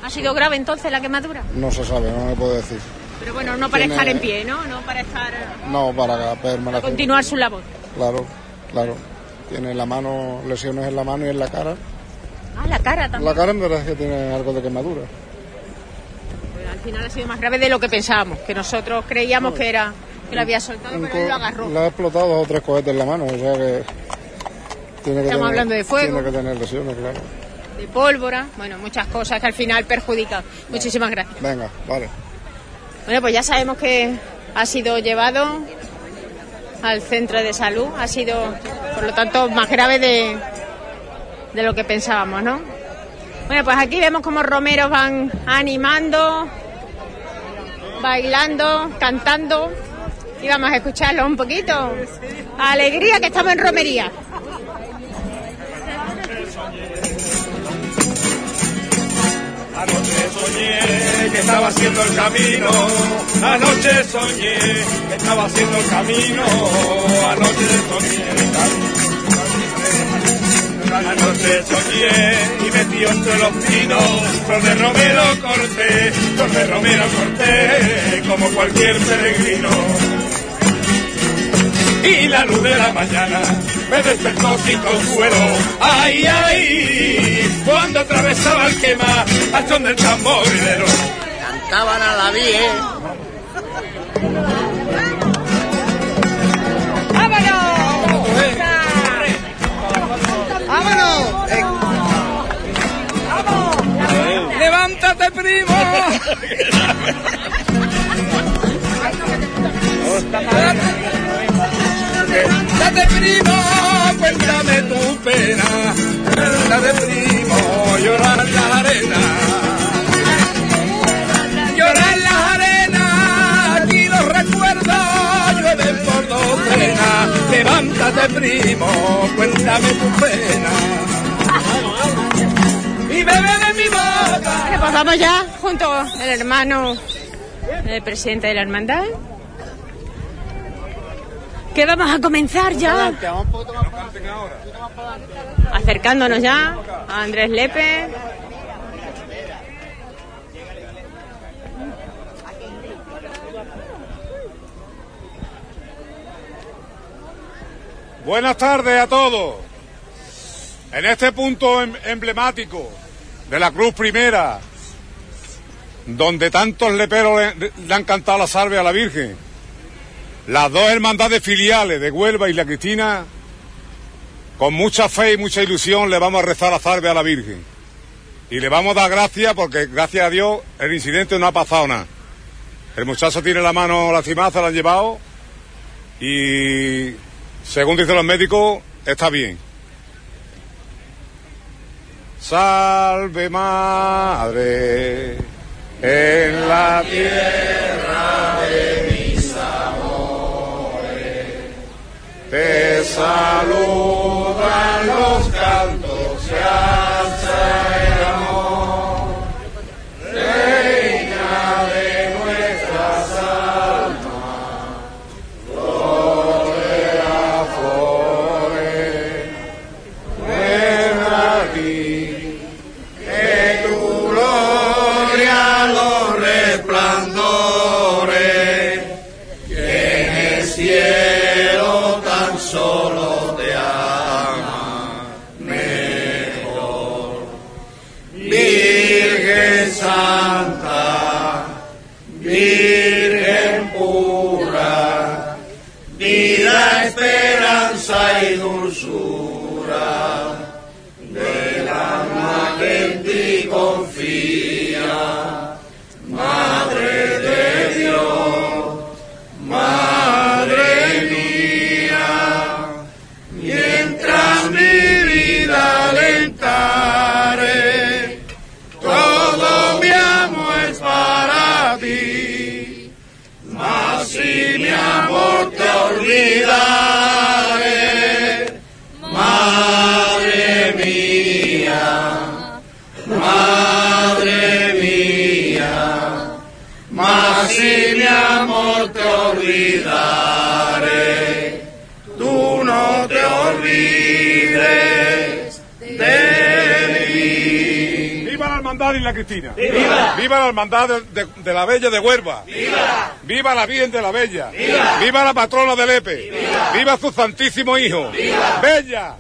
¿Ha sido grave entonces la quemadura? No se sabe, no me puedo decir. Pero bueno, no para Tiene- estar en pie, ¿no? No para estar No, para permanecer. continuar su labor. Claro, claro. Tiene en la mano, lesiones en la mano y en la cara. Ah, la cara también. La cara en verdad es que tiene algo de quemadura. Al final ha sido más grave de lo que pensábamos, que nosotros creíamos que era que lo había soltado, pero él lo agarró. Le ha explotado dos o tres cohetes en la mano, o sea que tiene que, Estamos tener, hablando de fuego. tiene que tener lesiones, claro. De pólvora, bueno, muchas cosas que al final perjudican. Muchísimas gracias. Venga, vale. Bueno, pues ya sabemos que ha sido llevado al centro de salud, ha sido, por lo tanto, más grave de, de lo que pensábamos, ¿no? Bueno, pues aquí vemos como romeros van animando, bailando, cantando y vamos a escucharlo un poquito. Alegría que estamos en romería. Soñé que estaba haciendo el camino, anoche soñé que estaba haciendo el camino, anoche soñé. Anoche soñé y metió entre los pinos, flor de romero corté, flor de romero corté, como cualquier peregrino. Y la luz de la mañana me despertó sin consuelo. Ay, ay, cuando atravesaba el quema al son del tamborilero. Cantaban a la vie. ¡Vámonos! ¡Levántate, primo! (laughs) Date primo, cuéntame tu pena. Date primo, llorar en la arena. Llorar en la arena, aquí los recuerdos llueven por docena. Levántate primo, cuéntame tu pena. Y bebe de mi boca. Bueno, pues vamos ya junto al hermano del presidente de la hermandad. Que vamos a comenzar ya. Acercándonos ya a Andrés Lepe. Buenas tardes a todos. En este punto em- emblemático de la Cruz Primera, donde tantos leperos le, le han cantado la salve a la Virgen, las dos hermandades filiales de Huelva y la Cristina, con mucha fe y mucha ilusión le vamos a rezar la salve a la Virgen. Y le vamos a dar gracias porque, gracias a Dios, el incidente no ha pasado nada. El muchacho tiene la mano lastimada, se la han llevado y, según dicen los médicos, está bien. Salve Madre en la tierra Te saludan los cantos نور Cristina. ¡Viva! ¡Viva la hermandad de, de- de la Bella de Huelva! ¡Viva! ¡Viva la Virgen de la Bella! ¡Viva! ¡Viva la patrona de Lepe! ¡Viva, su santísimo hijo! ¡Viva! ¡Bella!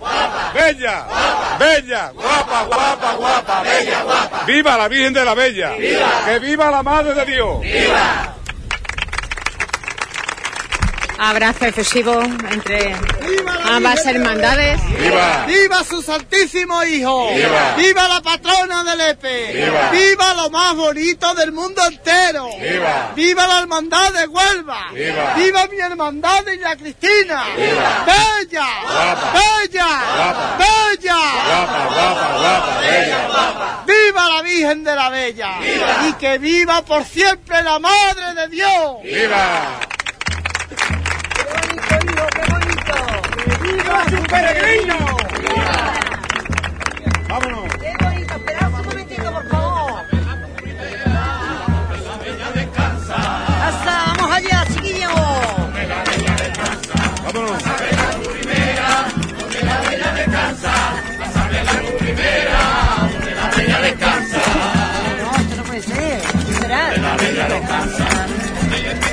¡Bella! ¡Bella! ¡Guapa, guapa, guapa! ¡Bella, guapa! ¡Viva la Virgen de la Bella! ¡Viva! ¡Que viva la Madre de Dios! ¡Viva! Abrazo efusivo entre ambas hermandades. ¡Viva! ¡Viva su santísimo hijo! ¡Viva! la patrona del Epe! ¡Viva! lo más bonito del mundo entero! ¡Viva! la hermandad de Huelva! ¡Viva! mi hermandad de la Cristina! ¡Viva! ¡Bella! Guapa. ¡Bella! Guapa. ¡Bella! ¡Guapa, guapa, guapa! ¡Bella! ¡Viva la Virgen de la Bella! ¡Y que viva por siempre la Madre de Dios! ¡Viva! ¡Viva su peregrino! ¡Vámonos! Qué bonito, esperad un momentito, por favor. Hasta, vamos allá, chiquillos. ¡Vámonos! No, esto no puede ser. Esperad.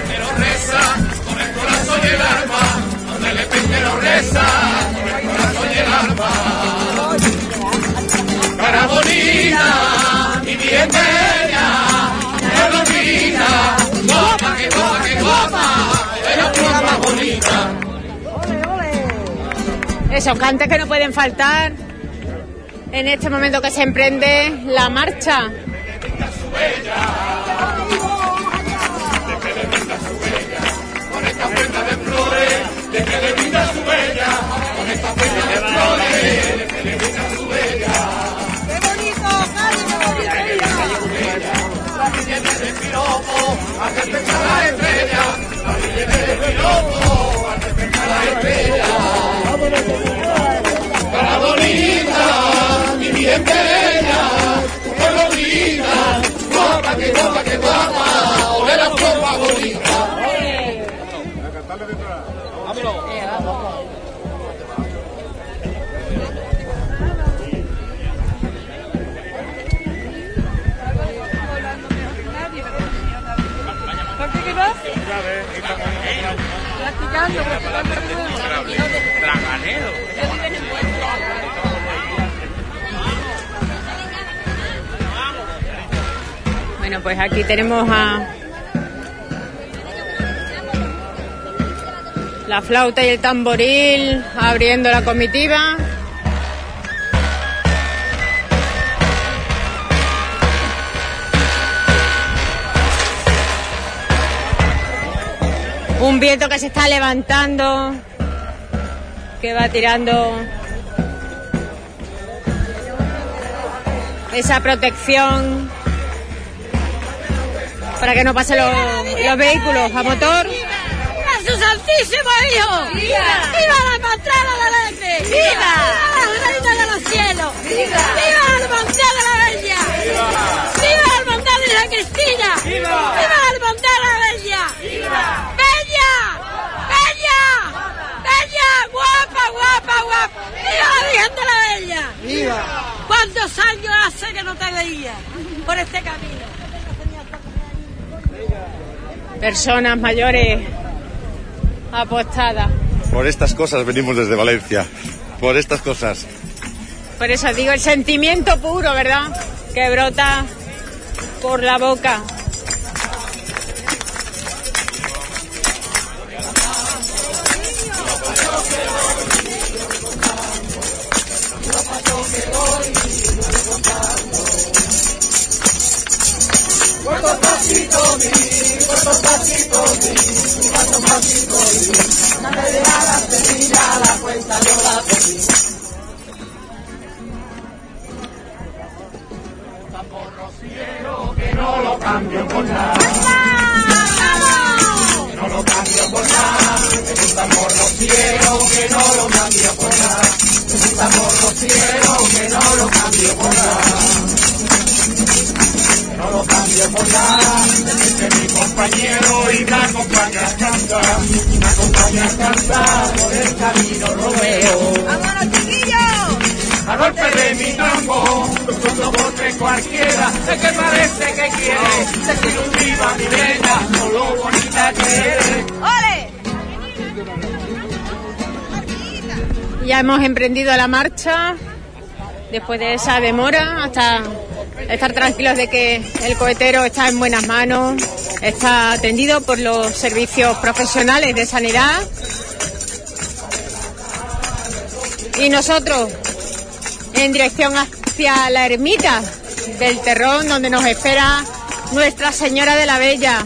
Pero reza con el corazón y el alma, espíritu reza el corazón y el alma. Cara bonita, mi bien bella, bonita, guapa, que guapa, que guapa, eres la más bonita. Esos cantes que no pueden faltar en este momento que se emprende la marcha. De flores, de que le Virgen del piropo, a despertar la estrella. Cara bonita, Bueno, pues aquí tenemos a la flauta y el tamboril abriendo la comitiva. Un viento que se está levantando, que va tirando esa protección para que no pasen los, los vehículos a motor. ¡A su santísimo hijo! ¡Viva! ¡Viva la patrona de Lepe! ¡Viva! la reina de los cielos! ¡Viva! la hermandad de la bella! ¡Viva, la hermandad de la Cristina! ¡Viva! la hermandad de la bella! ¡Viva! ¡Bella! ¡Bella! ¡Bella! ¡Guapa, guapa! ¡Viva la Virgen de la Bella! ¡Viva! ¿Cuántos años hace que no te veía por este camino? Personas mayores apostadas. Por estas cosas venimos desde Valencia. Por estas cosas. Por eso digo el sentimiento puro, ¿verdad? Que brota por la boca. Cielos que no lo cambio por nada. Cielos que no lo cambio por nada. Por los cielos que no lo cambio por nada no lo cambio por nada. Que mi compañero y me acompaña a cantar, me acompaña a cantar por el camino Romeo. ¡Vámonos, chiquillos! a golpe de mi tambo, tocando bote cualquiera, es que parece que quiere, decir un viva mi bella, con lo bonita que eres. Ya hemos emprendido la marcha después de esa demora hasta estar tranquilos de que el cohetero está en buenas manos, está atendido por los servicios profesionales de sanidad. Y nosotros en dirección hacia la ermita del Terrón, donde nos espera Nuestra Señora de la Bella.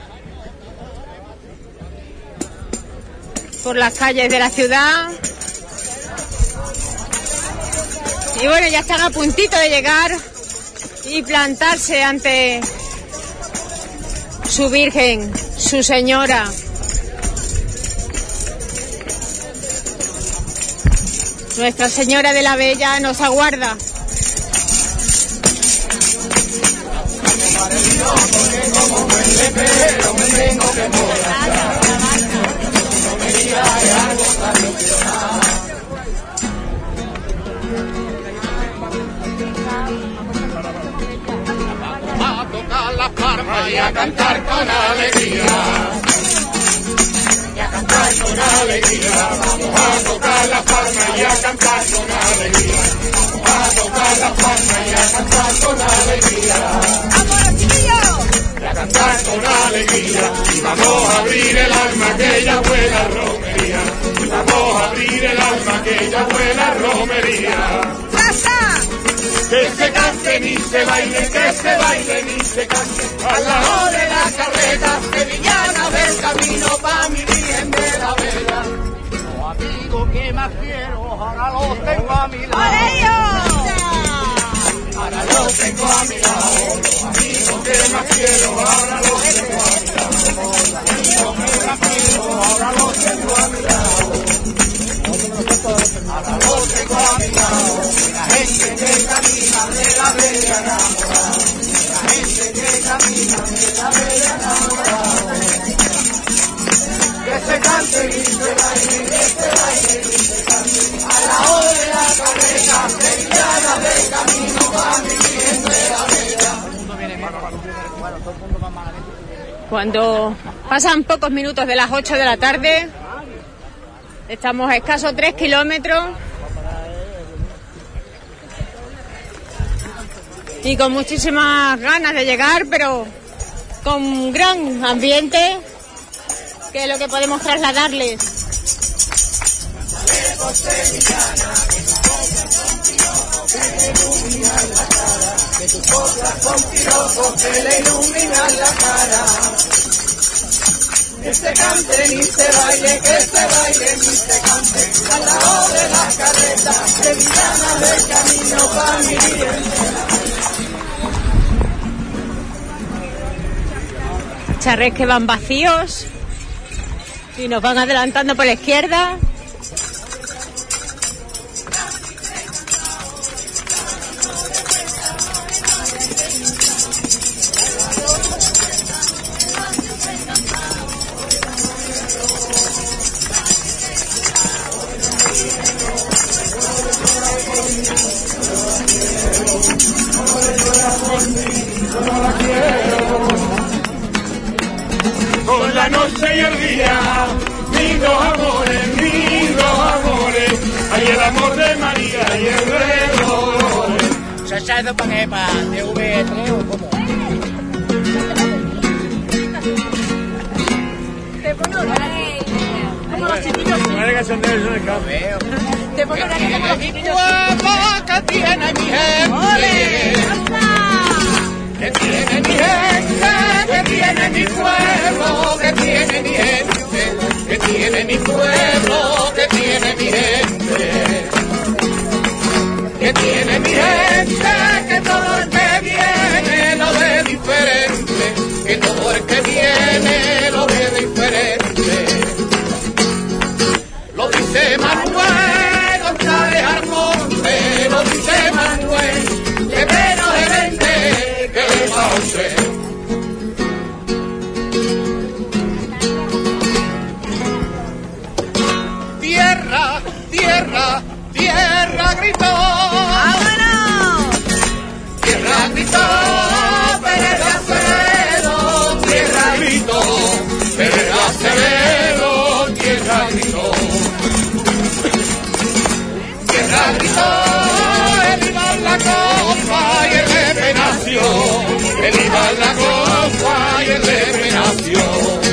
por las calles de la ciudad. Y bueno, ya están a puntito de llegar y plantarse ante su Virgen, su Señora. Nuestra Señora de la Bella nos aguarda. Y a cantar con alegría. Y a cantar con alegría. Vamos a tocar la palma y a cantar con alegría. Vamos a tocar la palma y a cantar con alegría. A cantar con alegría. Y vamos a abrir el alma que ella buena romería. Y vamos a abrir el alma que ella buena romería. Que se cante ni se baile, que se baile ni se cante. A la hora de la carreta, sevillana del camino pa' mi virgen de la vela. Los amigos que más quiero, ahora los tengo a mi lado. Ahora los tengo a mi lado. Los amigos que más quiero, ahora los tengo a mi lado. Los amigos que más quiero, ahora los tengo a mi lado. Ahora los tengo a mi lado. La gente que camina de la bella enamorada. La gente que camina de la bella enamorada. Que se cante y se baile, que se baile y se cante. Cuando pasan pocos minutos de las 8 de la tarde, estamos a escasos 3 kilómetros y con muchísimas ganas de llegar, pero con un gran ambiente, que es lo que podemos trasladarles. Que que le iluminan la cara. Que se cante ni se baile, que se baile ni se cante. A la hora de la carreta, sevillana del camino pa' mi. Charres que van vacíos y nos van adelantando por la izquierda. Con la noche y el día, mis dos amores, mis dos amores. Hay el amor de María y el de Dolores. ¿Se sabe de pagué para TV3 o cómo? Te pongo una que como que tiene mi gente. Que tiene mi gente, que tiene mi pueblo, que tiene mi gente, que tiene mi pueblo, que tiene mi gente, que tiene mi gente, que todo el que viene lo ve diferente, que todo el que viene lo ve diferente. Lo dice Manuel Tierra, tierra, tierra gritó. ¡Vámonos! Tierra gritó, Pérez Acevedo, tierra gritó, Pérez Acevedo, tierra gritó. Tierra gritó, el iba en la copa y el Lepe nació. El iba en la copa y el Lepe nació.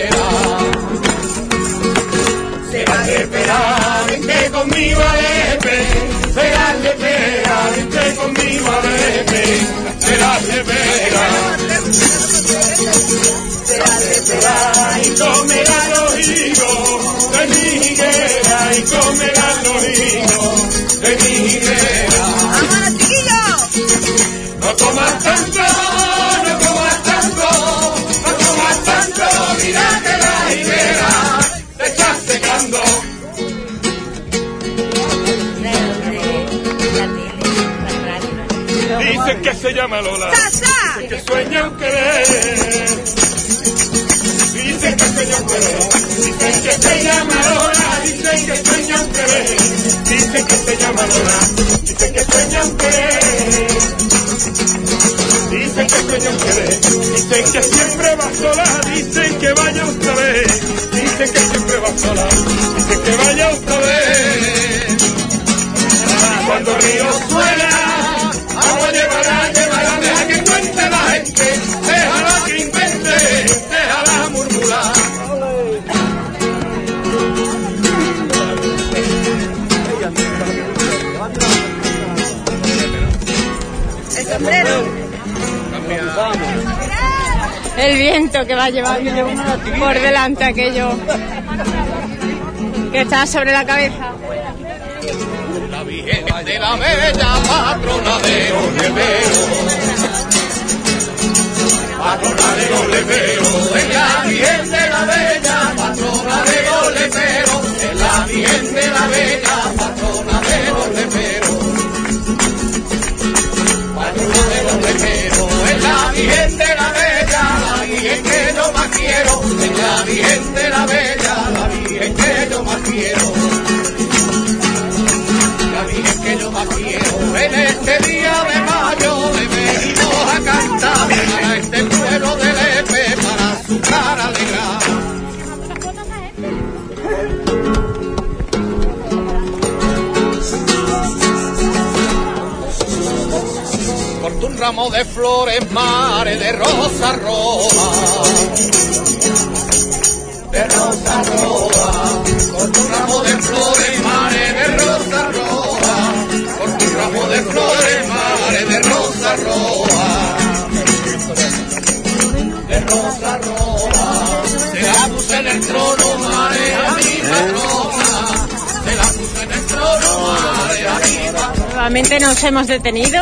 Lepera. Serás lepera, vente conmigo a Lepe. Serás lepera, vente conmigo a Lepe. Serás lepera. Serás lepera y comerás los higos de mi higuera y comerás los higos de mi higuera. ¡Vámonos, chiquillos! No comas tanto, no Dicen que se llama Lola, dicen que sueña un querer. Dicen que sueña un querer, dicen que se llama Lola, dicen que sueña un querer. Dicen que se llama Lola, dicen que sueña un querer. Dicen que sueña un querer, dicen que siempre va sola, dicen que vaya otra vez. Dicen que siempre va sola, dicen que vaya otra vez. Cuando río suena, llevará, deja que cuente la gente, déjala que invente, déjala murmurar. El sombrero. El viento que va llevando por delante aquello que está sobre la cabeza. La Bella, patrona de leperos. Patrona de leperos, es la Virgen de la Bella, patrona de leperos. Es la Virgen de la Bella, patrona de leperos. Patrona de leperos, es la Virgen de la Bella, la Virgen que yo más quiero. Es la Virgen de la Bella, la Virgen que yo más quiero que yo más. En este día de mayo le venimos a cantar a este pueblo de Lepe para su cara alegrar. Corto un ramo de flores, mare de rosa roja. De rosa roja, corto un ramo de flores, mare de rosa roja. De flores, mare de rosa roja. De rosa roja, se la puse en el trono, mare a mi patrona. Se la puse en el trono, mare a mi patrona. Nuevamente nos hemos detenido.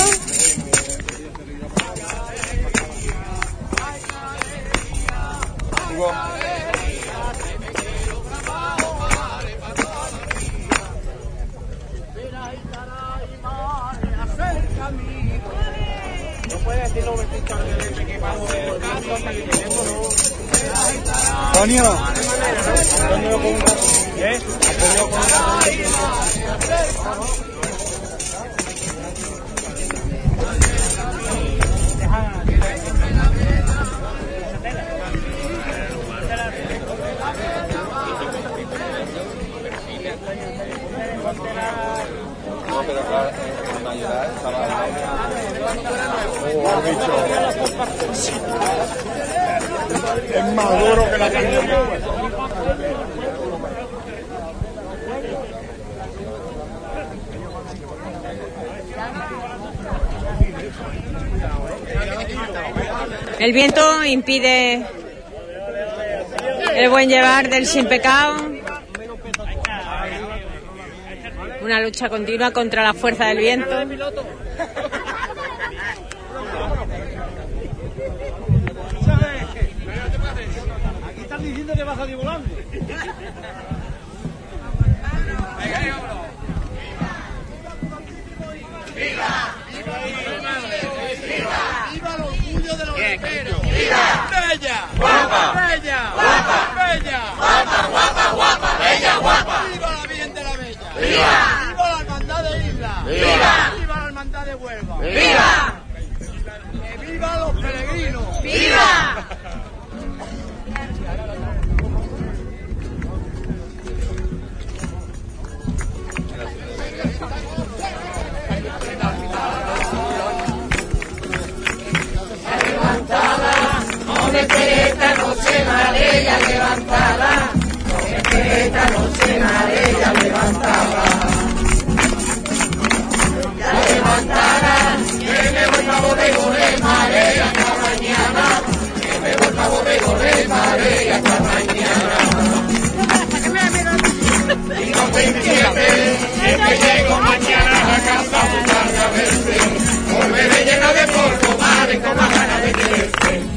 Antonio. Antonio con ¿Eh? Antonio con No, pero acá en la mayoría estaba El viento impide el buen llevar del sin pecado. Una lucha continua contra la fuerza del viento. Están diciendo que vas a volando. ¡Viva el orgullo de los leperos! ¡Viva! ¡Bella! ¡Guapa! ¡Bella! ¡Guapa! ¡Bella! ¡Guapa, guapa, guapa! ¡Bella, guapa! ¡Viva la Virgen de la Bella! ¡Viva! ¡Viva la Hermandad de Isla! ¡Viva! ¡Viva la Hermandad de Huelva! ¡Viva! ¡Que viva los peregrinos! ¡Viva! No me esperes esta noche, María levantada, no me esperes esta noche, María levantada. Ya levantada, que me voy pa' bodegones, María, hasta mañana, que me voy pa' bodegones, María, hasta mañana. Y no te inquietes, que te llego mañana a casa a buscarte a verte, volveré llena de polvo, madre, con más ganas de quererte.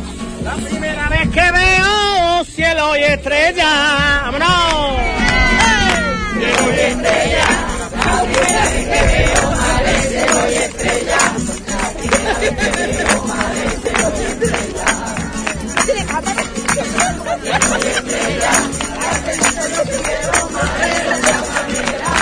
La primera vez que veo cielo y estrella. ¡Vámonos! Cielo y estrella, la primera vez que veo madre, cielo y estrella. La primera vez que veo y estrella. Estrella, la primera manera.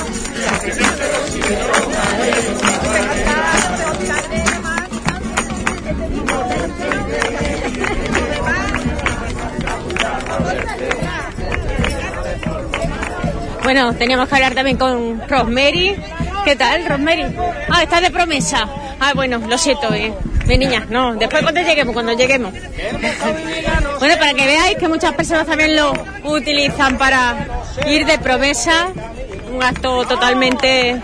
Bueno, teníamos que hablar también con Rosemary. ¿Qué tal, Rosemary? Ah, estás de promesa. Ah, bueno, lo siento, eh. Mi niña, no, después cuando lleguemos, cuando lleguemos. (laughs) Bueno, para que veáis que muchas personas también lo utilizan para ir de promesa, un acto totalmente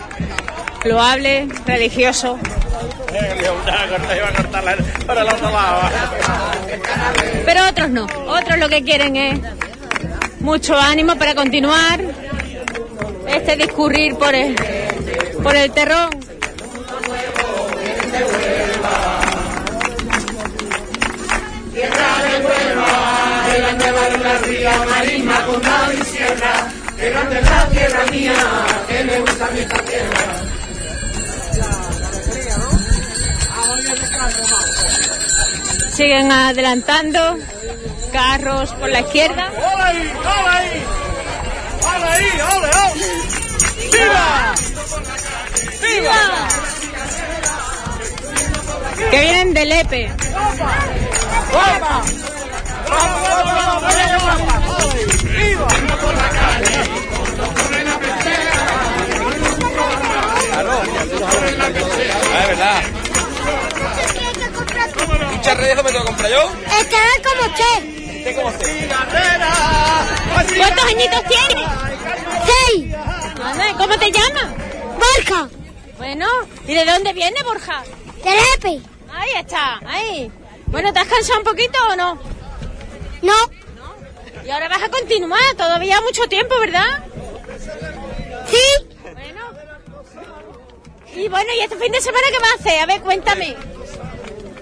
loable, religioso. Pero otros no, otros lo que quieren es mucho ánimo para continuar este discurrir por el, por el terrón. Tierra de Huelva, de la nueva de la ría, marisma, condado y sierra. Que grande la tierra mía, que me gusta mi tierra. Siguen adelantando carros por la izquierda. ¡Ole ahí! ¡Ole, ole! ¡Viva! ¡Viva! Que vienen de Lepe. ¡Guapa! ¡Guapa, guapa, guapa! ¡Bella, guapa! ¡Viva! Es verdad. Muchas redes me tengo que comprar yo. Este es. Este como usted. ¿Cuántos añitos tienes? Seis. ¿Cómo te llamas? Borja. Bueno, ¿y de dónde viene Borja? De Lepe. Ahí está, ahí. Bueno, ¿te has cansado un poquito o no? No. Y ahora vas a continuar, todavía mucho tiempo, ¿verdad? Sí. Bueno. Y bueno, ¿y este fin de semana qué vas a hacer? A ver, cuéntame.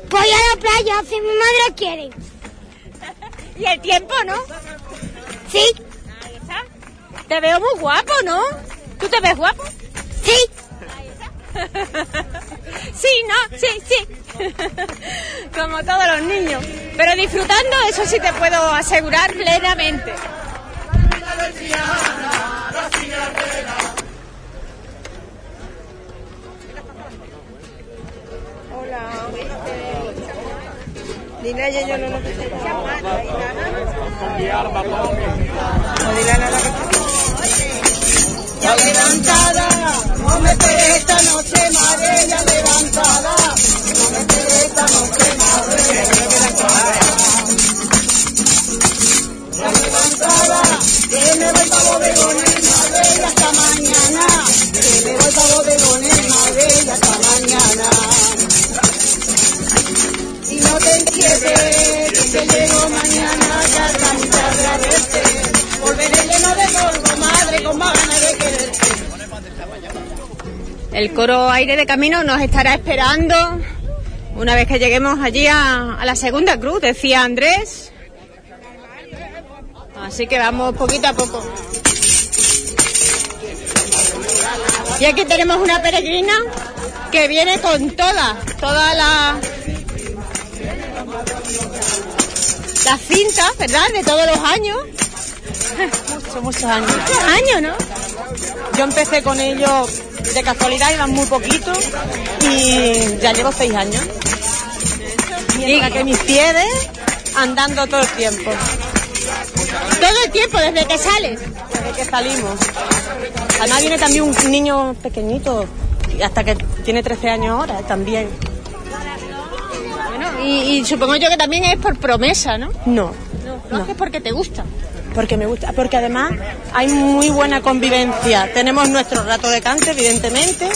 Voy a la playa si mi madre quiere. ¿Y el tiempo, no? Sí. Te veo muy guapo, ¿no? ¿Tú te ves guapo? Sí. (laughs) Sí, no, sí, sí. (laughs) Como todos los niños. Pero disfrutando, eso sí te puedo asegurar plenamente. Dile a yo no lo que se Ya levantada, no me esperes esta noche, madre, ya levantada. No me esperes esta noche, madre, ya levantada. Que me voy pa' bodegones, madre, hasta mañana. Que me voy pa' bodegones, madre, hasta mañana. El coro Aire de Camino nos estará esperando una vez que lleguemos allí a, a la segunda cruz, decía Andrés. Así que vamos poquito a poco. Y aquí tenemos una peregrina que viene con todas, todas las las cintas, ¿verdad? De todos los años. Muchos, muchos años. Muchos años, ¿no? Yo empecé con ellos de casualidad, iban muy poquito y ya llevo seis años. Mientras que mis pies andando todo el tiempo. Todo el tiempo, desde que sales. Desde que salimos. Además viene también un niño pequeñito, hasta que tiene 13 años ahora también. Bueno, y, y supongo yo que también es por promesa, ¿no? No, No, es que es porque te gusta. porque me gusta, porque además hay muy buena convivencia. Tenemos nuestro rato de cante, evidentemente,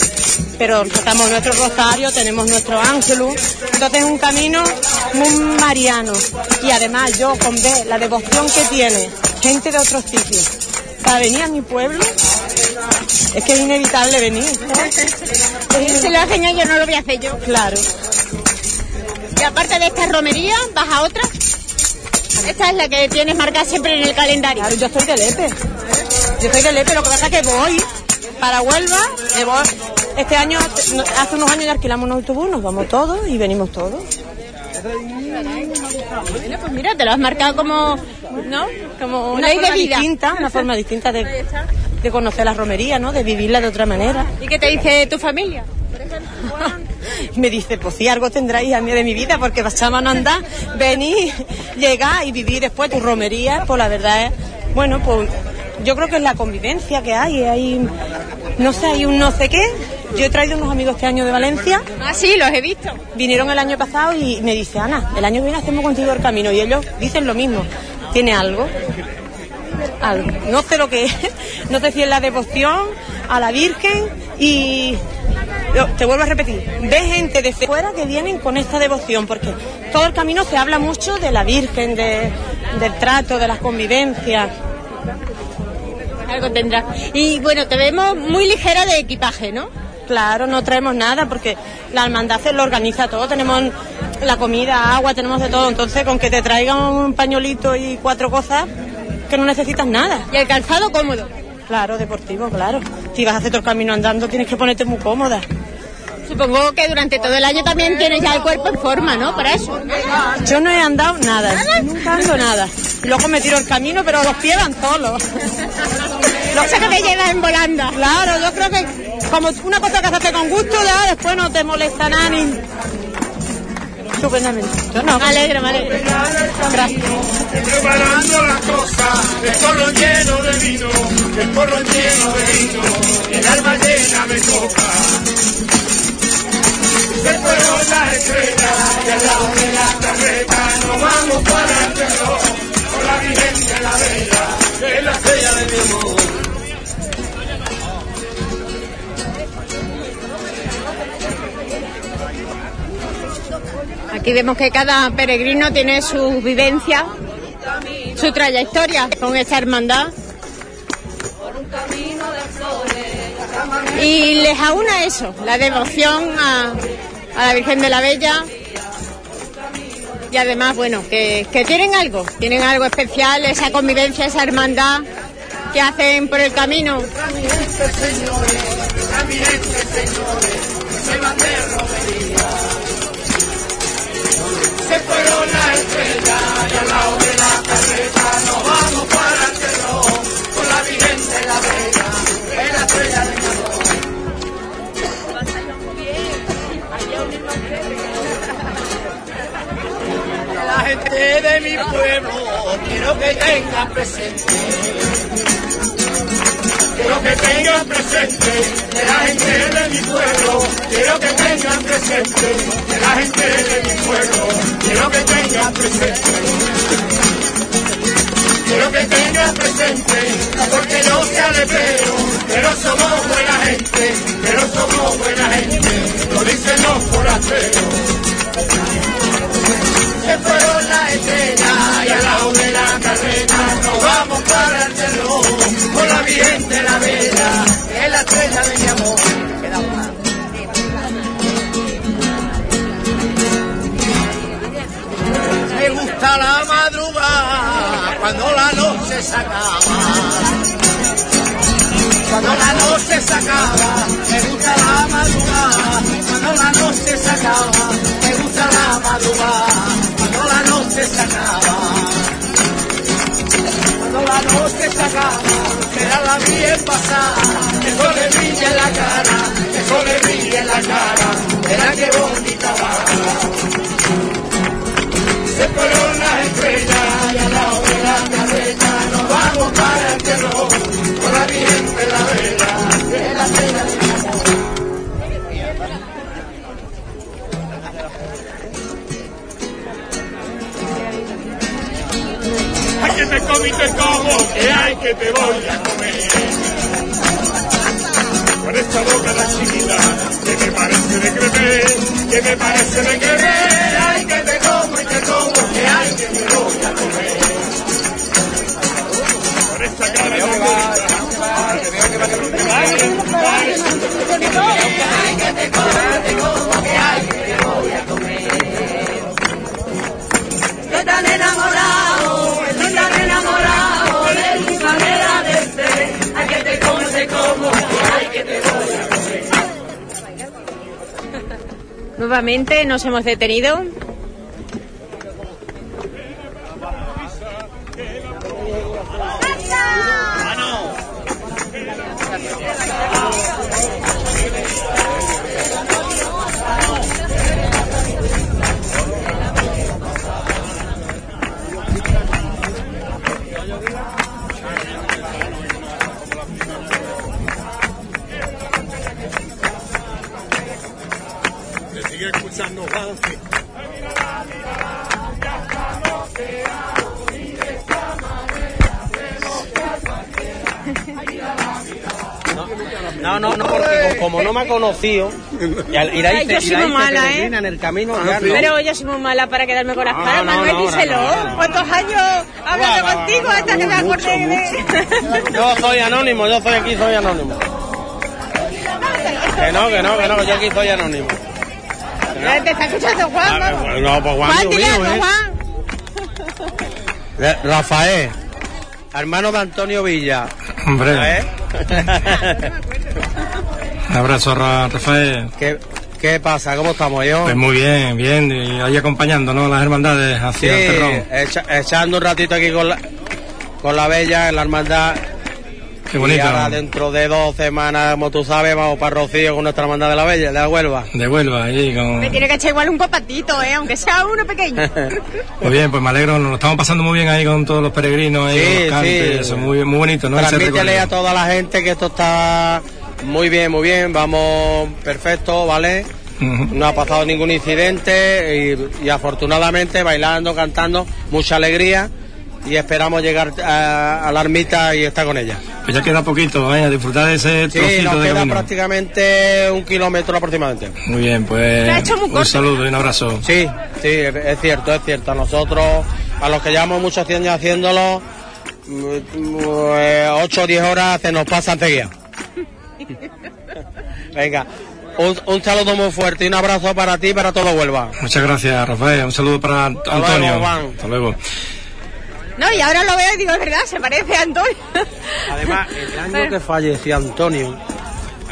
pero tocamos nuestro rosario, tenemos nuestro ángelus. Entonces es un camino muy mariano. Y además yo con ver la devoción que tiene gente de otros sitios para venir a mi pueblo, es que es inevitable venir. (laughs) Si lo hacen ellos, no lo voy a hacer yo. Claro. Y aparte de esta romería, ¿vas a otra? Esta es la que tienes marcada siempre en el calendario. Claro, yo estoy de Lepe. Yo estoy de Lepe, lo que pasa es que voy para Huelva, me voy- este año, hace unos años ya alquilamos un autobús, nos vamos todos y venimos todos. Bueno, pues mira, te lo has marcado como, ¿no? Como una de vida. distinta, una forma distinta de, de conocer la romería, ¿no? De vivirla de otra manera. ¿Y qué te dice tu familia? Y me dice, pues sí, algo tendráis a mí de mi vida, porque pasamos a andar, venir, llegar y vivir después tu romería, pues la verdad es, bueno, pues yo creo que es la convivencia que hay, hay, no sé, hay un no sé qué. Yo he traído unos amigos este año de Valencia. Ah, sí, los he visto. Vinieron el año pasado y me dice, Ana, el año que viene hacemos contigo el camino. Y ellos dicen lo mismo. ¿Tiene algo? Algo. No sé lo que es. (laughs) No sé si es la devoción a la Virgen y te vuelvo a repetir, ve gente de fuera que vienen con esta devoción, porque todo el camino se habla mucho de la Virgen, de, del trato, de las convivencias. Algo tendrá. Y bueno, te vemos muy ligera de equipaje, ¿no? Claro, no traemos nada porque la hermandad se lo organiza todo. Tenemos la comida, agua, tenemos de todo. Entonces, con que te traigan un pañolito y cuatro cosas, que no necesitas nada. Y el calzado cómodo. Claro, deportivo, claro. Si vas a hacer todo el camino andando, tienes que ponerte muy cómoda. Supongo que durante todo el año también tienes ya el cuerpo en forma, ¿no? Para eso. Yo no he andado nada, nunca ando nada. Luego me tiro el camino, pero los pies van solos. Eso que te llevas en volanda. Claro, yo creo que como una cosa que se hace con gusto, ya después no te molesta nada ni... Estupendamente. Yo no. Me alegro, me alegro. Gracias. preparando las cosas, el corro lleno de vino, el corro lleno de vino, el alma llena de copa. Aquí vemos que cada peregrino tiene su vivencia, su trayectoria con esta hermandad. Y les aúna eso, la devoción a, la Virgen de la Bella. Y además, bueno, que tienen algo, tienen algo especial, esa convivencia, esa hermandad que hacen por el camino. Se fueron las estrellas y al lado de la carreta nos vamos para el reloj, con la Virgen de la Bella, es la estrella de. La gente de mi pueblo quiero que tenga presente. Quiero que tengan presente que la gente de mi pueblo, quiero que tengan presente que la gente de mi pueblo, quiero que tengan presente. Quiero que tengan presente, porque yo sea alegrero, pero somos buena gente, pero somos buena gente, lo dicen los forasteros se fueron la estrella y al lado de la carreta nos vamos para el reloj con la virgen de la vela, es la estrella de mi amor. Me gusta la madrugada cuando la noche se acaba. Cuando la noche se acaba, me gusta la madrugada. Cuando la noche se acaba, me gusta la madrugada se. Cuando la noche se acaba, la bien pasada, que sol le brilla en la cara, que sol le brilla en la cara, verá qué bonita va. Se corona estrella y al lado de la carreta nos vamos para el terror, con la Virgen de la vela, de la cena Ay, que te como y te como, que hay que te voy a comer. Con esta boca tan chiquita, que me parece de cremer, que me parece de querer. Ay, que te como y te como, que hay que te voy a comer. Con esta cara de bonita, que va a Ay, que te como, te como, que hay que te voy a comer. Estoy tan enamorado, Nuevamente nos hemos detenido. No, no, no, porque como no me ha conocido, y al ir Ay, yo soy muy mala, ¿eh? en el camino, ya no. Pero yo soy muy mala para quedarme con las No, caras. no, Manuel, no, no, díselo. no, no, no. ¿Cuántos años hablando Va, va, contigo hasta que me mucho, acordé de... (laughs) Yo soy anónimo, yo soy aquí, soy anónimo. Que no, que no, que no, que yo aquí soy anónimo. Ya Te está escuchando Juan, vamos. No, pues Juan, Juan, dile mío, algo, ¿eh? Juan. Eh, Rafael, hermano de Antonio Villa. Hombre. ¿Eh? (laughs) Un abrazo, Ra- Rafael. ¿Qué, ¿Qué pasa? ¿Cómo estamos yo? Pues muy bien, bien. Y ahí acompañando, ¿no? Las hermandades Sí, hacia el terrón. echa- echando un ratito aquí con la, con la Bella en la hermandad. Qué bonito. Y ahora dentro de dos semanas, como tú sabes, vamos para Rocío con nuestra hermandad de la Bella, de la Huelva. De Huelva, ahí con... Me tiene que echar igual un copatito, ¿eh? Aunque sea uno pequeño. (laughs) Pues bien, pues me alegro, nos lo estamos pasando muy bien ahí con todos los peregrinos, ahí, Sí, con los cantes, sí. eso, muy, muy bonito, ¿no? Transmítele a toda la gente que esto está muy bien, muy bien, vamos perfecto, ¿vale? No ha pasado ningún incidente y, y afortunadamente bailando, cantando, mucha alegría y esperamos llegar a, a la ermita y estar con ella. Pues ya queda poquito, ¿eh? a disfrutar de ese Sí, trocito nos de queda camino. prácticamente un kilómetro aproximadamente. Muy bien, pues hecho muy un saludo y un abrazo. Sí, sí, es cierto, es cierto. A nosotros, a los que llevamos muchos años haciéndolo, mm, mm, eh, 8 o 10 horas se nos pasan seguidas. (laughs) Venga, un, un saludo muy fuerte y un abrazo para ti y para todo Huelva. Muchas gracias, Rafael. Un saludo para Antonio. luego. Hasta luego. No, y ahora lo veo y digo, es verdad, se parece a Antonio. (laughs) Además, el año que falleció Antonio,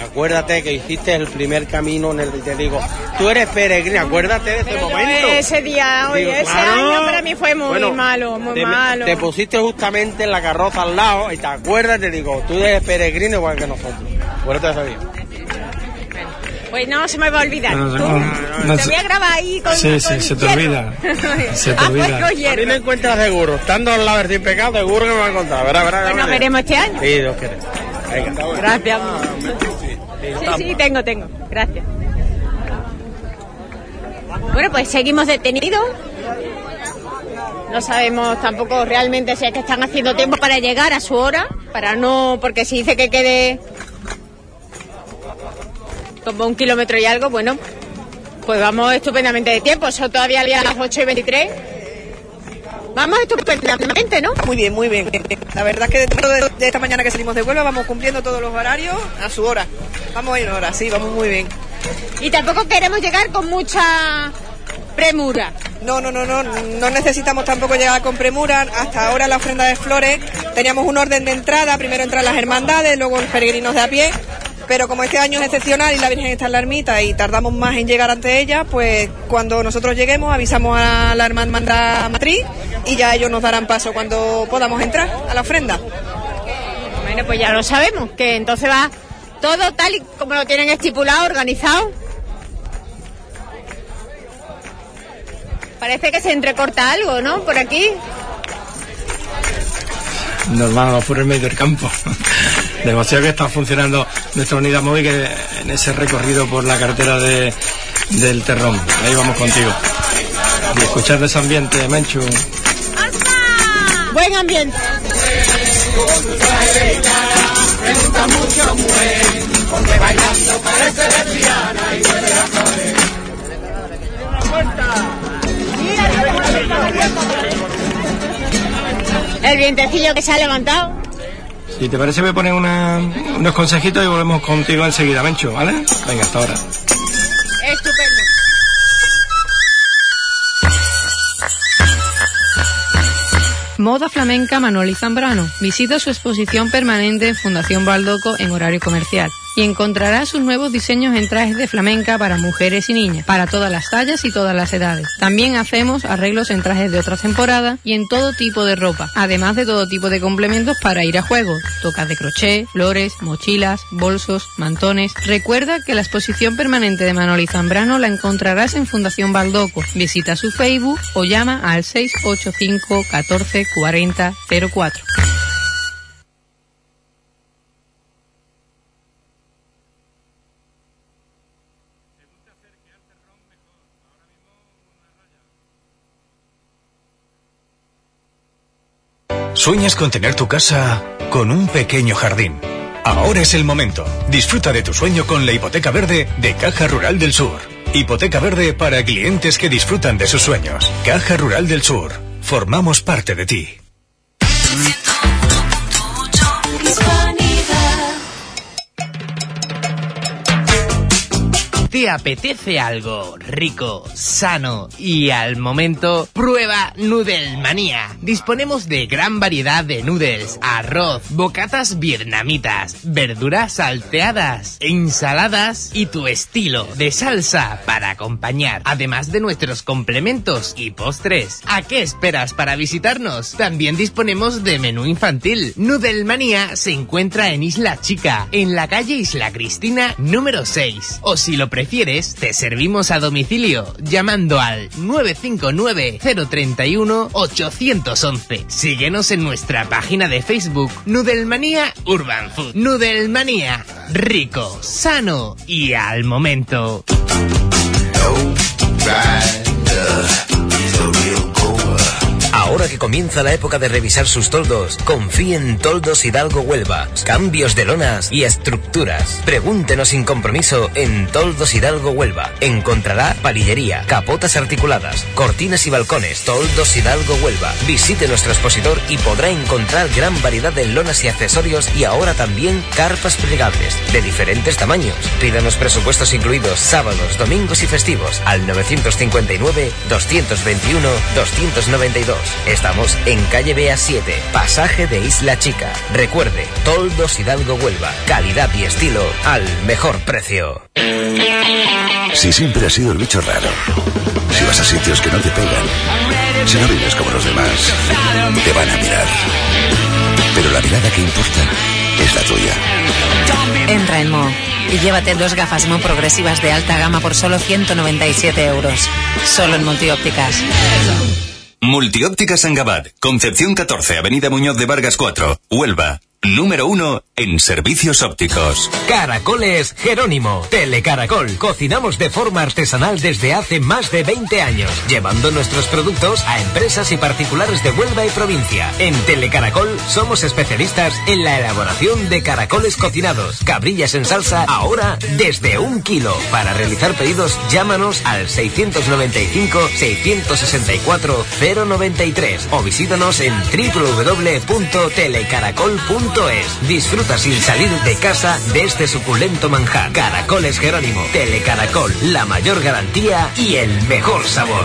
acuérdate que hiciste el primer camino en el que te digo, tú eres peregrino, acuérdate de ese Pero yo momento. ese día, oye, Digo, ese claro. año para mí fue muy Bueno, malo, muy te, malo. te pusiste justamente en la carroza al lado y te acuerdas, te digo, tú eres peregrino igual que nosotros. Ese día. Pues no se me va a olvidar. No, no, no, te se- voy a grabar ahí con Sí, sí, con se te olvida. (laughs) Se te Ah, olvida. pues con A mí me encuentras seguro, estando al lado del sin pecado, seguro que me va a encontrar. Verá, verá, Bueno, veremos este año. Sí, Dios quiere. Venga. Gracias. Sí, sí, tengo, tengo. Gracias. Bueno, pues seguimos detenidos. No sabemos tampoco realmente si es que están haciendo tiempo para llegar a su hora, para no, porque si dice que quede como un kilómetro y algo, bueno, pues vamos estupendamente de tiempo. Son todavía a las 8 y 23. Vamos estupendamente, ¿no? Muy bien, muy bien. La verdad es que dentro de, de esta mañana que salimos de Huelva vamos cumpliendo todos los horarios a su hora. Vamos en hora, sí, vamos muy bien. Y tampoco queremos llegar con mucha premura. No, no, no, no, no necesitamos tampoco llegar con premura. Hasta ahora la ofrenda de flores teníamos un orden de entrada, primero entran las hermandades, luego los peregrinos de a pie. Pero como este año es excepcional y la Virgen está en la ermita y tardamos más en llegar ante ella, pues cuando nosotros lleguemos avisamos a la hermandad matriz y ya ellos nos darán paso cuando podamos entrar a la ofrenda. Bueno, pues ya lo sabemos, que entonces va todo tal y como lo tienen estipulado, organizado. Parece que se entrecorta algo, ¿no? Por aquí. Normal, vamos por el medio del campo. Demasiado que está funcionando nuestra unidad móvil en ese recorrido por la carretera de, del Terrón. Ahí vamos contigo. Y escuchar de ese ambiente, Menchu. Buen ambiente. El vientecillo que se ha levantado. Si te parece, voy a poner una- unos consejitos y volvemos contigo enseguida, Menchu, ¿vale? Venga, hasta ahora. Estupendo. Moda Flamenca Manuel y Zambrano. Visita su exposición permanente en Fundación Baldoco en horario comercial y encontrará sus nuevos diseños en trajes de flamenca para mujeres y niñas, para todas las tallas y todas las edades. También hacemos arreglos en trajes de otra temporada y en todo tipo de ropa, además de todo tipo de complementos para ir a juegos, tocas de crochet, flores, mochilas, bolsos, mantones. Recuerda que la exposición permanente de Manuel y Zambrano la encontrarás en Fundación Baldoco. Visita su Facebook o llama al 685 14 40 04. ¿Sueñas con tener tu casa con un pequeño jardín? Ahora es el momento. Disfruta de tu sueño con la hipoteca verde de Caja Rural del Sur. Hipoteca verde para clientes que disfrutan de sus sueños. Caja Rural del Sur. Formamos parte de ti. ¿Te apetece algo rico, sano y al momento? Prueba Nudelmanía. Disponemos de gran variedad de noodles, arroz, bocatas vietnamitas, verduras salteadas, ensaladas y tu estilo de salsa para acompañar, además de nuestros complementos y postres. ¿A qué esperas para visitarnos? También disponemos de menú infantil. Nudelmanía se encuentra en Isla Chica, en la calle Isla Cristina número 6. O si lo prefieres, te servimos a domicilio llamando al 959-031-811. Síguenos en nuestra página de Facebook Nudelmanía Urban Food. Nudelmanía, rico, sano y al momento. Ahora que comienza la época de revisar sus toldos, confíe en Toldos Hidalgo Huelva. Cambios de lonas y estructuras. Pregúntenos sin compromiso en Toldos Hidalgo Huelva. Encontrará palillería, capotas articuladas, cortinas y balcones. Toldos Hidalgo Huelva. Visite nuestro expositor y podrá encontrar gran variedad de lonas y accesorios y ahora también carpas plegables de diferentes tamaños. Pídanos presupuestos incluidos sábados, domingos y festivos al 959 221 292. Estamos en calle Bea 7, pasaje de Isla Chica. Recuerde, Toldos Hidalgo Huelva, calidad y estilo al mejor precio. Si siempre has sido el bicho raro, si vas a sitios que no te pegan, si no vives como los demás, te van a mirar. Pero la mirada que importa es la tuya. Entra en Mo y llévate dos gafas Mo progresivas de alta gama por solo 197 euros. Solo en Multiópticas. Multióptica Sangabat, Concepción 14, Avenida Muñoz de Vargas 4, Huelva. Número 1 en servicios ópticos. Caracoles Jerónimo. Telecaracol. Cocinamos de forma artesanal desde hace más de 20 años, llevando nuestros productos a empresas y particulares de Huelva y provincia. En Telecaracol somos especialistas en la elaboración de caracoles cocinados, cabrillas en salsa, ahora desde un kilo. Para realizar pedidos, llámanos al 695 664 093 o visítanos en www.telecaracol.com caracoles.es. Disfruta sin salir de casa de este suculento manjar. Caracoles Jerónimo. Telecaracol, la mayor garantía y el mejor sabor.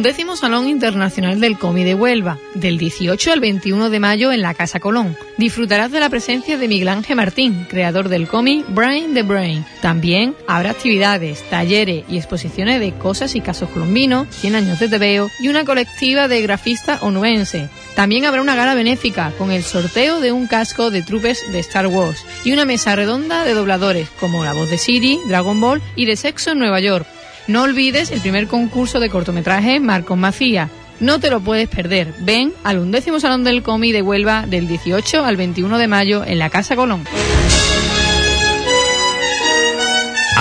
Undécimo Salón Internacional del Cómic de Huelva, del 18 al 21 de mayo en la Casa Colón. Disfrutarás de la presencia de Miguel Ángel Martín, creador del cómic Brain the Brain. También habrá actividades, talleres y exposiciones de cosas y casos colombinos, 100 años de tebeo y una colectiva de grafistas onuense. También habrá una gala benéfica con el sorteo de un casco de trupes de Star Wars y una mesa redonda de dobladores como la voz de Siri, Dragon Ball y de Sexo en Nueva York. No olvides el primer concurso de cortometraje Marcos Macía. No te lo puedes perder. Ven al undécimo Salón del Cómic de Huelva del 18 al 21 de mayo en la Casa Colón.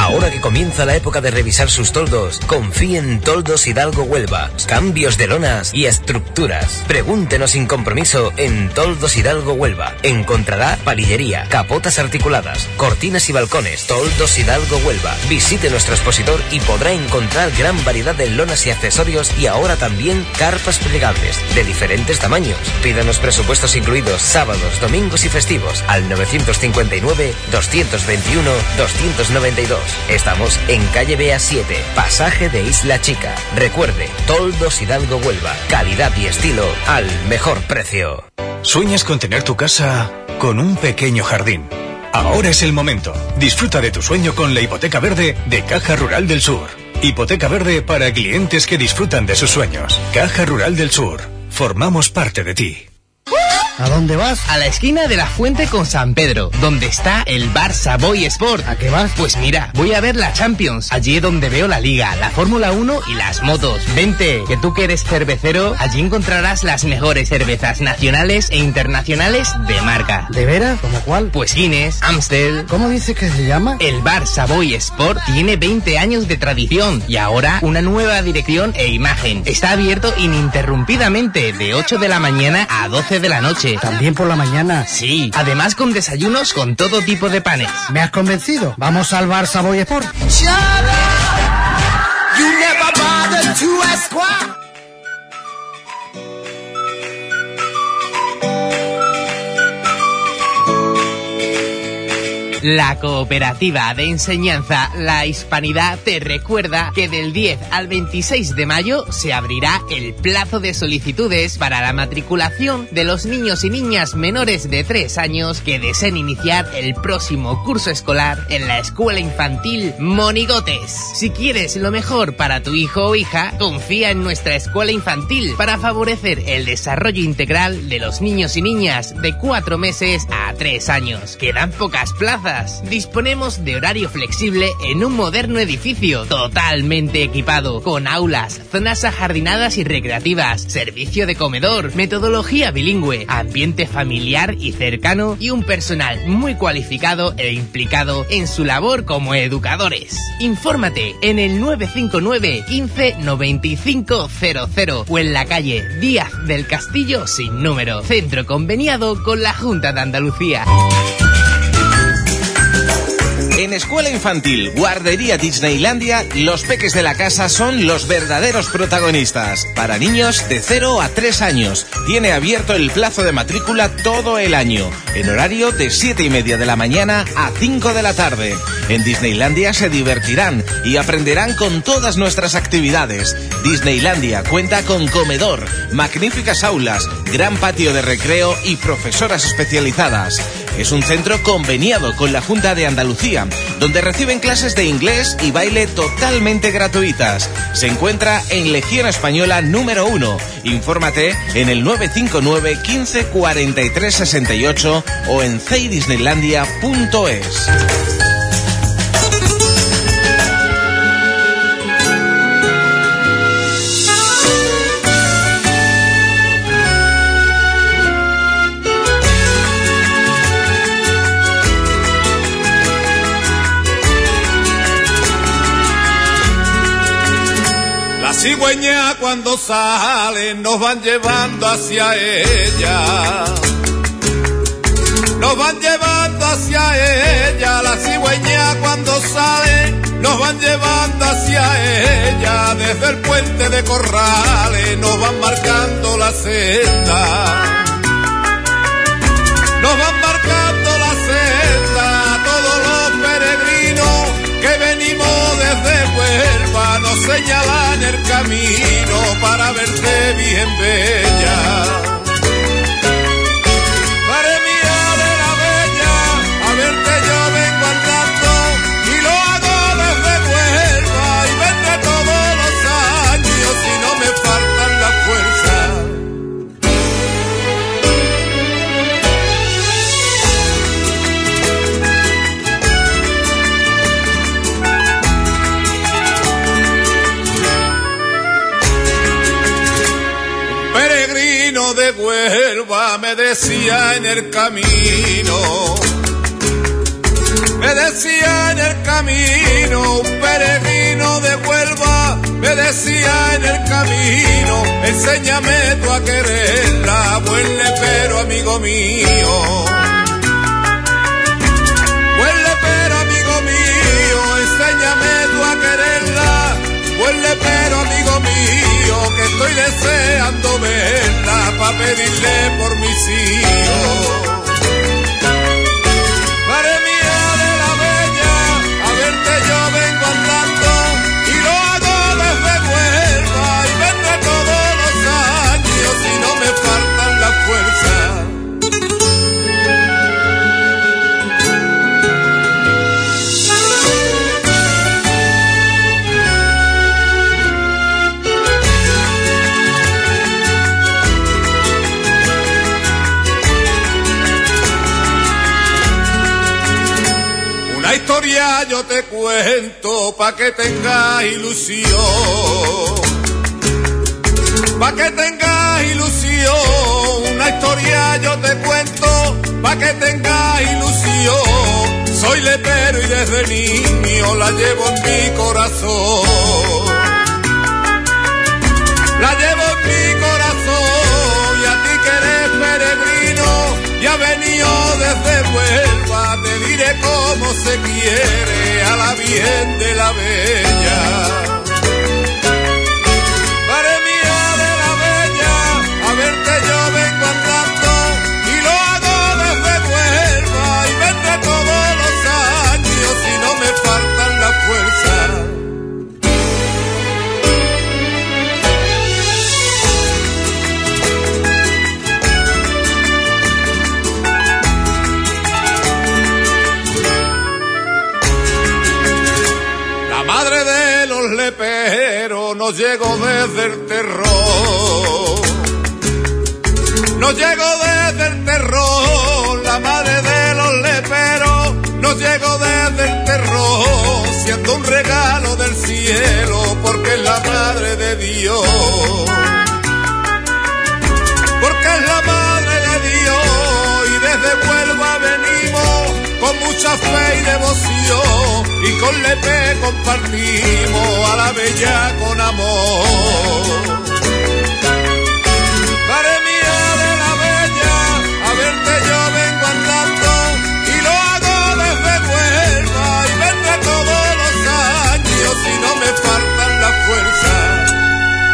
Ahora que comienza la época de revisar sus toldos, confíe en Toldos Hidalgo Huelva. Cambios de lonas y estructuras. Pregúntenos sin compromiso en Toldos Hidalgo Huelva. Encontrará palillería, capotas articuladas, cortinas y balcones. Toldos Hidalgo Huelva. Visite nuestro expositor y podrá encontrar gran variedad de lonas y accesorios y ahora también carpas plegables de diferentes tamaños. Pídanos presupuestos incluidos sábados, domingos y festivos al 959 221 292. Estamos en calle Bea 7, pasaje de Isla Chica. Recuerde, Toldos Hidalgo Huelva, calidad y estilo al mejor precio. ¿Sueñas con tener tu casa con un pequeño jardín? Ahora es el momento. Disfruta de tu sueño con la hipoteca verde de Caja Rural del Sur. Hipoteca verde para clientes que disfrutan de sus sueños. Caja Rural del Sur. Formamos parte de ti. ¿A dónde vas? A la esquina de la Fuente con San Pedro, donde está el bar Savoy Sport. ¿A qué vas? Pues mira, voy a ver la Champions, allí es donde veo la Liga, la Fórmula 1 y las motos. Vente, que tú que eres cervecero, allí encontrarás las mejores cervezas nacionales e internacionales de marca. ¿De veras? ¿Como cuál? Pues Guinness, Amstel. ¿Cómo dice que se llama? El bar Savoy Sport tiene 20 años de tradición y ahora una nueva dirección e imagen. Está abierto ininterrumpidamente de 8 de la mañana a 12 de la noche. También por la mañana. Sí, además con desayunos con todo tipo de panes. ¿Me has convencido? Vamos al bar Savoy Sport. La cooperativa de enseñanza La Hispanidad te recuerda que del 10 al 26 de mayo se abrirá el plazo de solicitudes para la matriculación de los niños y niñas menores de 3 años que deseen iniciar el próximo curso escolar en la escuela infantil Monigotes. Si quieres lo mejor para tu hijo o hija, confía en nuestra escuela infantil para favorecer el desarrollo integral de los niños y niñas de 4 meses a 3 años. Quedan pocas plazas Disponemos de horario flexible en un moderno edificio totalmente equipado, con aulas, zonas ajardinadas y recreativas, servicio de comedor, metodología bilingüe, ambiente familiar y cercano y un personal muy cualificado e implicado en su labor como educadores. Infórmate en el 959 15 9500 o en la calle Díaz del Castillo sin número, centro conveniado con la Junta de Andalucía. En Escuela Infantil Guardería Disneylandia, los peques de la casa son los verdaderos protagonistas. Para niños de 0 a 3 años, tiene abierto el plazo de matrícula todo el año, en horario de 7 y media de la mañana a 5 de la tarde. En Disneylandia se divertirán y aprenderán con todas nuestras actividades. Disneylandia cuenta con comedor, magníficas aulas, gran patio de recreo y profesoras especializadas. Es un centro conveniado con la Junta de Andalucía, donde reciben clases de inglés y baile totalmente gratuitas. Se encuentra en Legión Española número 1. Infórmate en el 959 15 43 68 o en ceidisneylandia.es. cigüeña cuando sale nos van llevando hacia ella. Nos van llevando hacia ella. La cigüeña cuando sale nos van llevando hacia ella, desde el puente de Corrales nos van marcando la senda. Nos van desde Huelva, nos señalan el camino para verte bien bella. Huelva me decía en el camino, me decía en el camino, peregrino de Huelva, me decía en el camino, enséñame tú a quererla, buen lepero amigo mío. Buen lepero amigo mío, que estoy deseando verla para pedirle por mis hijos. Madre mía de la bella, a verte yo vengo andando y lo hago desde Huelva y vendré todos los años si no me faltan las fuerzas. Historia yo te cuento pa' que tengas ilusión. Pa' que tengas ilusión. Una historia yo te cuento pa' que tengas ilusión. Soy lepero y desde niño la llevo en mi corazón. La llevo en mi corazón y a ti que eres peregrino y ha venido desde Huelva, diré cómo se quiere a la bien de la bella. Leperos nos llegó desde el terror. Nos llegó desde el terror, la madre de los leperos nos llegó desde el terror, siendo un regalo del cielo, porque es la madre de Dios. Porque es la madre mucha fe y devoción y con Lepe compartimos a la bella con amor. Madre mía de la bella, a verte yo vengo andando y lo hago desde Huelva y vendré todos los años si no me faltan las fuerzas.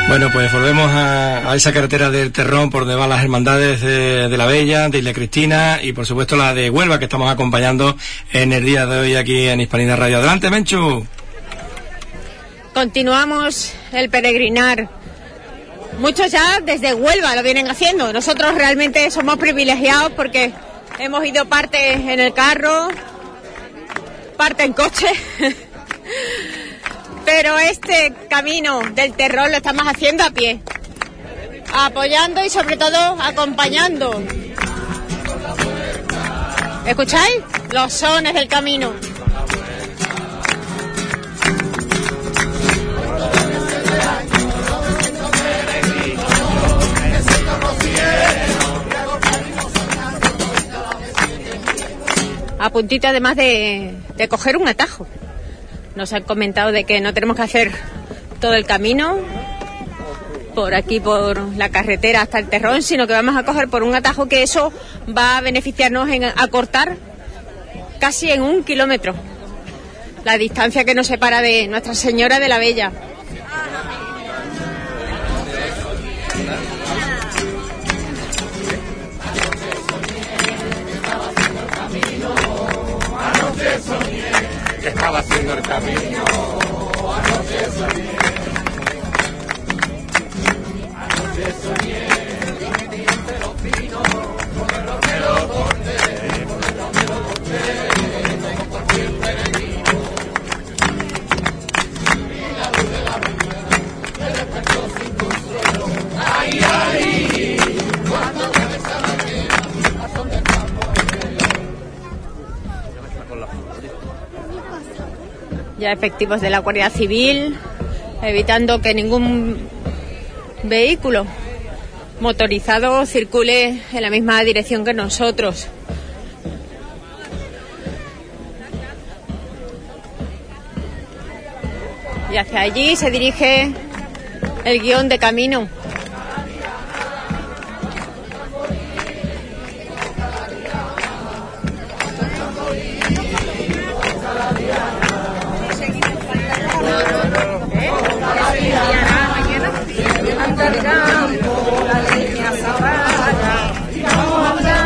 Bueno, pues volvemos a, esa carretera del Terrón por donde van las hermandades de, de la Bella, de Isla Cristina y por supuesto la de Huelva que estamos acompañando en el día de hoy aquí en Hispanidad Radio. Adelante, Menchu. Continuamos el peregrinar. Muchos ya desde Huelva lo vienen haciendo. Nosotros realmente somos privilegiados porque hemos ido parte en el carro, parte en coche. (laughs) Pero este camino del terror lo estamos haciendo a pie. Apoyando y sobre todo acompañando. ¿Escucháis? Los sones del camino. A puntito además de, de coger un atajo. Nos han comentado de que no tenemos que hacer todo el camino por aquí, por la carretera hasta el Terrón, sino que vamos a coger por un atajo que eso va a beneficiarnos en acortar casi en un kilómetro la distancia que nos separa de Nuestra Señora de la Bella. Que estaba haciendo el camino. Anoche soñé. Anoche soñé. Ya efectivos de la Guardia Civil, evitando que ningún vehículo motorizado circule en la misma dirección que nosotros. Y hacia allí se dirige el guion de camino.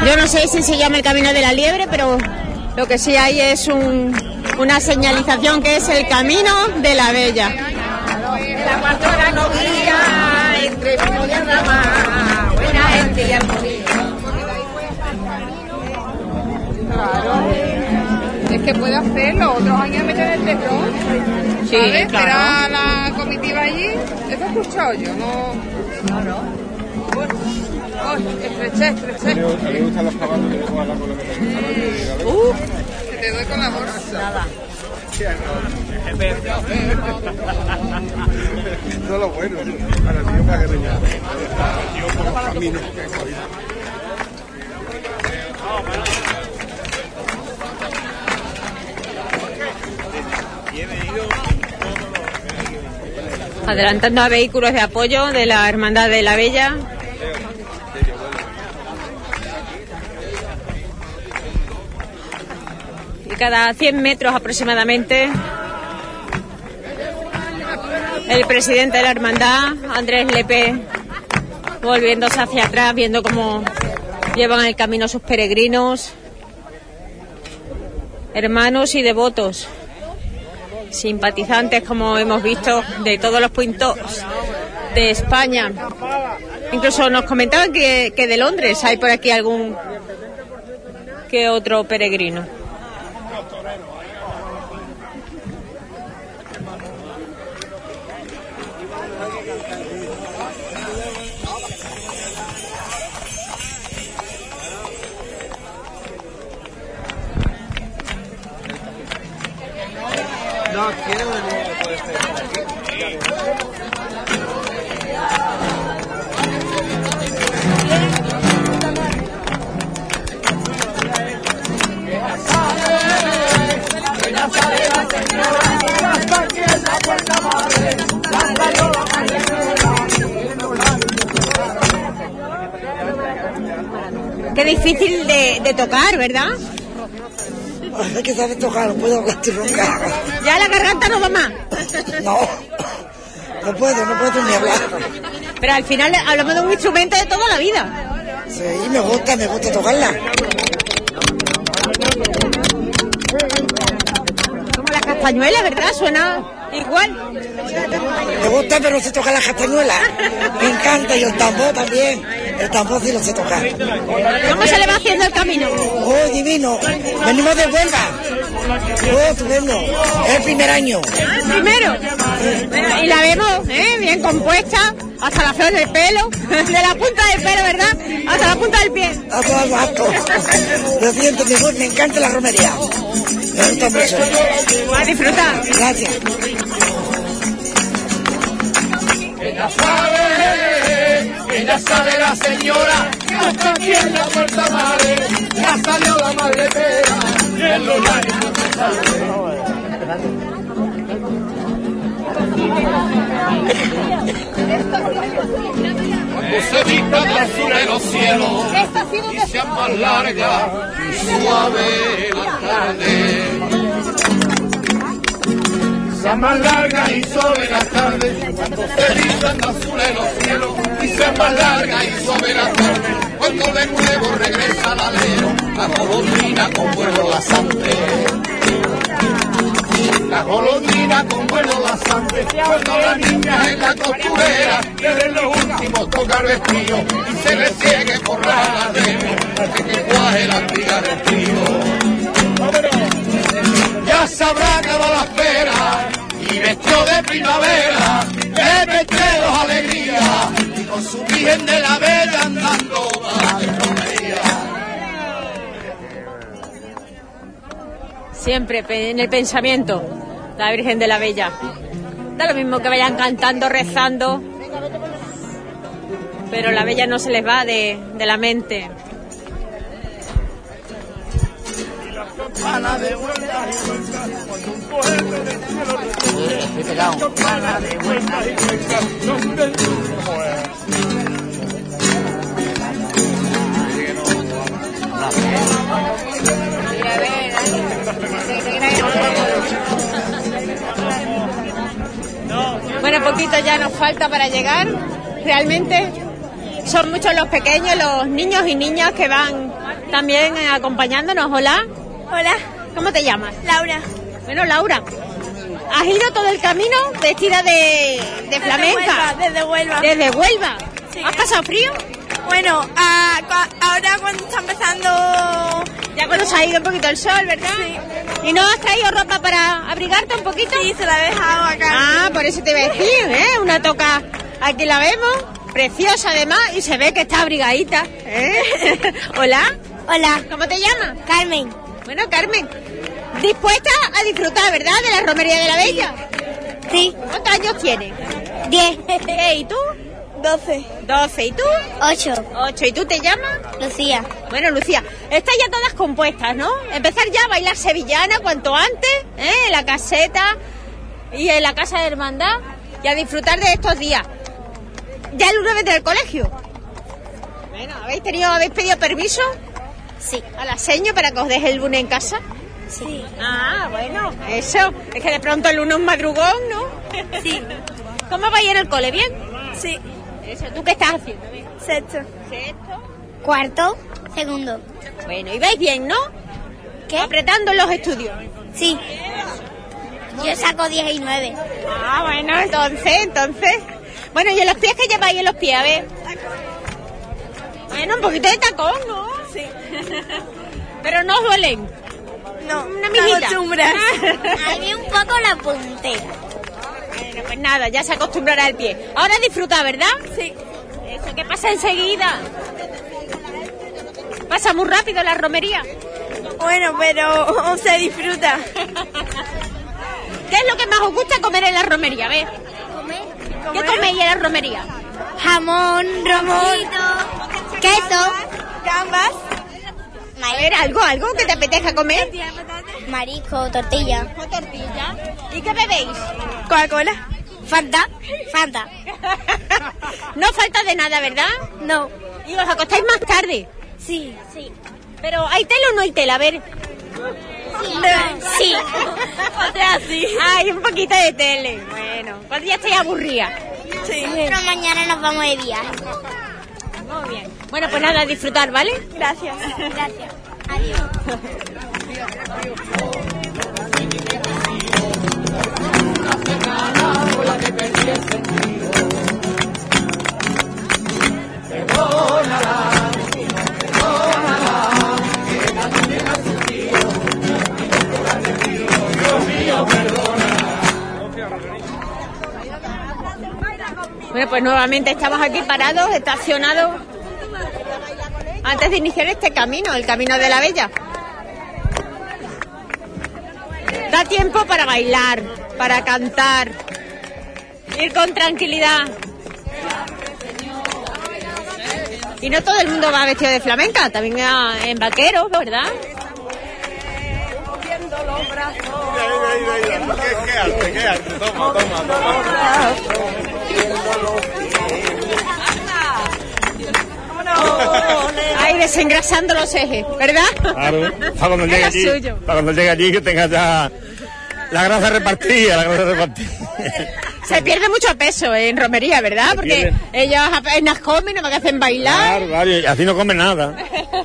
Yo no sé si se llama el camino de la liebre, pero lo que sí hay es un- una señalización que es el camino de la bella. Claro. Que puede hacerlo. Otros años meten el teflón. Sí, ¿Sabes? claro. La comitiva allí. Eso he escuchado yo, no. No, no. Uy, estreché, estreché. ¿A le gustan los caballos que le juegan la cola que Uh, que te doy con la bolsa. Nada. Eso es lo bueno, para ti para que venga. Yo por los caminos que voy. Adelantando a vehículos de apoyo de la Hermandad de la Bella. Y cada 100 metros aproximadamente, el presidente de la Hermandad, Andrés Lepe, volviéndose hacia atrás, viendo cómo llevan el camino sus peregrinos, hermanos y devotos simpatizantes, como hemos visto, de todos los puntos de España. Incluso nos comentaban que, que de Londres hay por aquí algún que otro peregrino. No, quiero venir por este. Qué difícil de, de tocar, ¿verdad? (laughs) Hay que saber tocar, no puedo hablar nunca. Ya la garganta no va más. No, no puedo, no puedo ni hablar. Pero al final hablamos de un instrumento de toda la vida. Sí, me gusta, me gusta tocarla. Como la castañuela, ¿verdad? Suena igual. Me gusta, pero no sé tocar la castañuela. Me encanta, y el tambor también. El tambor sí lo sé tocar. ¿Cómo se le va haciendo el camino? Oh, divino. Venimos de Huelva. Oh, estupendo. Es el primer año. Primero. Bueno, y la vemos ¿eh? bien compuesta, hasta la flor del pelo, (laughs) de la punta del pelo, ¿verdad? Hasta la punta del pie. A todo. Lo siento, me, gusta, me encanta la romería. Me gusta mucho. A disfrutar. Gracias. Ella sabe, ella sabe la señora, que hasta aquí en la puerta madre, ya salió la madre pera, y en los años no se. Cuando sur de los cielos, y sea más larga y suave la tarde. sean más largas y sobre las tardes, cuando se rizan azules los cielos, y sean más largas y sobre las tardes, cuando de nuevo regresa al alero, la golondrina con vuelo lasante. La golondrina con vuelo lasante, cuando la niña en la costurera, desde los últimos toca el vestido, y se le ciegue por la ladera, que te cuaje la espiga del tío ya se habrá acabado la espera y vestido de primavera, de vestidos alegría y con su virgen de la bella andando. va Siempre en el pensamiento, la Virgen de la Bella. Da lo mismo que vayan cantando, rezando, pero la Bella no se les va de, de la mente. Bueno, poquito ya nos falta para llegar. Realmente son muchos los pequeños, los niños y niñas que van también eh, acompañándonos. Hola. Hola. ¿Cómo te llamas? Laura. Bueno, Laura. ¿Has ido todo el camino vestida de, de flamenca? Huelva, desde Huelva. Desde Huelva. ¿Has pasado frío? Bueno, ah, ahora cuando está empezando... Ya cuando se ha ido un poquito el sol, ¿verdad? ¿Y no has traído ropa para abrigarte un poquito? Sí, se la he dejado acá. Ah, por eso te iba a decir, ¿eh? Una toca, aquí la vemos, preciosa además, y se ve que está abrigadita, ¿eh? (laughs) Hola. Hola. ¿Cómo te llamas? Carmen. Bueno, Carmen, dispuesta a disfrutar, ¿verdad? De la romería de la Bella. Sí. ¿Cuántos años tienes? Diez. (laughs) ¿Y tú? Doce. 12. ¿Y tú? Ocho. 8. ¿Y tú te llamas? Lucía. Bueno, Lucía, están ya todas compuestas, ¿no? Empezar ya a bailar sevillana cuanto antes, ¿eh? En la caseta y en la casa de hermandad y a disfrutar de estos días. Ya el lunes vendrá al colegio. Bueno, ¿habéis tenido, habéis pedido permiso? Sí. ¿A la seño para que os deje el lunes en casa? Sí. Ah, bueno, eso. Es que de pronto el lunes es madrugón, ¿no? Sí. ¿Cómo vais en el cole? ¿Bien? Sí. Eso, ¿tú qué estás haciendo? Sexto. Sexto. Cuarto. Segundo. Bueno, y vais bien, ¿no? ¿Qué? Apretando los estudios. Sí. Yo saco 10 y 9. Ah, bueno, entonces, entonces. Bueno, ¿y en los pies que lleváis en los pies? A ver. Bueno, un poquito de tacón, ¿no? Sí. (laughs) Pero no os duelen. No, Una mijita. acostumbras. A (laughs) mí un poco la puntera. Bueno, pues nada, ya se acostumbrará al pie. Ahora disfruta, ¿verdad? Sí. Eso que pasa enseguida. Pasa muy rápido la romería. Bueno, pero (laughs) se disfruta. ¿Qué es lo que más os gusta comer en la romería? A ver, ¿Comer? ¿qué coméis en la romería? Jamón, romito, queso, gambas, A ver, algo, algo que te apetezca comer. marisco, tortilla, O tortilla. ¿Y qué bebéis? Coca-Cola, Fanta, Fanta. No falta de nada, ¿verdad? No. Y os acostáis más tarde. Sí, sí. Pero ¿hay tela o no hay tela? A ver. Sí. (laughs) O sea, sí. Hay un poquito de tele. Bueno, cuando ya estáis aburrida. Sí. Pero mañana nos vamos de viaje. Muy bien. Bueno, pues nada, disfrutar, ¿vale? Gracias. Gracias. Adiós. Bueno, pues nuevamente estamos aquí parados, estacionados, antes de iniciar este camino, el camino de la Bella. Da tiempo para bailar, para cantar, ir con tranquilidad. Y no todo el mundo va vestido de flamenca, también en vaqueros, ¿verdad? ¿Qué, qué arte, qué arte? Toma, toma, toma. Ahí desengrasando los ejes, ¿verdad? Claro, para cuando llegue allí, para cuando llegue allí que tenga ya La grasa repartida, la grasa repartida. Se pierde mucho peso en romería, ¿verdad? Porque pierde. ellos apenas comen, no me hacen bailar. Claro, claro, y así no come nada.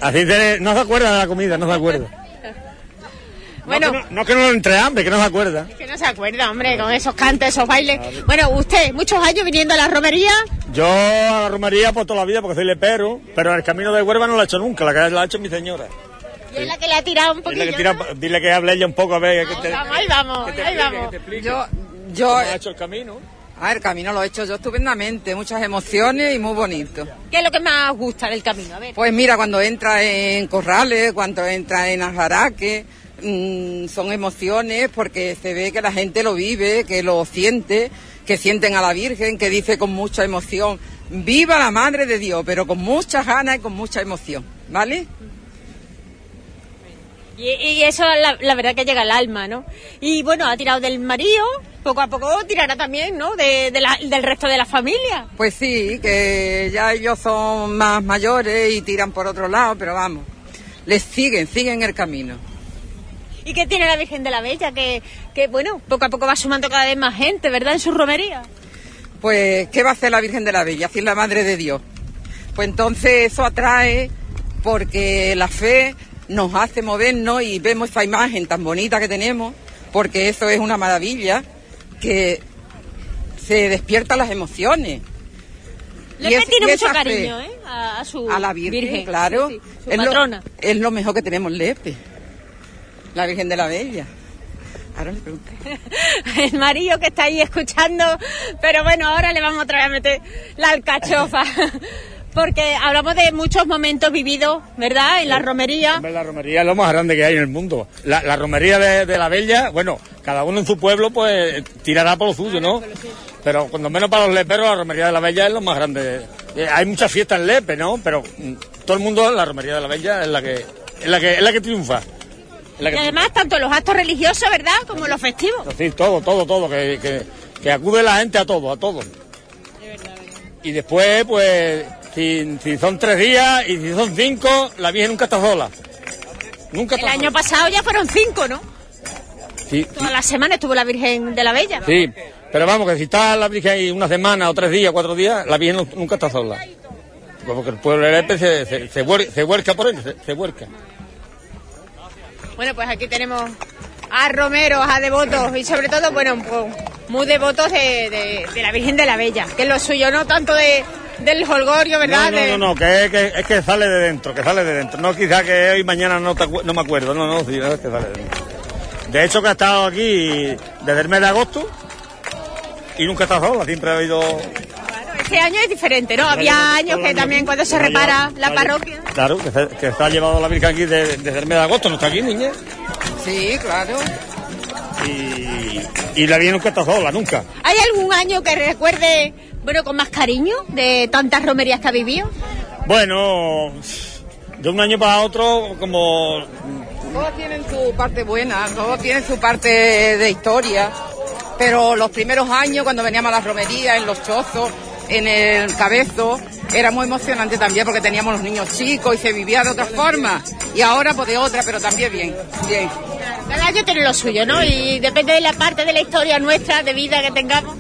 Así se- no se acuerda de la comida, no se acuerda. Bueno. No, que no, no que no entre hambre, que no se acuerda. Que no se acuerda, hombre, con esos cantes, esos bailes. Bueno, usted, muchos años viniendo a la romería. Yo a la romería por toda la vida porque soy lepero, pero el camino de Huelva no lo he hecho nunca, la que la ha hecho mi señora. Y es la que le ha tirado un Dile poquillo. que, tira, dile que hable ella un poco a ver que te, Vamos, ahí vamos, ahí vamos. Yo, yo cómo ha hecho el camino. A ver, el camino lo he hecho yo estupendamente, muchas emociones y muy bonito. ¿Qué es lo que más gusta del camino? A ver. Pues mira, cuando entra en corrales, cuando entra en ajaraque, mm, son emociones porque se ve que la gente lo vive, que lo siente, que sienten a la Virgen, que dice con mucha emoción, viva la Madre de Dios, pero con muchas ganas y con mucha emoción, ¿vale? Y, y eso, la, la verdad que llega al alma, ¿no? Y bueno, ha tirado del marido, poco a poco tirará también, ¿no? De, de la- del resto de la familia. Pues sí, que ya ellos son más mayores y tiran por otro lado, pero vamos, les siguen, siguen el camino. ¿Y qué tiene la Virgen de la Bella? Que, que bueno, poco a poco va sumando cada vez más gente, ¿verdad? En su romería. Pues, ¿qué va a hacer la Virgen de la Bella? Si es la Madre de Dios. Pues entonces eso atrae porque la fe nos hace movernos y vemos esa imagen tan bonita que tenemos, porque eso es una maravilla, que se despiertan las emociones. Es- tiene y mucho fe cariño, ¿eh? A, a su A la Virgen, claro. Sí, sí, su es, lo, es lo mejor que tenemos Lepe, la Virgen de la Bella. Ahora le pregunto. (laughs) El marido que está ahí escuchando, pero bueno, ahora le vamos otra vez a meter la alcachofa. (laughs) Porque hablamos de muchos momentos vividos, ¿verdad? En la romería. La romería es lo más grande que hay en el mundo. La, la romería de, de la Bella, bueno, cada uno en su pueblo pues tirará por lo suyo, ¿no? Pero cuando menos para los leperos, la romería de la Bella es lo más grande. Eh, hay muchas fiestas en Lepe, ¿no? Pero mm, todo el mundo, la romería de la Bella es la que, es la que, es la que triunfa. Y además, tanto los actos religiosos, ¿verdad? Como los festivos. Sí, todo, todo, todo, que, que, que acude la gente a todo, a todo. Y después, pues, si, si son tres días y si son cinco, la Virgen nunca está sola. Nunca El está año pasado ya fueron cinco, ¿no? Sí, Toda la semana estuvo la Virgen de la Bella. Sí, pero vamos, que si está la Virgen ahí una semana o tres días, cuatro días, la Virgen nu- nunca está sola. Porque el pueblo de se, se, se, huer- se huerca por él, se, se huerca. Bueno, pues aquí tenemos a romeros, a devotos y sobre todo, bueno, pues, muy devotos de, de- de la Virgen de la Bella, que es lo suyo, no tanto de, del holgorio, ¿verdad? No, no, no, no, que es, que es que sale de dentro, que sale de dentro. No quizá que hoy mañana no, te no me acuerdo, no, no, sí, es que sale de dentro. De hecho que ha estado aquí desde el mes de agosto y nunca está sola, siempre ha habido... Este año es diferente, ¿no? Había años que también cuando se repara la parroquia. Claro, que se, que se ha llevado la Virgen aquí de- desde el mes de agosto, no está aquí, niña. Sí, claro. Y, y la Virgen nunca está sola, nunca. ¿Hay algún año que recuerde, bueno, con más cariño de tantas romerías que ha vivido? Bueno, de un año para otro, como Todos tienen su parte buena, todos tienen su parte de historia, pero los primeros años cuando veníamos a las romerías, en los chozos, en el cabezo, era muy emocionante también porque teníamos los niños chicos y se vivía de otra forma. Y ahora pues de otra, pero también bien, bien. Cada año tiene lo suyo, ¿no? Y depende de la parte de la historia nuestra, de vida que tengamos.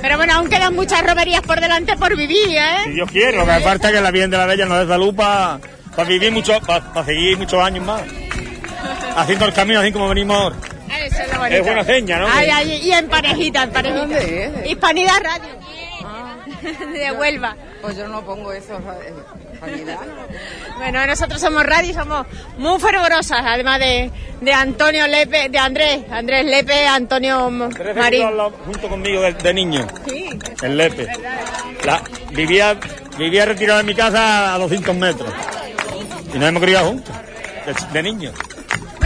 Pero bueno, aún quedan muchas romerías por delante por vivir, si ¿eh? Dios quiere, lo que aparte es que la Virgen de la Bella nos dé salud para vivir mucho, para seguir muchos años más. Haciendo el camino así como venimos ahora. Eso es lo bonito. Es buena seña, ¿no? Ay, ay, y en parejita, en parejita. Hispanidad Radio. (laughs) De Huelva. Pues yo no pongo eso, eh, Juanidad. (laughs) Bueno, nosotros somos radio y somos muy fervorosas, además de, de Antonio Lepe, de Andrés, Andrés Lepe, Antonio Marín. vecinos al lado, junto conmigo de, de niño, Sí. en Lepe. La- vivía, vivía retirado de mi casa a 200 metros. Y nos hemos criado juntos, de, de niños.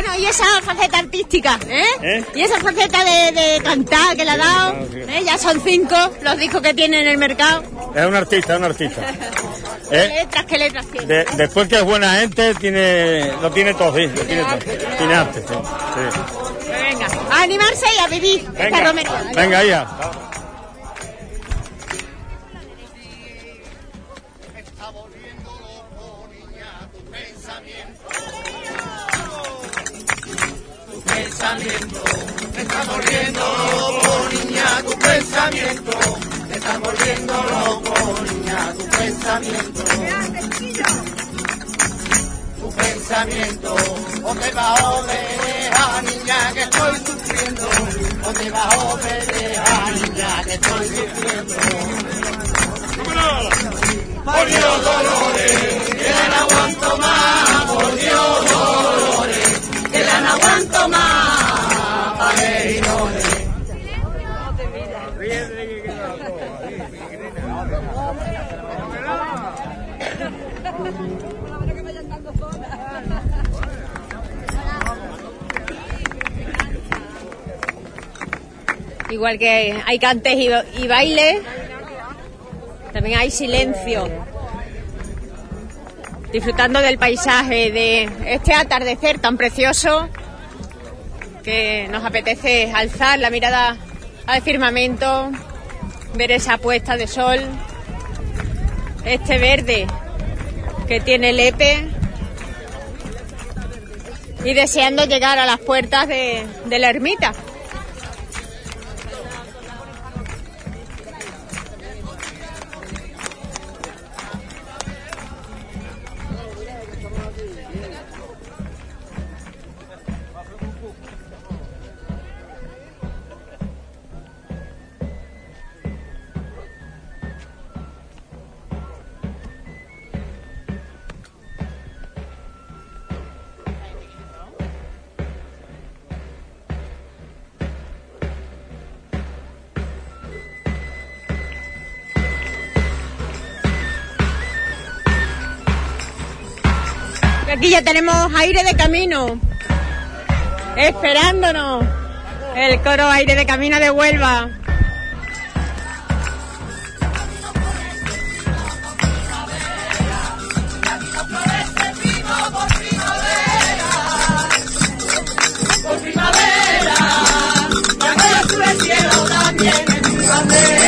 Bueno, y esa faceta artística, ¿eh? ¿Eh? Y esa faceta de, de cantar que le ha dado, ¿eh? Ya son cinco los discos que tiene en el mercado. Es un artista, es un artista. ¿Qué ¿Eh? letras, qué letras tiene? De- después que es buena gente, tiene, lo tiene todo, sí, lo tiene todo. Tiene arte, sí. sí. Venga, a animarse y a vivir esta Venga, romería. venga, hija. Pensamiento, me está volviendo loco, niña, tu pensamiento, me está volviendo loco, niña, tu pensamiento. Tu pensamiento, o te va a obedecer, niña, que estoy sufriendo, o te va a obedecer, niña, que estoy sufriendo. Por Dios, Dolores, que ya no aguanto más, por Dios, Dolores, que ya no aguanto más, Igual que hay cantes y, y bailes, también hay silencio. Disfrutando del paisaje, de este atardecer tan precioso que nos apetece alzar la mirada al firmamento, ver esa puesta de sol, este verde que tiene Lepe y deseando llegar a las puertas de la ermita. Aquí ya tenemos aire de camino, esperándonos. El coro aire de camino de Huelva. Por primavera, cuando sube el cielo también en mi bandera,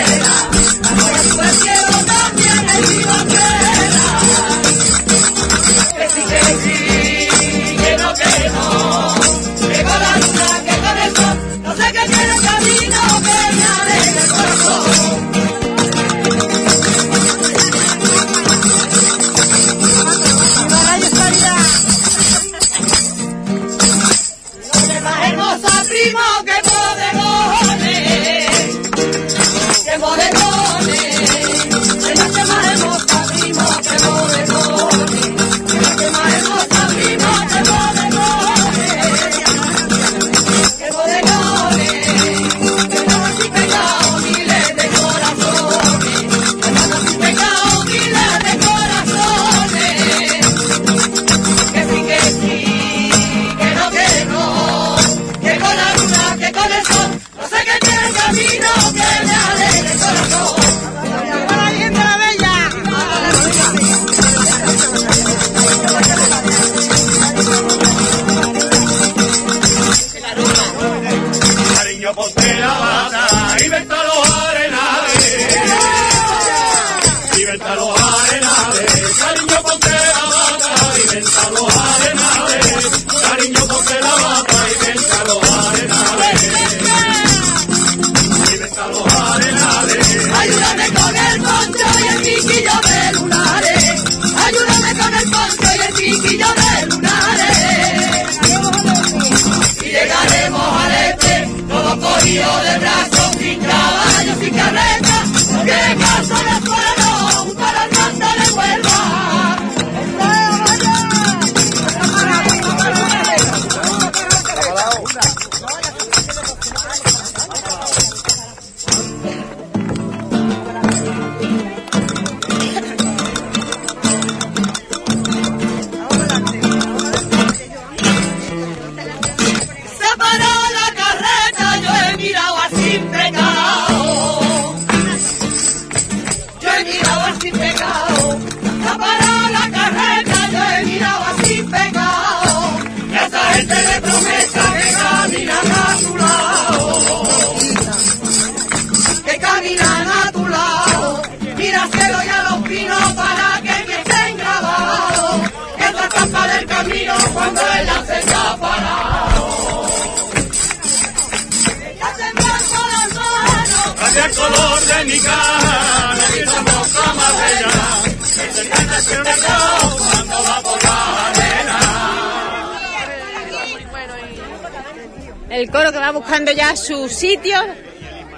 sitio,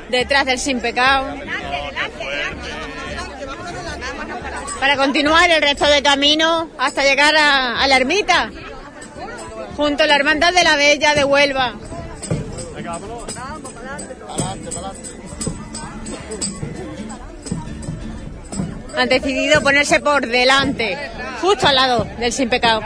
detrás del sin pecado. Para continuar el resto de camino hasta llegar a, la ermita, junto a la Hermandad de la Bella de Huelva. Han decidido ponerse por delante, justo al lado del sin pecado.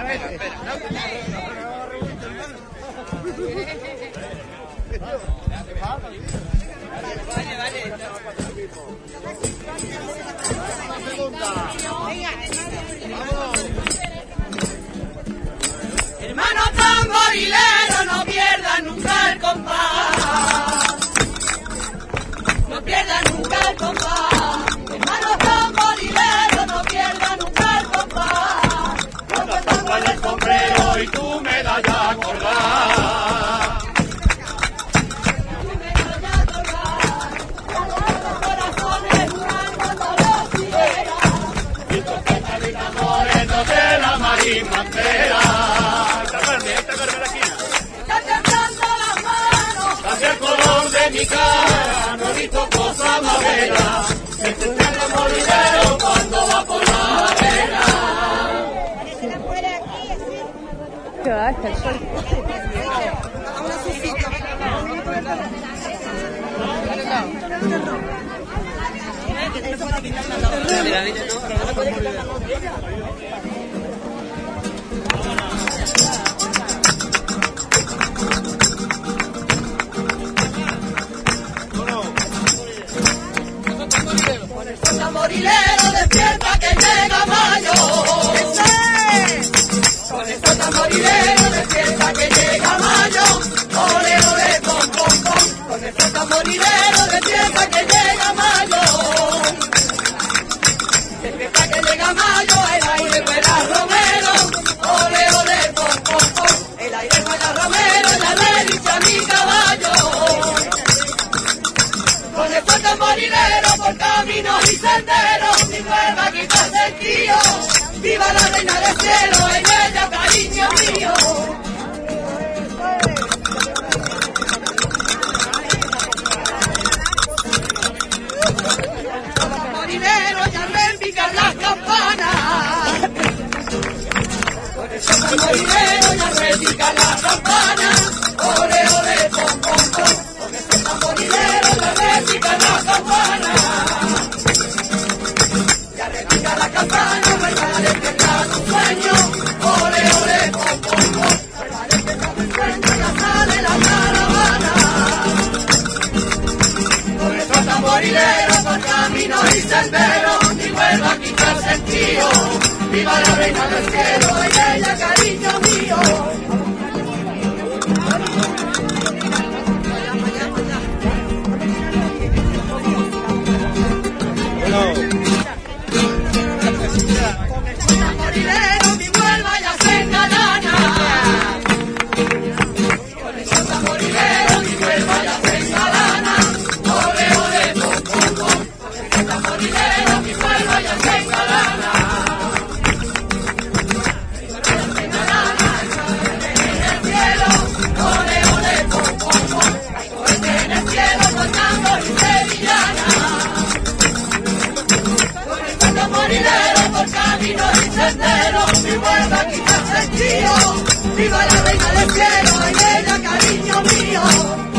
senderos y vuelva a quitarse el tío. Viva la reina del cielo, en ella cariño mío.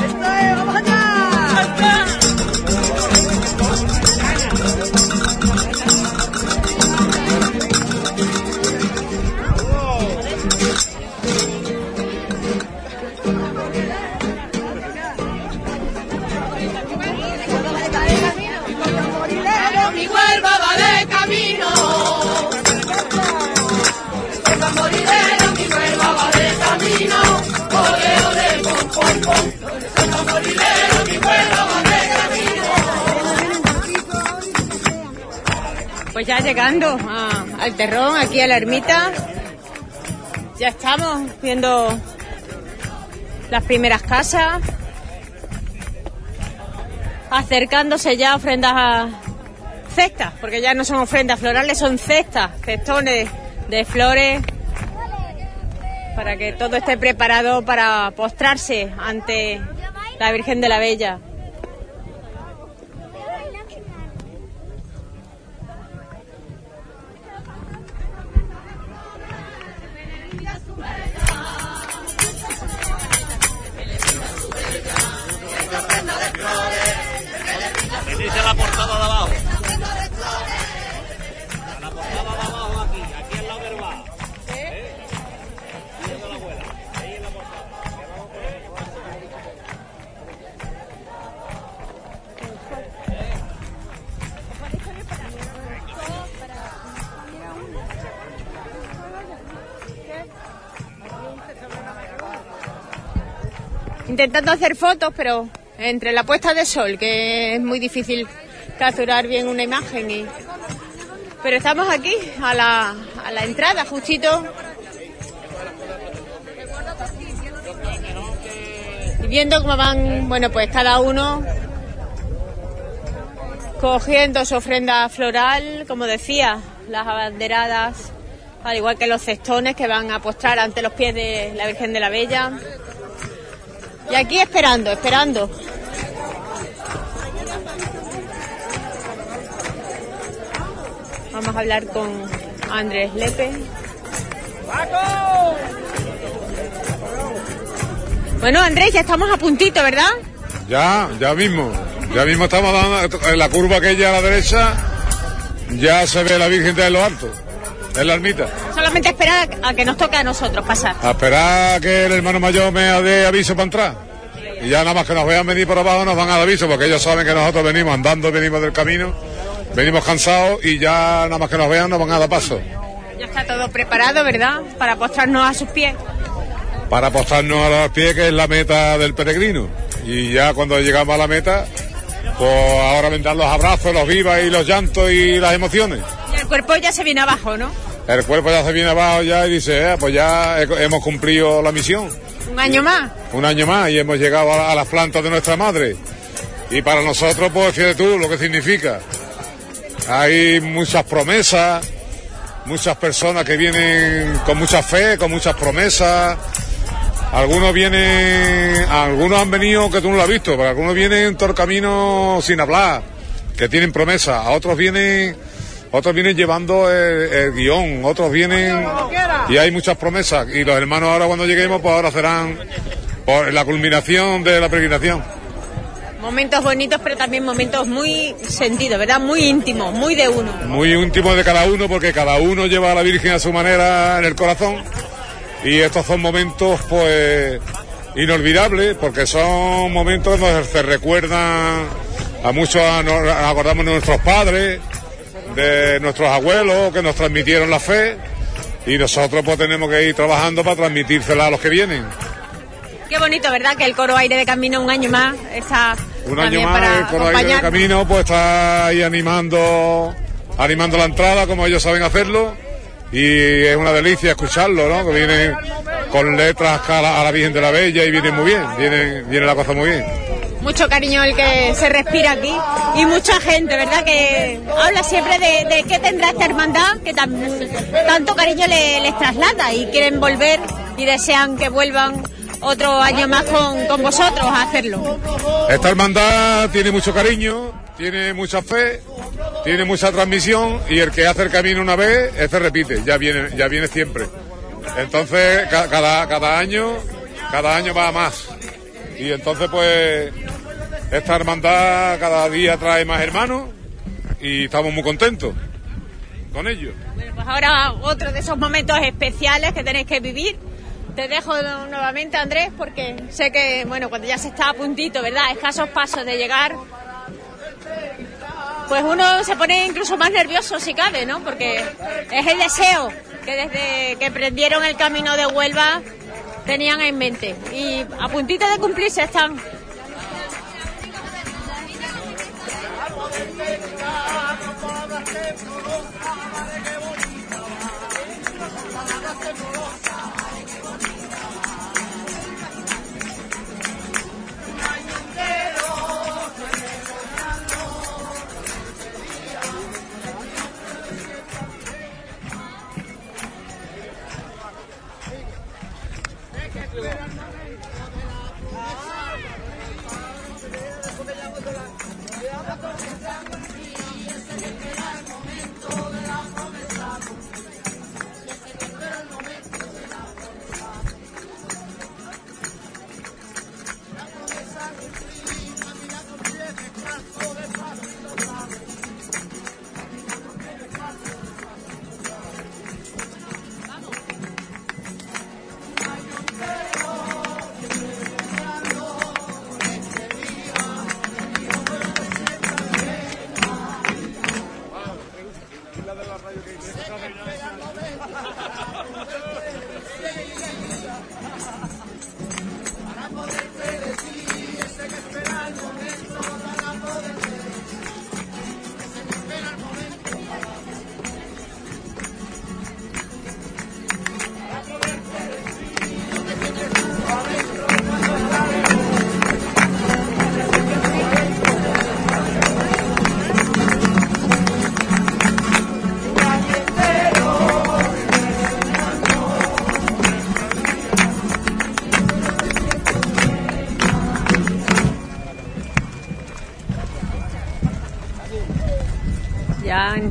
Pues ya llegando ah, al terrón, aquí a la ermita. Ya estamos viendo las primeras casas. Acercándose ya a ofrendas a cestas, porque ya no son ofrendas florales, son cestas, cestones de flores para que todo esté preparado para postrarse ante la Virgen de la Bella. Intentando hacer fotos, pero entre la puesta de sol, que es muy difícil capturar bien una imagen. Y... Pero estamos aquí, a la, a la entrada, justito. Y viendo cómo van, bueno, pues cada uno cogiendo su ofrenda floral, como decía, las abanderadas, al igual que los cestones que van a postrar ante los pies de la Virgen de la Bella. Y aquí esperando, esperando. Vamos a hablar con Andrés Lepe. Bueno, Andrés, ya estamos a puntito, ¿verdad? Ya, ya mismo. Ya mismo estamos dando en la curva aquella a la derecha. Ya se ve la Virgen de los Altos, en la ermita. Solamente esperar a que nos toque a nosotros pasar. A esperar que el hermano mayor me dé aviso para entrar. Y ya nada más que nos vean venir por abajo nos van a dar aviso, porque ellos saben que nosotros venimos andando, venimos del camino, venimos cansados y ya nada más que nos vean nos van a dar paso. Ya está todo preparado, ¿verdad? Para postrarnos a sus pies. Para apostarnos a los pies, que es la meta del peregrino. Y ya cuando llegamos a la meta, pues ahora vendrán los abrazos, los vivas y los llantos y las emociones. Y el cuerpo ya se viene abajo, ¿no? El cuerpo ya se viene abajo ya y dice, eh, pues ya he- hemos cumplido la misión. Un año más. Un año más y hemos llegado a, a las plantas de nuestra madre. Y para nosotros, pues fíjate tú lo que significa. Hay muchas promesas, muchas personas que vienen con mucha fe, con muchas promesas. Algunos vienen, algunos han venido que tú no lo has visto, pero algunos vienen todo el camino sin hablar, que tienen promesas. A otros vienen, otros vienen llevando el, el guion, otros vienen y hay muchas promesas. Y los hermanos ahora cuando lleguemos, pues ahora serán por la culminación de la peregrinación. Momentos bonitos, pero también momentos muy sentidos, ¿verdad? Muy íntimos, muy de uno. muy íntimo de cada uno porque cada uno lleva a la Virgen a su manera en el corazón y estos son momentos pues inolvidables porque son momentos donde se recuerdan a muchos, acordamos de nuestros padres, de nuestros abuelos que nos transmitieron la fe y nosotros pues tenemos que ir trabajando para transmitírsela a los que vienen. Qué bonito, ¿verdad? Que el coro aire de camino un año más está Un año más para el coro ahí del acompañar. camino pues está ahí animando animando la entrada como ellos saben hacerlo y es una delicia escucharlo, ¿no? Que vienen con letras a la, a la Virgen de la Bella y vienen muy bien, viene, viene la cosa muy bien. Mucho cariño el que se respira aquí y mucha gente, ¿verdad? Que habla siempre de, qué tendrá esta hermandad que tan- tanto cariño le- les traslada y quieren volver y desean que vuelvan otro año más con, con vosotros a hacerlo. Esta hermandad tiene mucho cariño, tiene mucha fe, tiene mucha transmisión y el que hace el camino una vez, este repite, ya viene, ya viene siempre. Entonces, ca- cada, cada año, cada año va más. Y entonces, pues, esta hermandad cada día trae más hermanos y estamos muy contentos con ello. Pues ahora otro de esos momentos especiales que tenéis que vivir. Te dejo nuevamente, Andrés, porque sé que, bueno, cuando ya se está a puntito, ¿verdad? Escasos pasos de llegar, pues uno se pone incluso más nervioso si cabe, ¿no? Porque es el deseo que desde que emprendieron el camino de Huelva tenían en mente. Y a puntito de cumplirse están.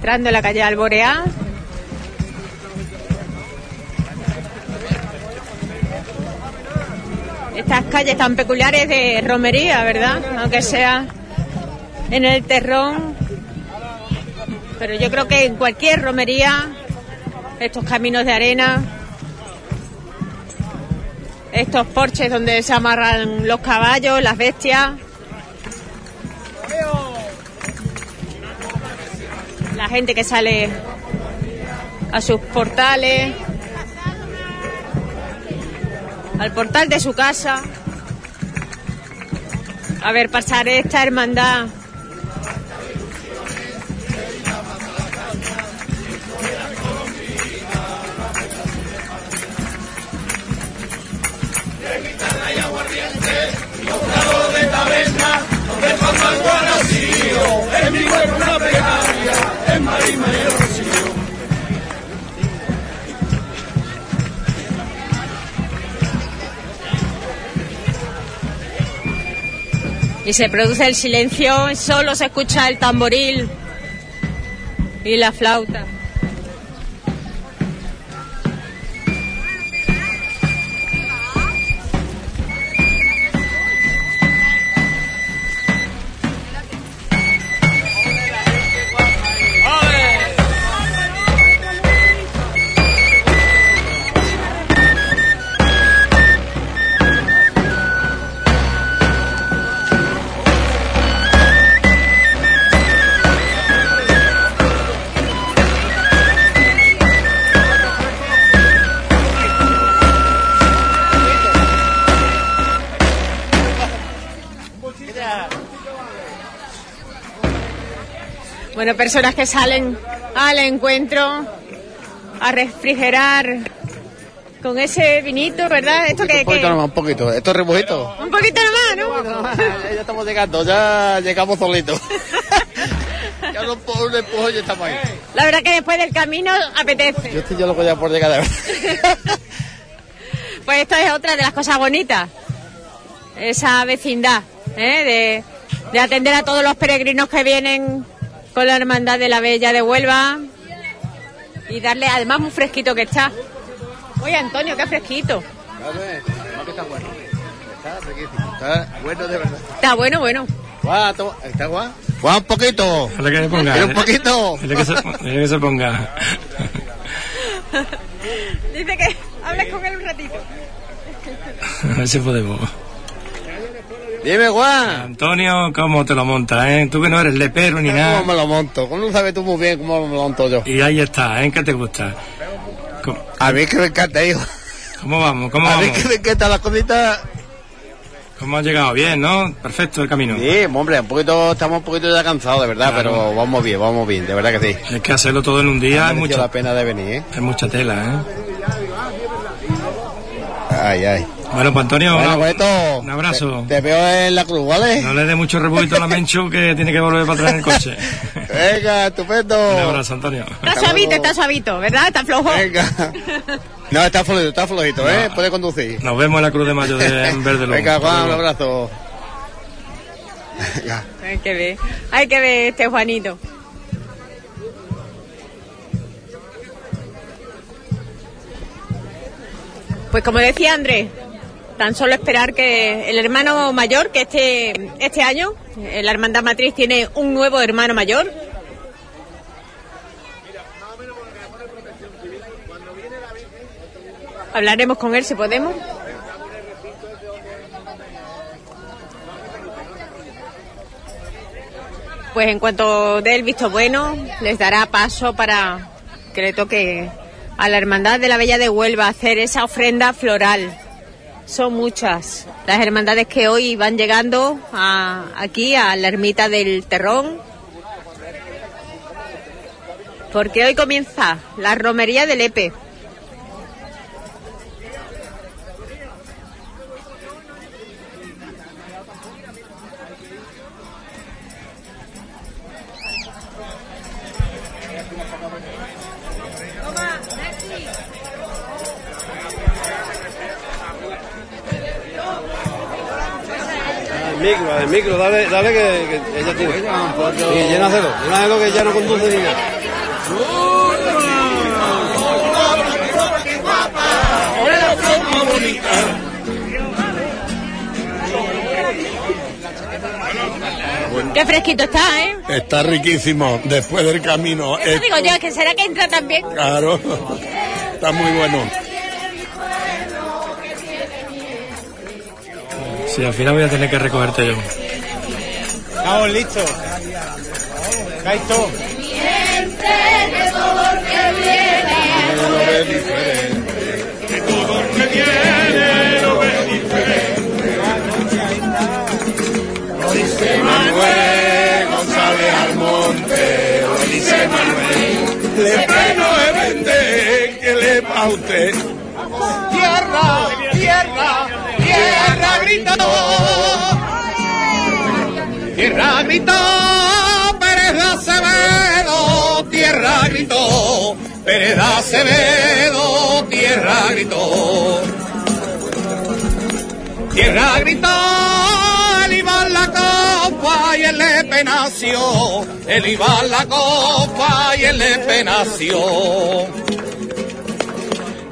Entrando en la calle Alborea. Estas calles tan peculiares de romería, ¿verdad? Aunque sea en el terrón. Pero yo creo que en cualquier romería, estos caminos de arena, estos porches donde se amarran los caballos, las bestias, gente que sale a sus portales, al portal de su casa, a ver pasar esta hermandad. Y se produce el silencio, solo se escucha el tamboril y la flauta. Personas que salen al encuentro a refrigerar con ese vinito, ¿verdad? Esto que, Un poquito que- nomás, un poquito. Esto es rebujito. un poquito nomás, ¿no? Ya estamos llegando, ya llegamos solitos. (laughs) ya no por un empujón y estamos ahí. La verdad que después del camino apetece. Yo estoy ya loco ya por llegar de verdad. (laughs) Pues esto es otra de las cosas bonitas. Esa vecindad, ¿eh? de, de atender a todos los peregrinos que vienen con la Hermandad de la Bella de Huelva y darle además muy fresquito que está. Oye, Antonio, qué fresquito. Está bueno. Está riquísimo. Está bueno de verdad. Está bueno, bueno. Guau. ¿Está guau? Guau, un poquito. Dile que se ponga. Dile un poquito. Dile que se, que se ponga. Dice que hables con él un ratito. A ver si podemos. Dime, Juan. Antonio, ¿cómo te lo montas, eh? Tú que no eres lepero ni nada. ¿Cómo me lo monto? ¿Cómo lo sabes tú muy bien cómo me lo monto yo? Y ahí está, ¿eh? ¿Qué te gusta? ¿Cómo, A mí es que me encanta, hijo. cómo vamos? ¿Cómo A mí vamos? es que me encantan las cositas. ¿Cómo has llegado? Bien, ¿no? Perfecto el camino. Sí, hombre, un poquito, estamos un poquito ya cansados, de verdad, Claro. pero vamos bien, vamos bien, de verdad que sí. Hay que hacerlo todo en un día, es mucha, la pena de venir, ¿eh? es mucha tela, ¿eh? Ay, ay. Bueno, pues Antonio, Bueno, un- Beto, un abrazo. Te veo en la cruz, ¿vale? No le dé mucho rebuito a la Menchu que tiene que volver para atrás en el coche. (laughs) Venga, estupendo. Un abrazo, Antonio. Está suavito, está suavito, ¿verdad? Está flojo. Venga. (laughs) No, está flojito, está flojito, ¿eh? Puede conducir. Nos vemos en la Cruz de Mayo de en (laughs) Verde Lobo. Venga, Juan, un abrazo. Venga. Hay que ver, hay que ver este Juanito. Pues como decía Andrés, tan solo esperar que el hermano mayor, que este, este año, eh, la Hermandad Matriz tiene un nuevo hermano mayor. Hablaremos con él si podemos. Pues en cuanto dé el visto bueno, les dará paso para que le toque a la Hermandad de la Bella de Huelva hacer esa ofrenda floral. Son muchas las hermandades que hoy van llegando a- aquí a la ermita del Terrón. Porque hoy comienza la romería del Epe. Micro, el micro, dale, dale que, que ella tiene. Sí, llénaselo, llénaselo que ya no conduce ni nada. Qué fresquito está, ¿eh? Está riquísimo después del camino. Eso digo yo, que será que entra también. Claro, está muy bueno. Sí, al final voy a tener que recogerte yo. Estamos listos. Caito. Lo dice Manuel González Almonte, lo dice Manuel. Le preno de vende que le pa' usted. Gritó. Tierra gritó, Pérez de Acevedo, tierra gritó. Pérez de Acevedo, tierra gritó. Tierra gritó, el en la copa y el Lepe nació. El en la copa y el Lepe nació.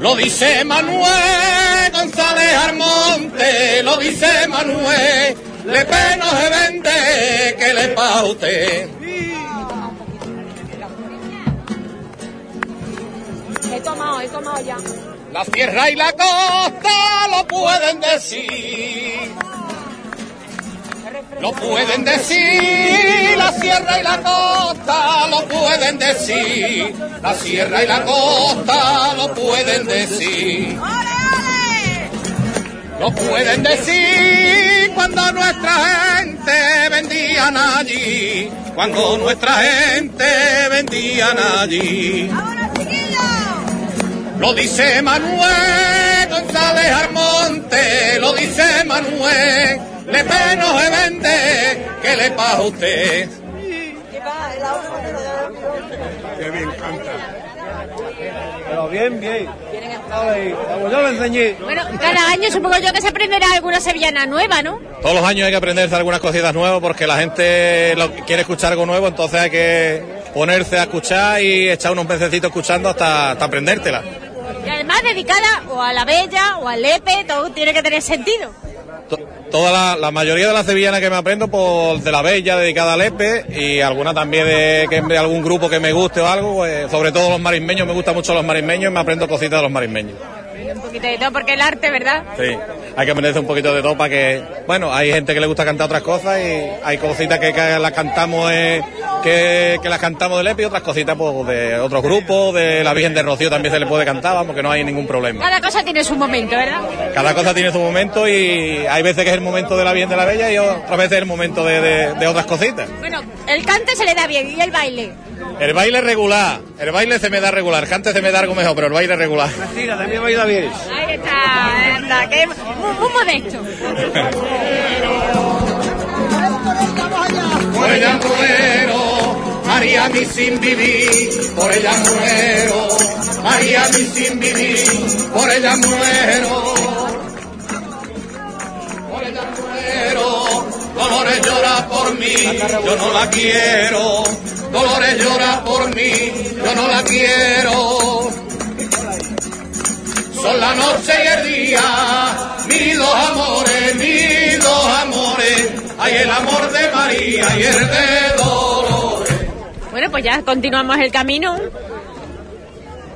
Lo dice Manuel González Armonte, lo dice Manuel. Lepe no se vende, que le pa' usted. He tomado, he tomado ya. La sierra y la costa lo pueden decir. Lo pueden decir, la sierra y la costa lo pueden decir. La sierra y la costa lo pueden decir. Lo pueden decir cuando nuestra gente vendían allí. Cuando nuestra gente vendían allí. Lo dice Manuel González Armonte, lo dice Manuel, le peno se vende, que le paga a usted. Que me encanta. Pero bien, bien. Ay, como yo le enseñé. Bueno, cada año supongo yo que se aprenderá alguna sevillana nueva, ¿no? Todos los años hay que aprenderse algunas cositas nuevas porque la gente lo- quiere escuchar algo nuevo, entonces hay que ponerse a escuchar y echar unos pececitos escuchando hasta, hasta aprendértela. Y además dedicada o a la Bella o al Lepe, todo tiene que tener sentido. Toda la, la mayoría de las sevillanas que me aprendo por de la Bella dedicada al Epe y alguna también de, que, algún grupo que me guste o algo, pues, sobre todo los marismeños, me gustan mucho los marismeños y me aprendo cositas de los marismeños. Poquito de todo, porque el arte, ¿verdad? Sí, hay que aprenderse un poquito de todo para que, bueno, hay gente que le gusta cantar otras cosas y hay cositas que, que las cantamos eh, que, que las cantamos de Lepe y otras cositas pues, de otros grupos, de la Virgen de Rocío también se le puede cantar, vamos, que no hay ningún problema. Cada cosa tiene su momento, ¿verdad? Cada cosa tiene su momento y hay veces que es el momento de la Virgen de la Bella y otras veces es el momento de, de- de otras cositas. Bueno, el cante se le da bien y el baile. El baile regular, el baile se me da regular, cante se me da algo mejor, pero el baile regular. Mira, también baila bien. Ahí está, ahí está, que muy, muy modesto. Por ella muero, María mi sin vivir, por ella muero, María mi sin vivir, por ella muero. Por ella muero, Dolores llora por mí, yo no la quiero. Dolores llora por mí, yo no la quiero. Son la noche y el día, mis dos amores, mis dos amores. Hay el amor de María y el de Dolores. Bueno, pues ya continuamos el camino.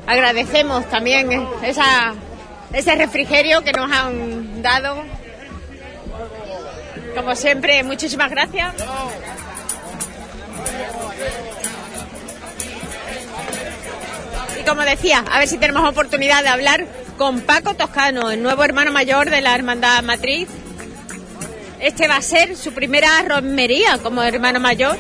Agradecemos también ese refrigerio que nos han dado. Como siempre, muchísimas gracias. Y como decía, a ver si tenemos oportunidad de hablar con Paco Toscano, el nuevo hermano mayor de la Hermandad Matriz. Este va a ser su primera romería como hermano mayor.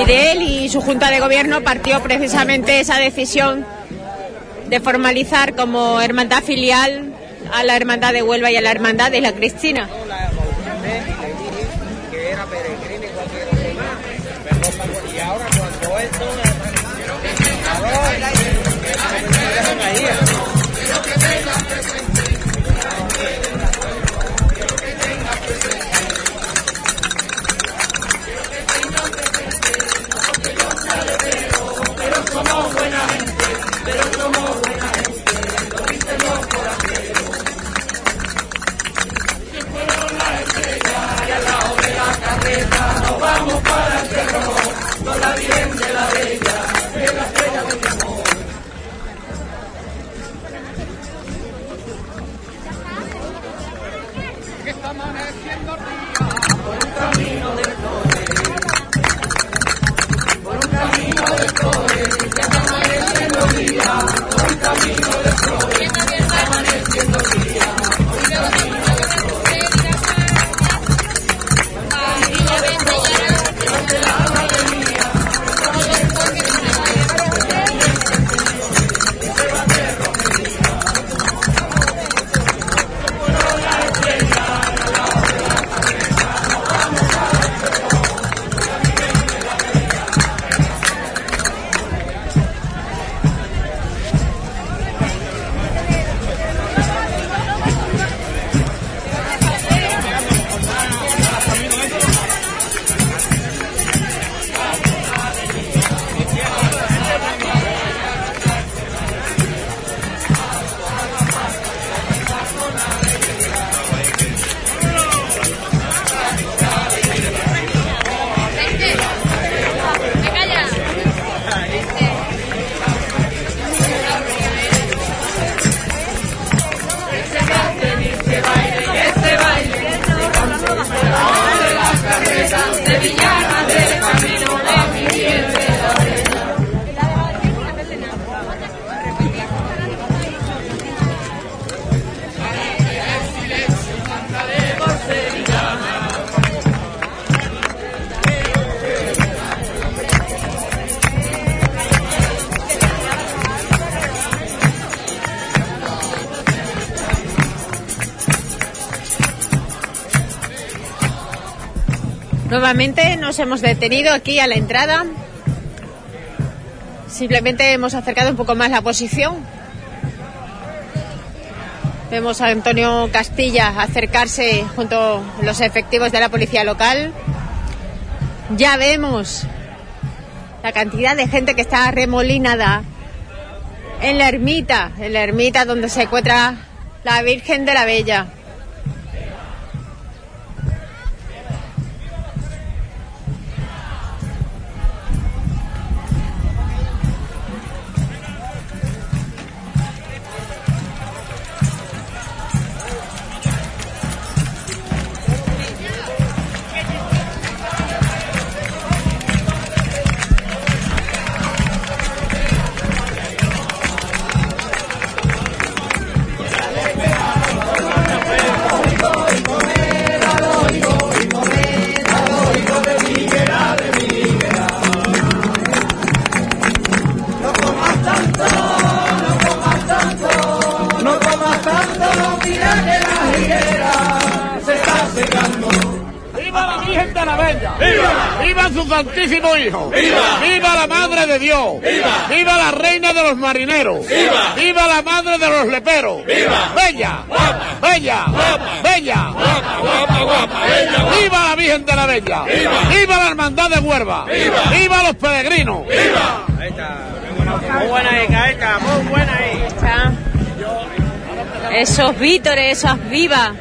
Y de él y su junta de gobierno partió precisamente esa decisión de formalizar como hermandad filial a la hermandad de Huelva y a la hermandad de la Cristina. Vamos para el cerro, con la Virgen de la Bella, de la estrella de mi amor. Que está amaneciendo día por un camino de flores, por un camino de flores, que está amaneciendo día por un camino de flores, Nuevamente nos hemos detenido aquí a la entrada. Simplemente hemos acercado un poco más la posición. Vemos a Antonio Castilla acercarse junto a los efectivos de la policía local. Ya vemos la cantidad de gente que está remolinada en la ermita, en la ermita donde se encuentra la Virgen de la Bella. ¡Viva! ¡Viva la Madre de los Leperos! ¡Viva! ¡Bella! ¡Guapa! ¡Bella! ¡Guapa! ¡Bella! ¡Guapa, guapa, guapa! ¡Bella! ¡Viva la Virgen de la Bella! ¡Viva! ¡Viva la Hermandad de Huerva! ¡Viva! ¡Viva los peregrinos! ¡Viva! Muy buena ahí, Caeca, muy buena ahí. Está. Esos vítores, esas vivas.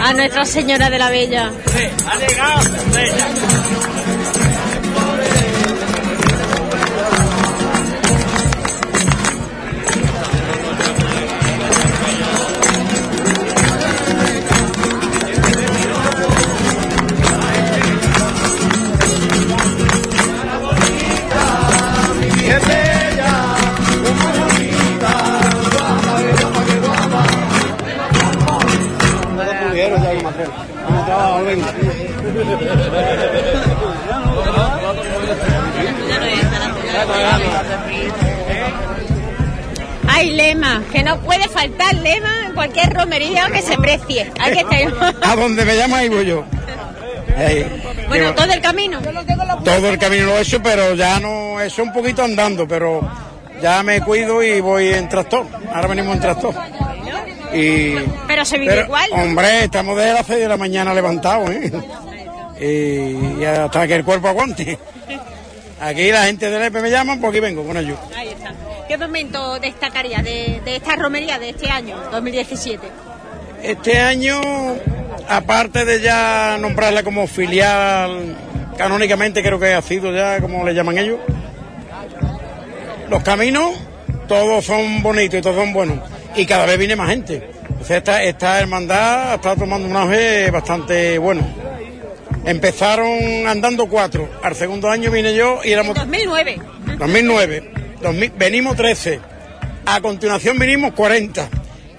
A Nuestra Señora de la Bella. Ha llegado, Bella. Hay lema, que no puede faltar lema en cualquier romería que se precie. Hay que estar. A donde me llama ahí voy yo. Bueno, todo el camino. todo el camino lo he hecho, pero ya no, hecho un poquito andando, pero ya me cuido y voy en tractor. Ahora venimos en tractor. Y, Pero se vive pero, igual. Hombre, estamos desde las 6 de la mañana levantados, ¿eh? Y, y hasta que el cuerpo aguante. Aquí la gente del EPE me llaman, pues aquí vengo con ellos. Ahí está. ¿Qué momento destacaría de, de esta romería de este año, 2017? Este año, aparte de ya nombrarla como filial, canónicamente creo que ha sido ya como le llaman ellos, los caminos todos son bonitos y todos son buenos. Y cada vez viene más gente. O sea, esta, esta hermandad está tomando un auge bastante bueno. Empezaron andando cuatro. Al segundo año vine yo y éramos 2009. 2009. 2000 venimos 13. A continuación vinimos 40.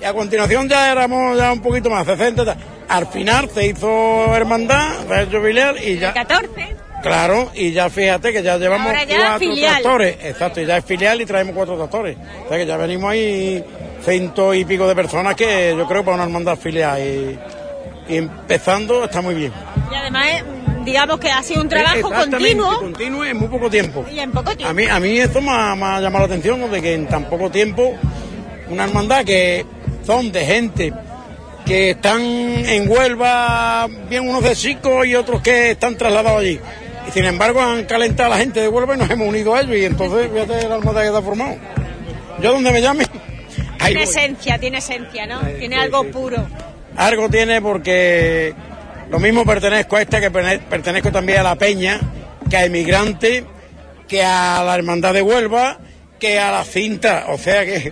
Y a continuación ya éramos ya un poquito más, 60. tal. Al final se hizo hermandad, filial y ya. 14. Claro, y ya fíjate que ya llevamos ya cuatro tractores. Exacto, y ya es filial y traemos cuatro tractores. O sea que ya venimos ahí ciento y pico de personas que yo creo para una hermandad filial. Y, y empezando está muy bien. Y además, eh, digamos que ha sido un trabajo continuo continuo en muy poco tiempo. y en poco A tiempo. mí, a mí esto me ha, me ha llamado la atención, ¿no? de que en tan poco tiempo una hermandad que son de gente que están en Huelva, bien unos de Chico y otros que están trasladados allí. Y sin embargo han calentado a la gente de Huelva y nos hemos unido a ellos y entonces fíjate la hermandad que está formado. Yo donde me llame, Tiene voy. esencia, tiene esencia, ¿no? Tiene algo puro. Algo tiene porque lo mismo pertenezco a esta que pertenezco también a la Peña, que a Emigrante, que a la Hermandad de Huelva, que a la cinta. O sea que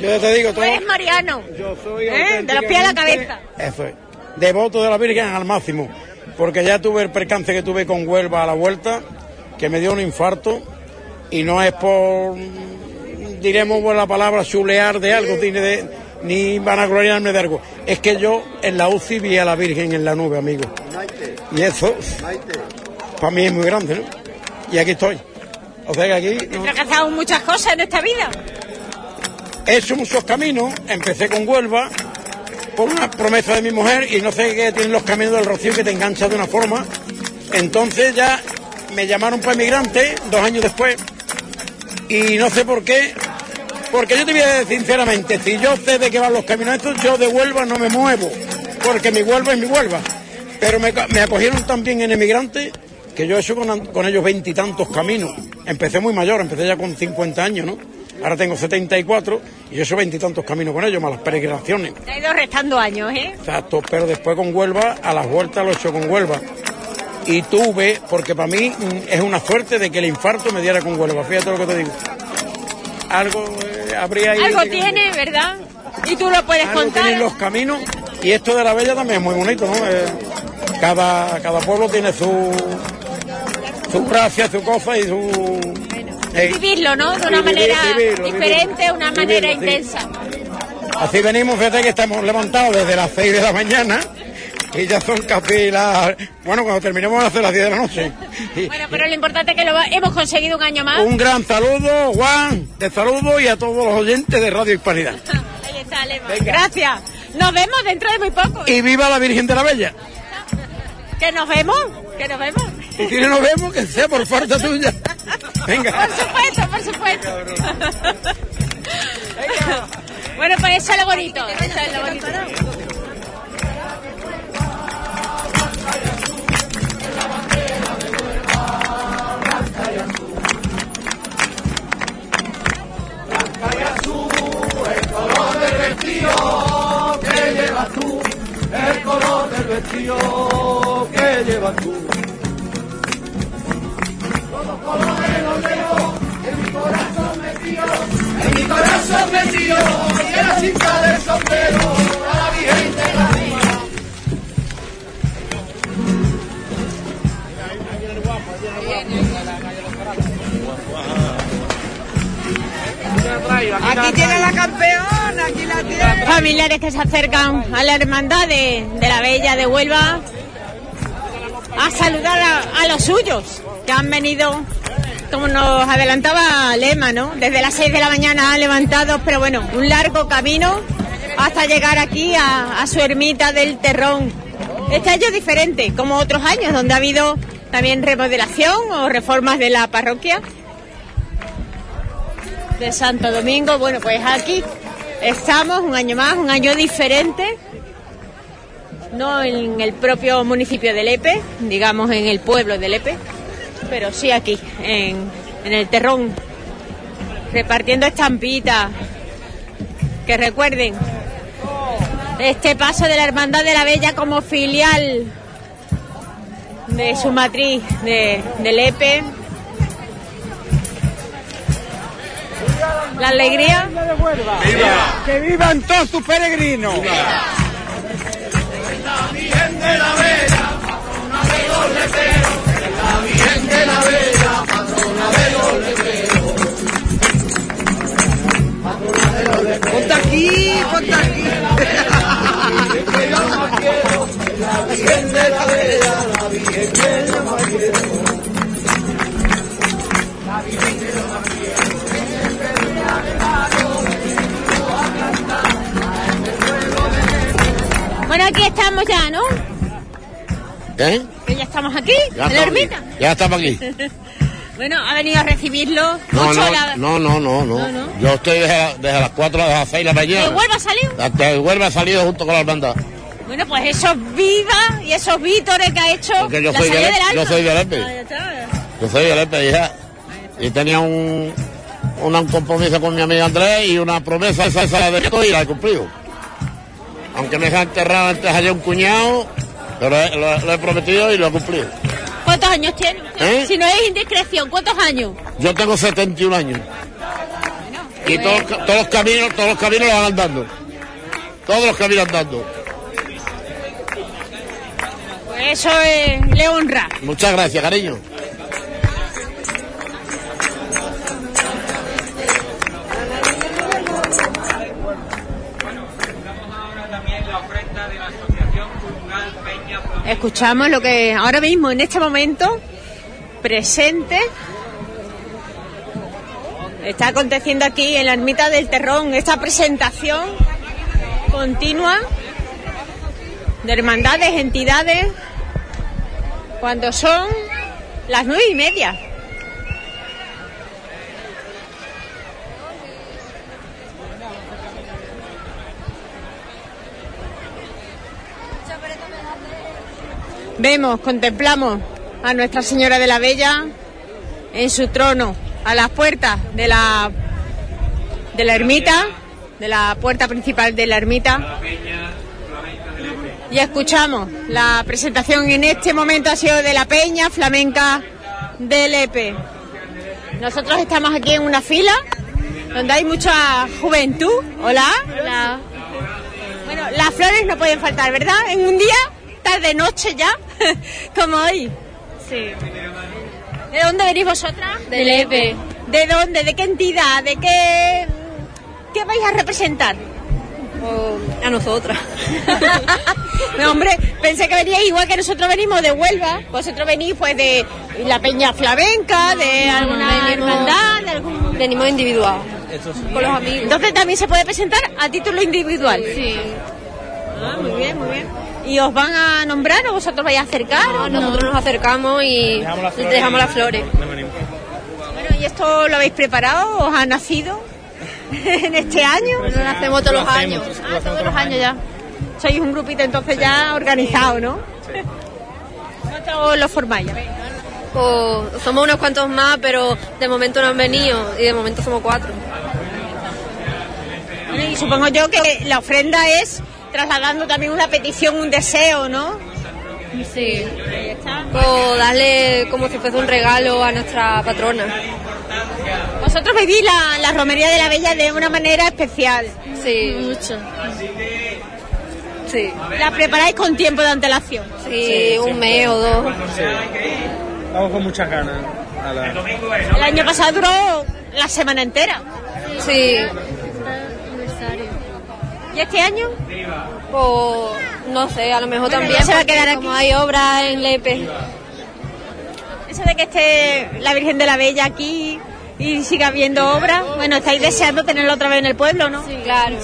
yo te digo Tú todo. eres mariano. ¿eh? De los pies a la cabeza. Eso es. Devoto de la Virgen al máximo. Porque ya tuve el percance que tuve con Huelva a la vuelta, que me dio un infarto. Y no es por, diremos por la palabra, chulear de algo, ni, de, ni vanagloriarme de algo. Es que yo en la UCI vi a la Virgen en la nube, amigo. Y eso, para mí es muy grande, ¿no? Y aquí estoy. O sea que aquí He fracasado muchas cosas en esta vida. He hecho muchos caminos, empecé con Huelva por una promesa de mi mujer y no sé qué tienen los caminos del Rocío que te enganchan de una forma. Entonces ya me llamaron para emigrante dos años después y no sé por qué. Porque yo te voy a decir sinceramente, si yo sé de qué van los caminos estos, yo de Huelva no me muevo, porque mi Huelva es mi Huelva. Pero me, me acogieron también en emigrante que yo he hecho con, con ellos veintitantos caminos. Empecé muy mayor, empecé ya con 50 años, ¿no? Ahora tengo 74 y yo he hecho veintitantos caminos con ellos, más las peregrinaciones. Te ha ido restando años, ¿eh? Exacto, pero después con Huelva, a las vueltas lo he hecho con Huelva. Y tuve, porque para mí mm, es una suerte de que el infarto me diera con Huelva, fíjate lo que te digo. Algo eh, habría ahí. Algo tiene, ¿verdad? Y tú lo puedes algo contar. tienen los caminos y esto de la Bella también es muy bonito, ¿no? Eh, cada, cada pueblo tiene su, su gracia, su cosa y su... eh, Vivirlo, ¿no? De una vivir- manera vivirlo, diferente, una manera Vivirlo, sí. intensa. Así venimos, fíjate que estamos levantados desde las 6 de la mañana y ya son casi las... Bueno, cuando terminemos a hacer las 10 de la noche. Bueno, pero lo importante es que lo va- hemos conseguido un año más. un gran saludo, Juan, te saludo y a todos los oyentes de Radio Hispanidad. (laughs) Ahí está, Lema. Gracias. Nos vemos dentro de muy poco. Y viva la Virgen de la Bella. Que nos vemos, que nos vemos. Y si no nos vemos, que sea por falta tuya. Venga. Por supuesto, por supuesto. (laughs) bueno, pues eso es lo bonito. Eso es lo bonito. Que llevas tú, el color del vestido que llevas tú. Todos los colores los en mi corazón metido, en mi corazón metido, y en la cinta del sombrero a la Virgen de la Vida. Aquí tiene la campeona, aquí la tiene. Familiares que se acercan a la hermandad de, de la Bella de Huelva a saludar a, los suyos que han venido, como nos adelantaba Lema, ¿no? Desde las 6 de la mañana han levantado, pero bueno, un largo camino hasta llegar aquí a, a su ermita del Terrón. Este año es diferente, como otros años, donde ha habido también remodelación o reformas de la parroquia de Santo Domingo. Bueno, pues aquí estamos un año más, un año diferente. No en el propio municipio de Lepe, digamos en el pueblo de Lepe, pero sí aquí, en, en el Terrón, repartiendo estampitas. Que recuerden, este paso de la Hermandad de la Bella como filial de su matriz de, de Lepe, la alegría. Que vivan todos tus peregrinos. La Virgen de la Bella, patrona de los leperos, la Virgen de la Bella, patrona de los leperos. Patrona de los leperos. Ponte aquí, ponte aquí. La Virgen de la Bella, la Virgen que yo más Bueno, aquí estamos ya, ¿no? ¿Eh? Que ya estamos aquí, Ya en la aquí. ermita. Ya estamos aquí. (laughs) bueno, ha venido a recibirlo. No, no, la- no, no, no, no. Yo estoy desde, desde las 4 de las 6 de la ¿De mañana. Huelva salió? Hasta el Huelva ha salido junto con la hermandad. Bueno, pues esos viva y esos vítores que ha hecho Porque yo la soy de del alma. yo soy de Lepe. Ah. Yo soy de Lepe, hija. Y tenía un, una- un compromiso con mi amigo Andrés y una promesa esa, esa de esto y la he cumplido. Aunque me ha enterrado antes allá un cuñado, pero lo, lo he prometido y lo he cumplido. ¿Cuántos años tiene? ¿Eh? Si no es indiscreción, ¿cuántos años? Yo tengo 71 años. Y todos, todos los caminos, todos los caminos los van andando. Todos los caminos andando. Pues eso eh, le honra. Muchas gracias, cariño. Escuchamos lo que ahora mismo, en este momento, presente, está aconteciendo aquí en la ermita del Terrón, esta presentación continua de hermandades, entidades, cuando son las nueve y media. Vemos, contemplamos a Nuestra Señora de la Bella en su trono, a las puertas de la, de la ermita, de la puerta principal de la ermita. Y escuchamos, la presentación en este momento ha sido de la Peña Flamenca del EPE. Nosotros estamos aquí en una fila donde hay mucha juventud. Hola. Hola. Bueno, las flores no pueden faltar, ¿verdad? En un día, tarde, noche ya, (laughs) como hoy. Sí. ¿De dónde venís vosotras? Del EPE. ¿De dónde? ¿De qué entidad? ¿De qué, qué vais a representar? a nosotras. (laughs) No, hombre, pensé que veníais igual que nosotros venimos de Huelva. Vosotros venís pues de la Peña Flamenca, de alguna venimos- hermandad, de algún... Venimos individual. Con los amigos. Entonces también se puede presentar a título individual. Sí. Ah, muy bien, muy bien. ¿Y os van a nombrar o vosotros vais a acercar? No, nosotros nos acercamos y dejamos las flores. Bueno, ¿y esto lo habéis preparado? ¿Os ha nacido (laughs) en este año? Lo hacemos todos los años. Ah, todos los años ya. Sois un grupito entonces ya organizado, ¿no? ¿Cuántos lo formáis? Pues somos unos cuantos más, pero de momento no han venido y de momento somos cuatro. Y supongo yo que la ofrenda es trasladando también una petición, un deseo, ¿no? Sí. O darle como si fuese un regalo a nuestra patrona. Vosotros vivís la, la romería de la Bella de una manera especial. Sí, mucho. Sí. ¿La preparáis con tiempo de antelación? Sí, un mes o dos. Vamos con muchas ganas. a la- El año pasado duró la semana entera. Sí. ¿Y este año? Pues no sé, a lo mejor Bueno, también se va a quedar como aquí. hay obras en Lepe. Eso de que esté la Virgen de la Bella aquí y siga habiendo obras, bueno, estáis deseando tenerlo otra vez en el pueblo, ¿no? Sí, claro.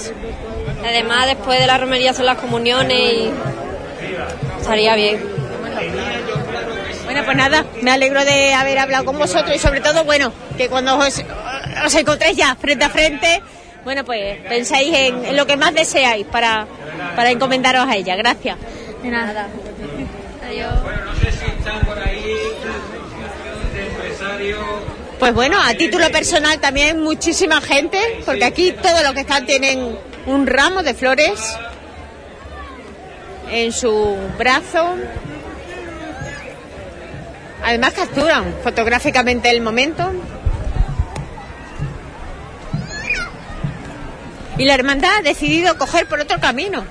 Además, después de la romería son las comuniones y estaría bien. Bueno, pues nada, me alegro de haber hablado con vosotros y sobre todo, bueno, que cuando os, os encontréis ya frente a frente, bueno, pues pensáis en, en lo que más deseáis para, para encomendaros a ella. Gracias. De nada. Adiós. Pues bueno, a título personal también muchísima gente, porque aquí todos los que están tienen un ramo de flores en su brazo. Además capturan fotográficamente el momento. Y la hermandad ha decidido coger por otro camino.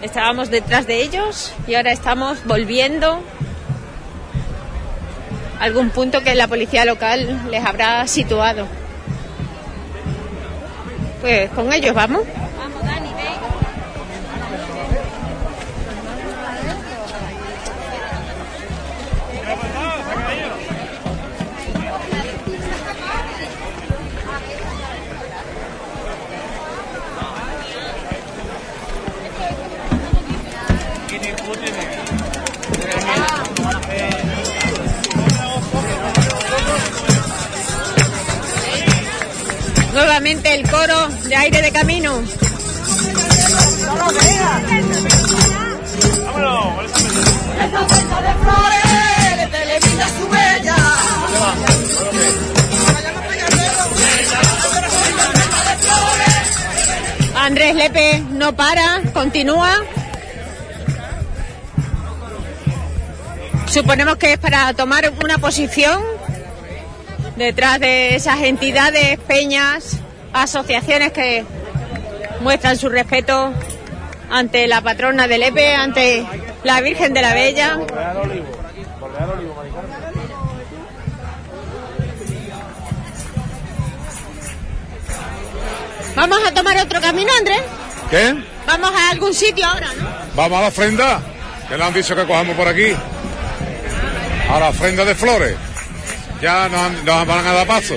Estábamos detrás de ellos y ahora estamos volviendo a algún punto que la policía local les habrá situado. Pues con ellos vamos. Nuevamente el coro de aire de camino. Andrés Lepe no para, continúa. Suponemos que es para tomar una posición detrás de esas entidades, peñas, asociaciones que muestran su respeto ante la patrona del EPE, ante la Virgen de la Bella. Vamos a tomar otro camino, Andrés. ¿Qué? Vamos a algún sitio ahora, ¿no? Vamos a la ofrenda, que le han dicho que cojamos por aquí. A la ofrenda de flores. Ya nos, han- nos van a dar paso.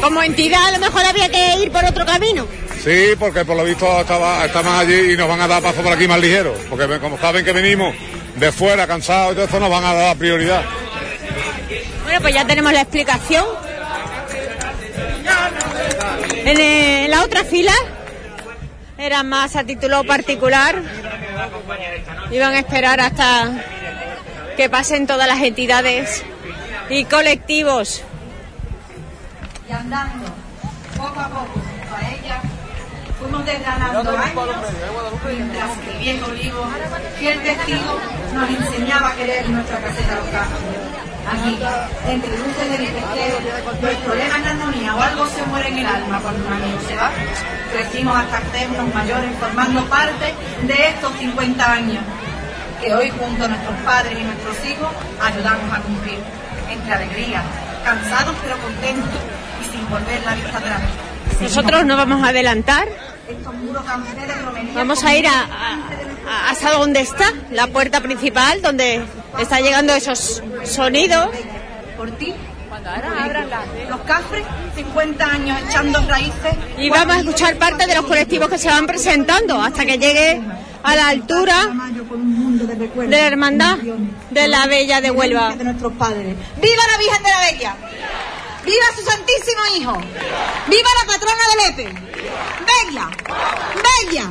Como entidad a lo mejor había que ir por otro camino. Sí, porque por lo visto estaba, estamos allí y nos van a dar paso por aquí más ligero. Porque como saben que venimos de fuera, cansados y todo eso, nos van a dar prioridad. Bueno, pues ya tenemos la explicación. En, eh, la otra fila era más a título particular. Iban a esperar hasta que pasen todas las entidades y colectivos. y andando poco a poco junto a ella, fuimos desgranando años mientras el viejo olivo, fiel testigo, nos enseñaba a querer nuestra caseta local. Aquí, entre luces del pesquero, nuestro lema en la armonía o algo se muere en el alma cuando un amigo se va. Crecimos hasta hacernos mayores formando parte de estos 50 años que hoy junto a nuestros padres y nuestros hijos ayudamos a cumplir. Entre alegría, cansados pero contentos y sin volver la vista atrás. Nosotros no vamos a adelantar. Vamos a ir a, a- hasta donde está la puerta principal, donde está llegando esos sonidos. por ti Los cafres, 50 años echando raíces. Y vamos a escuchar parte de los colectivos que se van presentando hasta que llegue a la altura de la hermandad de la Bella de Huelva. ¡Viva la Virgen de la Bella! ¡Viva su Santísimo Hijo! ¡Viva la patrona de Lepe! ¡Bella! ¡Bella!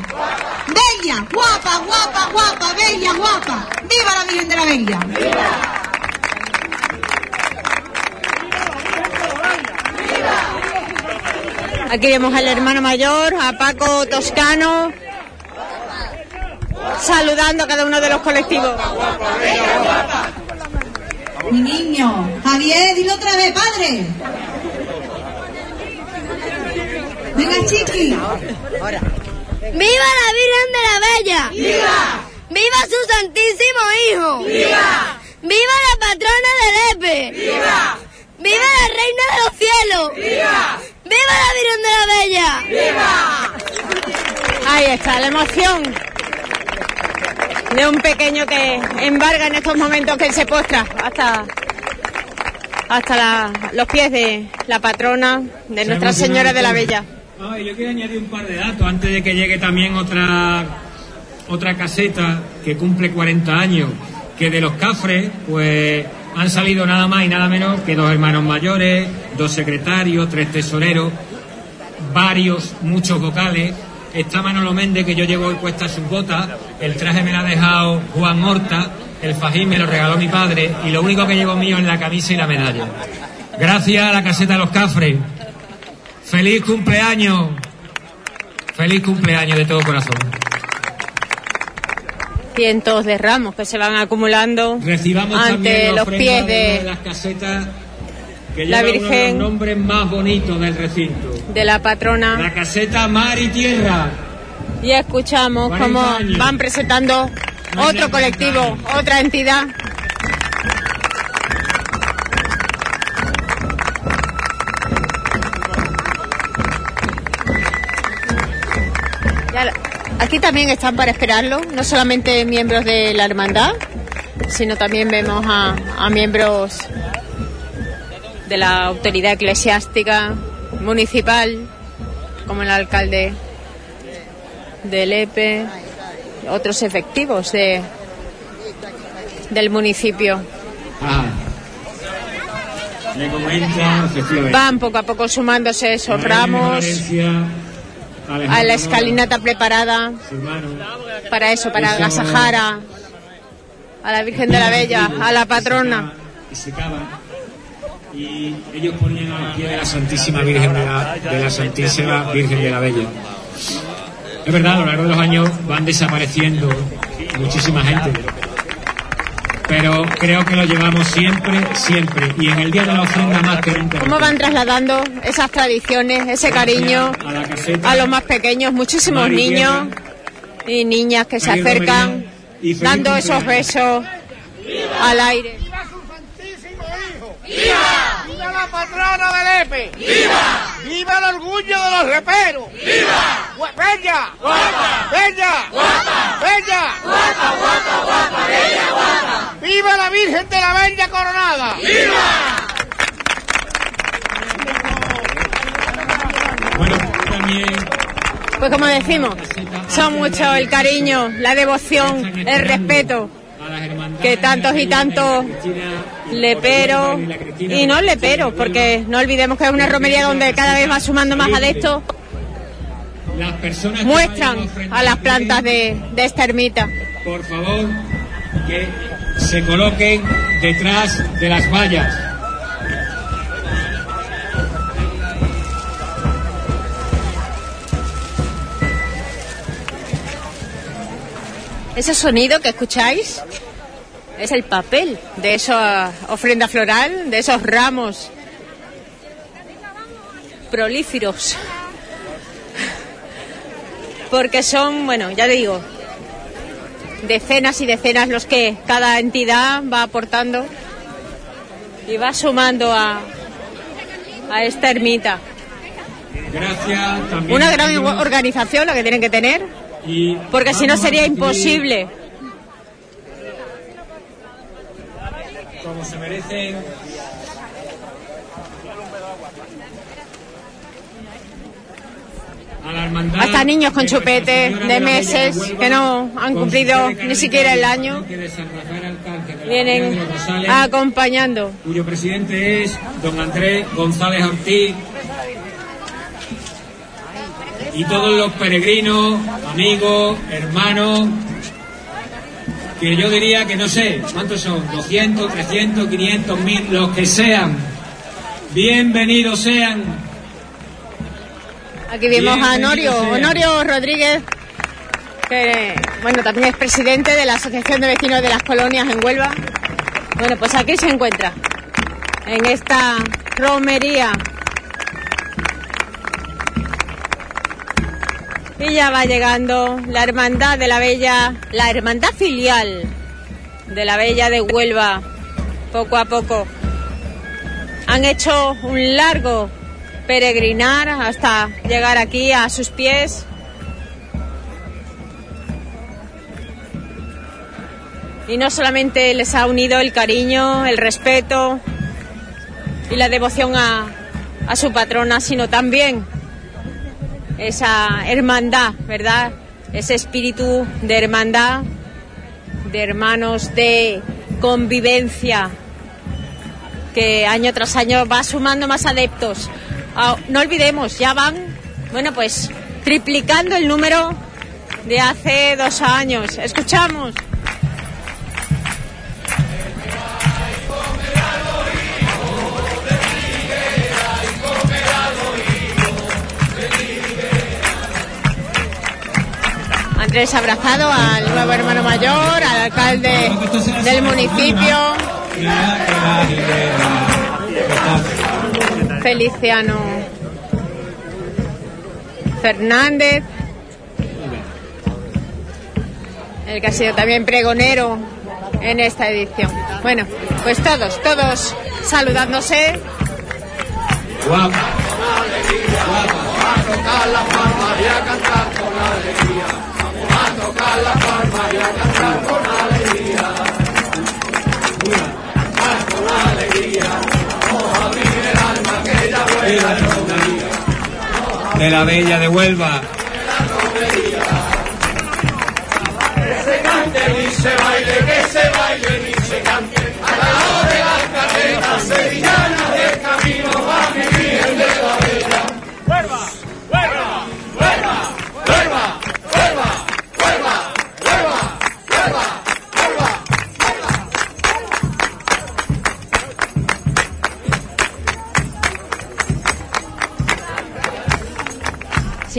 ¡Bella! ¡Guapa, guapa, guapa! ¡Bella, guapa! ¡Viva la Virgen de la Bella! Aquí vemos al hermano mayor, a Paco Toscano, saludando a cada uno de los colectivos. Mi niño, Javier, dilo otra vez, padre. Venga, chiqui. ¡Viva la Virgen de la Bella! ¡Viva! ¡Viva su Santísimo Hijo! ¡Viva! ¡Viva la patrona de Lepe! ¡Viva! ¡Viva la Reina de los Cielos! ¡Viva! ¡Viva la Virgen de la Bella! Ahí está, la emoción de un pequeño que embarga en estos momentos que él se postra hasta, hasta la- los pies de la patrona de Nuestra Señora de la Bella. No, yo quiero añadir un par de datos antes de que llegue también otra otra caseta que cumple 40 años, que de los cafres, pues han salido nada más y nada menos que dos hermanos mayores, dos secretarios, tres tesoreros, varios, muchos vocales. Está Manolo Méndez, que yo llevo hoy puesta sus botas, el traje me lo ha dejado Juan Horta, el fajín me lo regaló mi padre, y lo único que llevo mío es la camisa y la medalla. Gracias a la caseta de los cafres. Feliz cumpleaños. Feliz cumpleaños de todo corazón. Cientos de ramos que se van acumulando Recibamos ante los pies de una de de, las casetas que la lleva uno de Virgen. los nombres más bonitos del recinto. de la patrona. La caseta Mar y Tierra. Y escuchamos 40 cómo años. van presentando otro colectivo, otra entidad. Aquí también están para esperarlo, no solamente miembros de la hermandad, sino también vemos a, a miembros de la autoridad eclesiástica municipal, como el alcalde del EPE, otros efectivos de, del municipio. Ah. Van poco a poco sumándose esos ramos a la escalinata preparada para eso, para Eso- agasajar a, a la Virgen de la Bella, a la patrona. y ellos ponían de la Santísima Virgen de la, de la Santísima Virgen de la Bella. Es verdad, a lo largo de los años van desapareciendo muchísima gente, pero creo que lo llevamos siempre, siempre, y en el día de la ofrenda más que nunca. ¿Cómo van trasladando esas tradiciones, ese cariño a caseta a los más pequeños? Muchísimos niños y niñas que se acercan dando esos besos al aire. ¡Viva! ¡Viva la patrona del EPE! ¡Viva! ¡Viva el orgullo de los leperos! ¡Viva! ¡Bella! ¡Guapa! ¡Bella! ¡Guapa! ¡Bella! ¡Guapa, guapa, guapa! ¡Bella, guapa! ¡Viva la Virgen de la Bella Coronada! ¡Viva! Pues como decimos, son mucho el cariño, la devoción, el respeto que tantos y tantos leperos y no leperos, porque no olvidemos que es una romería donde cada vez va sumando más adeptos, Las personas que muestran a las plantas de, de esta ermita. por favor, que se coloquen detrás de las vallas. Ese sonido que escucháis es el papel de esa ofrenda floral, de esos ramos prolíferos. Porque son, bueno, ya te digo, decenas y decenas los que cada entidad va aportando y va sumando a, a esta ermita. Gracias también. Una gran organización la que tienen que tener, porque si no sería imposible. se merecen. Hasta niños con chupete de meses que no han cumplido ni siquiera el año vienen acompañando. Cuyo presidente es don Andrés González Ortiz. Y todos los peregrinos, amigos, hermanos que yo diría que no sé, ¿cuántos son? 200, 300, 500, 1000, los que sean. Bienvenidos sean. Aquí vemos a Honorio, sean. Honorio Rodríguez, que bueno, también es presidente de la Asociación de Vecinos de las Colonias en Huelva. Bueno, pues aquí se encuentra, en esta romería. Y ya va llegando la Hermandad de la Bella, la Hermandad filial de la Bella de Huelva, poco a poco. Han hecho un largo peregrinar hasta llegar aquí a sus pies. Y no solamente les ha unido el cariño, el respeto y la devoción a, a su patrona, sino también esa hermandad, ¿verdad? Ese espíritu de hermandad, de hermanos, de convivencia, que año tras año va sumando más adeptos. Ah, no olvidemos, ya van, bueno, pues triplicando el número de hace dos años. Escuchamos. Andrés abrazado al nuevo hermano mayor, al alcalde del municipio. Feliciano Fernández, el que ha sido también pregonero en esta edición. Bueno, pues todos, todos saludándose. A tocar y a cantar con alegría. A tocar la palma y a cantar con alegría. Cantar con alegría. Vamos a abrir el alma que ella vuela romería. de la Bella de Huelva. Que se cante y se baile, que se baile y se cante. A la hora de las carretas sevillanas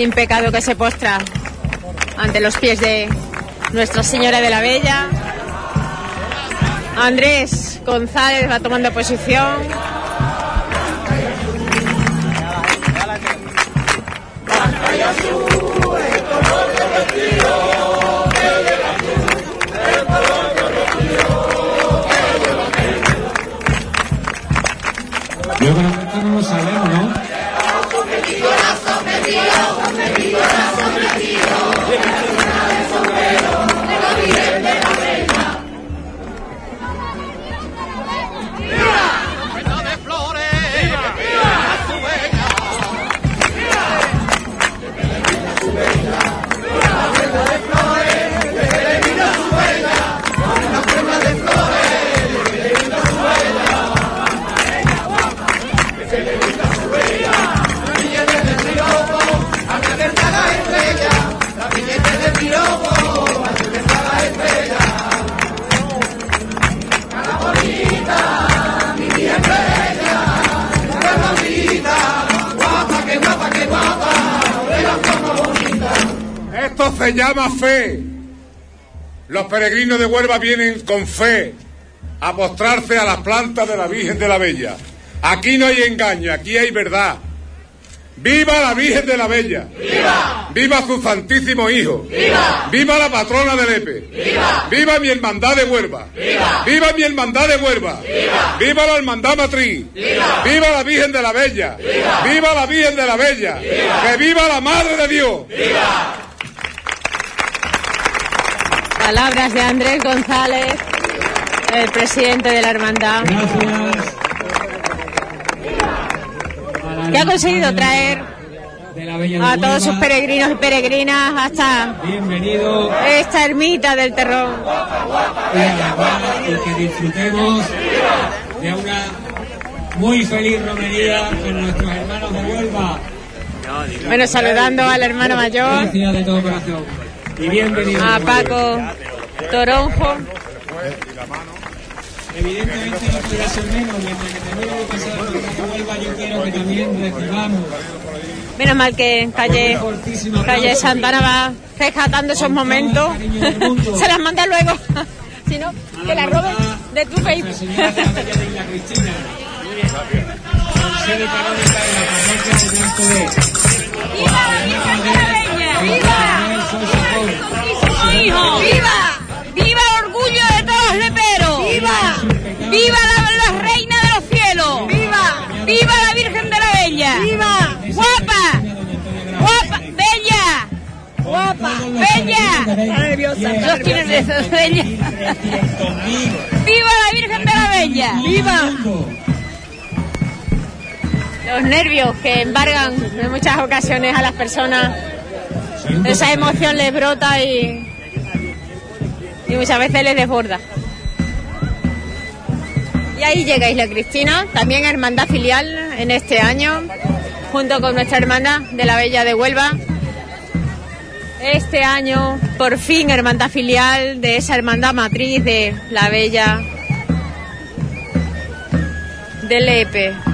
sin pecado que se postra ante los pies de Nuestra Señora de la Bella. Andrés González va tomando posición. Esto se llama fe. Los peregrinos de Huelva vienen con fe a postrarse a las plantas de la Virgen de la Bella. Aquí no hay engaño, aquí hay verdad. ¡Viva la Virgen de la Bella! ¡Viva! ¡Viva su Santísimo Hijo! ¡Viva! ¡Viva la patrona de Lepe! ¡Viva! ¡Viva mi hermandad de Huelva! ¡Viva! ¡Viva mi hermandad de Huelva! ¡Viva! ¡Viva la hermandad matriz! ¡Viva! ¡Viva la Virgen de la Bella! ¡Viva! ¡Viva la Virgen de la Bella! ¡Viva! ¡Que viva la Madre de Dios! Palabras de Andrés González, el presidente de la hermandad, que ha conseguido traer a todos sus peregrinos y peregrinas hasta Bienvenido esta ermita del terrón. y que disfrutemos de una muy feliz romería con nuestros hermanos de Huelva. Bueno, saludando al hermano mayor, Gracias de todo corazón. Y bienvenido. a Paco Toronjo. Evidentemente no podrá ser menos, mientras que tenemos que pasar por la Huelva, yo quiero que también recibamos Menos mal que calle, calle Santana va rescatando esos momentos. (laughs) Se las manda luego. (laughs) si no, que las roben de tu Facebook. (laughs) ¡Viva Bella! ¡Viva! ¡Viva! ¡Viva el orgullo de todos los leperos! ¡Viva! ¡Viva la, la reina de los cielos! ¡Viva! ¡Viva la Virgen de la Bella! ¡Viva! ¡Guapa! ¡Guapa! ¡Bella! ¡Guapa! ¡Bella! Los tiene de Bella. ¡Viva la Virgen de la Bella! ¡Viva! Los nervios que embargan en muchas ocasiones a las personas. Esa emoción les brota y, y muchas veces les desborda. Y ahí llega Isla Cristina, también hermandad filial en este año, junto con nuestra hermana de la Bella de Huelva. Este año, por fin, hermandad filial de esa hermandad matriz de la Bella de Lepe.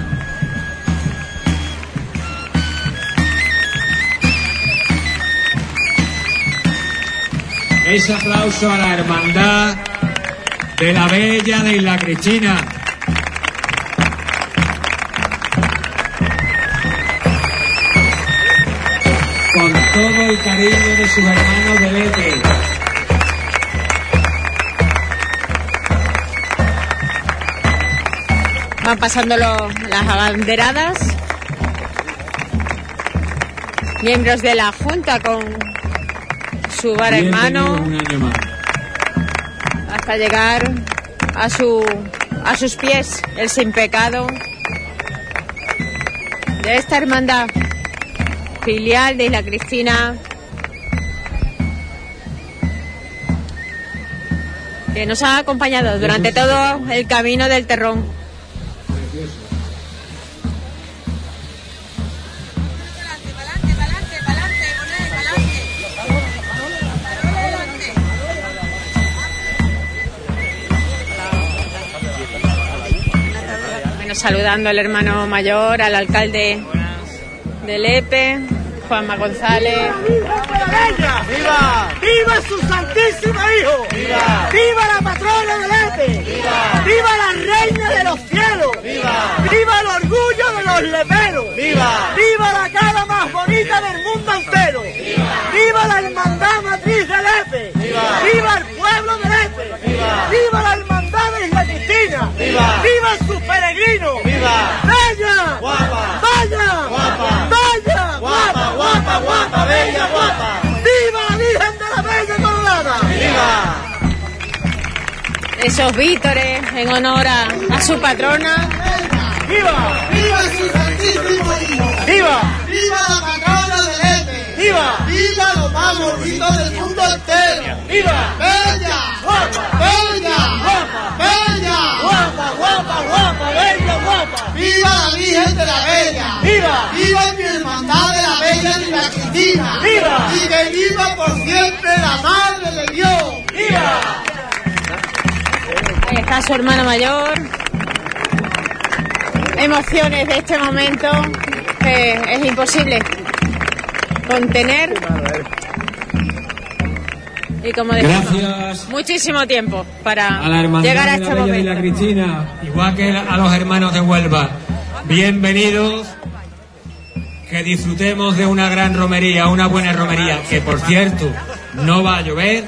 Ese aplauso a la hermandad de la Bella de Isla Cristina. Con todo el cariño de sus hermanos de Lete. Van pasando las abanderadas. Miembros de la Junta con su bar en mano Un año más. hasta llegar a su a sus pies el sin pecado de esta hermandad filial de Isla Cristina que nos ha acompañado durante todo el camino del terrón. Saludando al hermano mayor, al alcalde de Lepe, Juanma González. ¡Viva! ¡Viva su santísimo hijo! ¡Viva! ¡Viva la patrona del Epe! ¡Viva! ¡Viva la reina de los cielos! ¡Viva! ¡Viva el orgullo de los leperos! ¡Viva! ¡Viva la cara más bonita del mundo entero! ¡Viva! ¡Viva la hermandad matriz del Epe! ¡Viva! ¡Viva el pueblo del Epe! ¡Viva! ¡Viva la hermandad ¡Viva! ¡Viva sus peregrinos! ¡Viva! ¡Bella! ¡Guapa! ¡Bella! ¡Guapa! ¡Bella! ¡Guapa, guapa, guapa! ¡Bella, guapa! ¡Viva la Virgen de la Bella Coronada! ¡Viva! Esos vítores en honor a, a su patrona. ¡Viva! ¡Viva su santísimo hijo! ¡Viva! ¡Viva la patrona! ¡Viva! ¡Viva lo más bonito del mundo entero! ¡Viva! ¡Bella! ¡Guapa! ¡Bella! ¡Guapa! ¡Bella! ¡Guapa, guapa, guapa! ¡Bella, guapa! ¡Viva la Virgen de la Bella! ¡Viva! ¡Viva mi hermandad de la Bella de la Cristina! ¡Viva! ¡Y que viva por siempre la Madre de Dios! ¡Viva! Ahí está su hermano mayor. Emociones de este momento es imposible contener. Y como decimos, Gracias muchísimo tiempo para a la hermandad llegar a de este de momento. la Cristina, igual que a los hermanos de Huelva. Bienvenidos. Que disfrutemos de una gran romería, una buena romería, que por cierto no va a llover.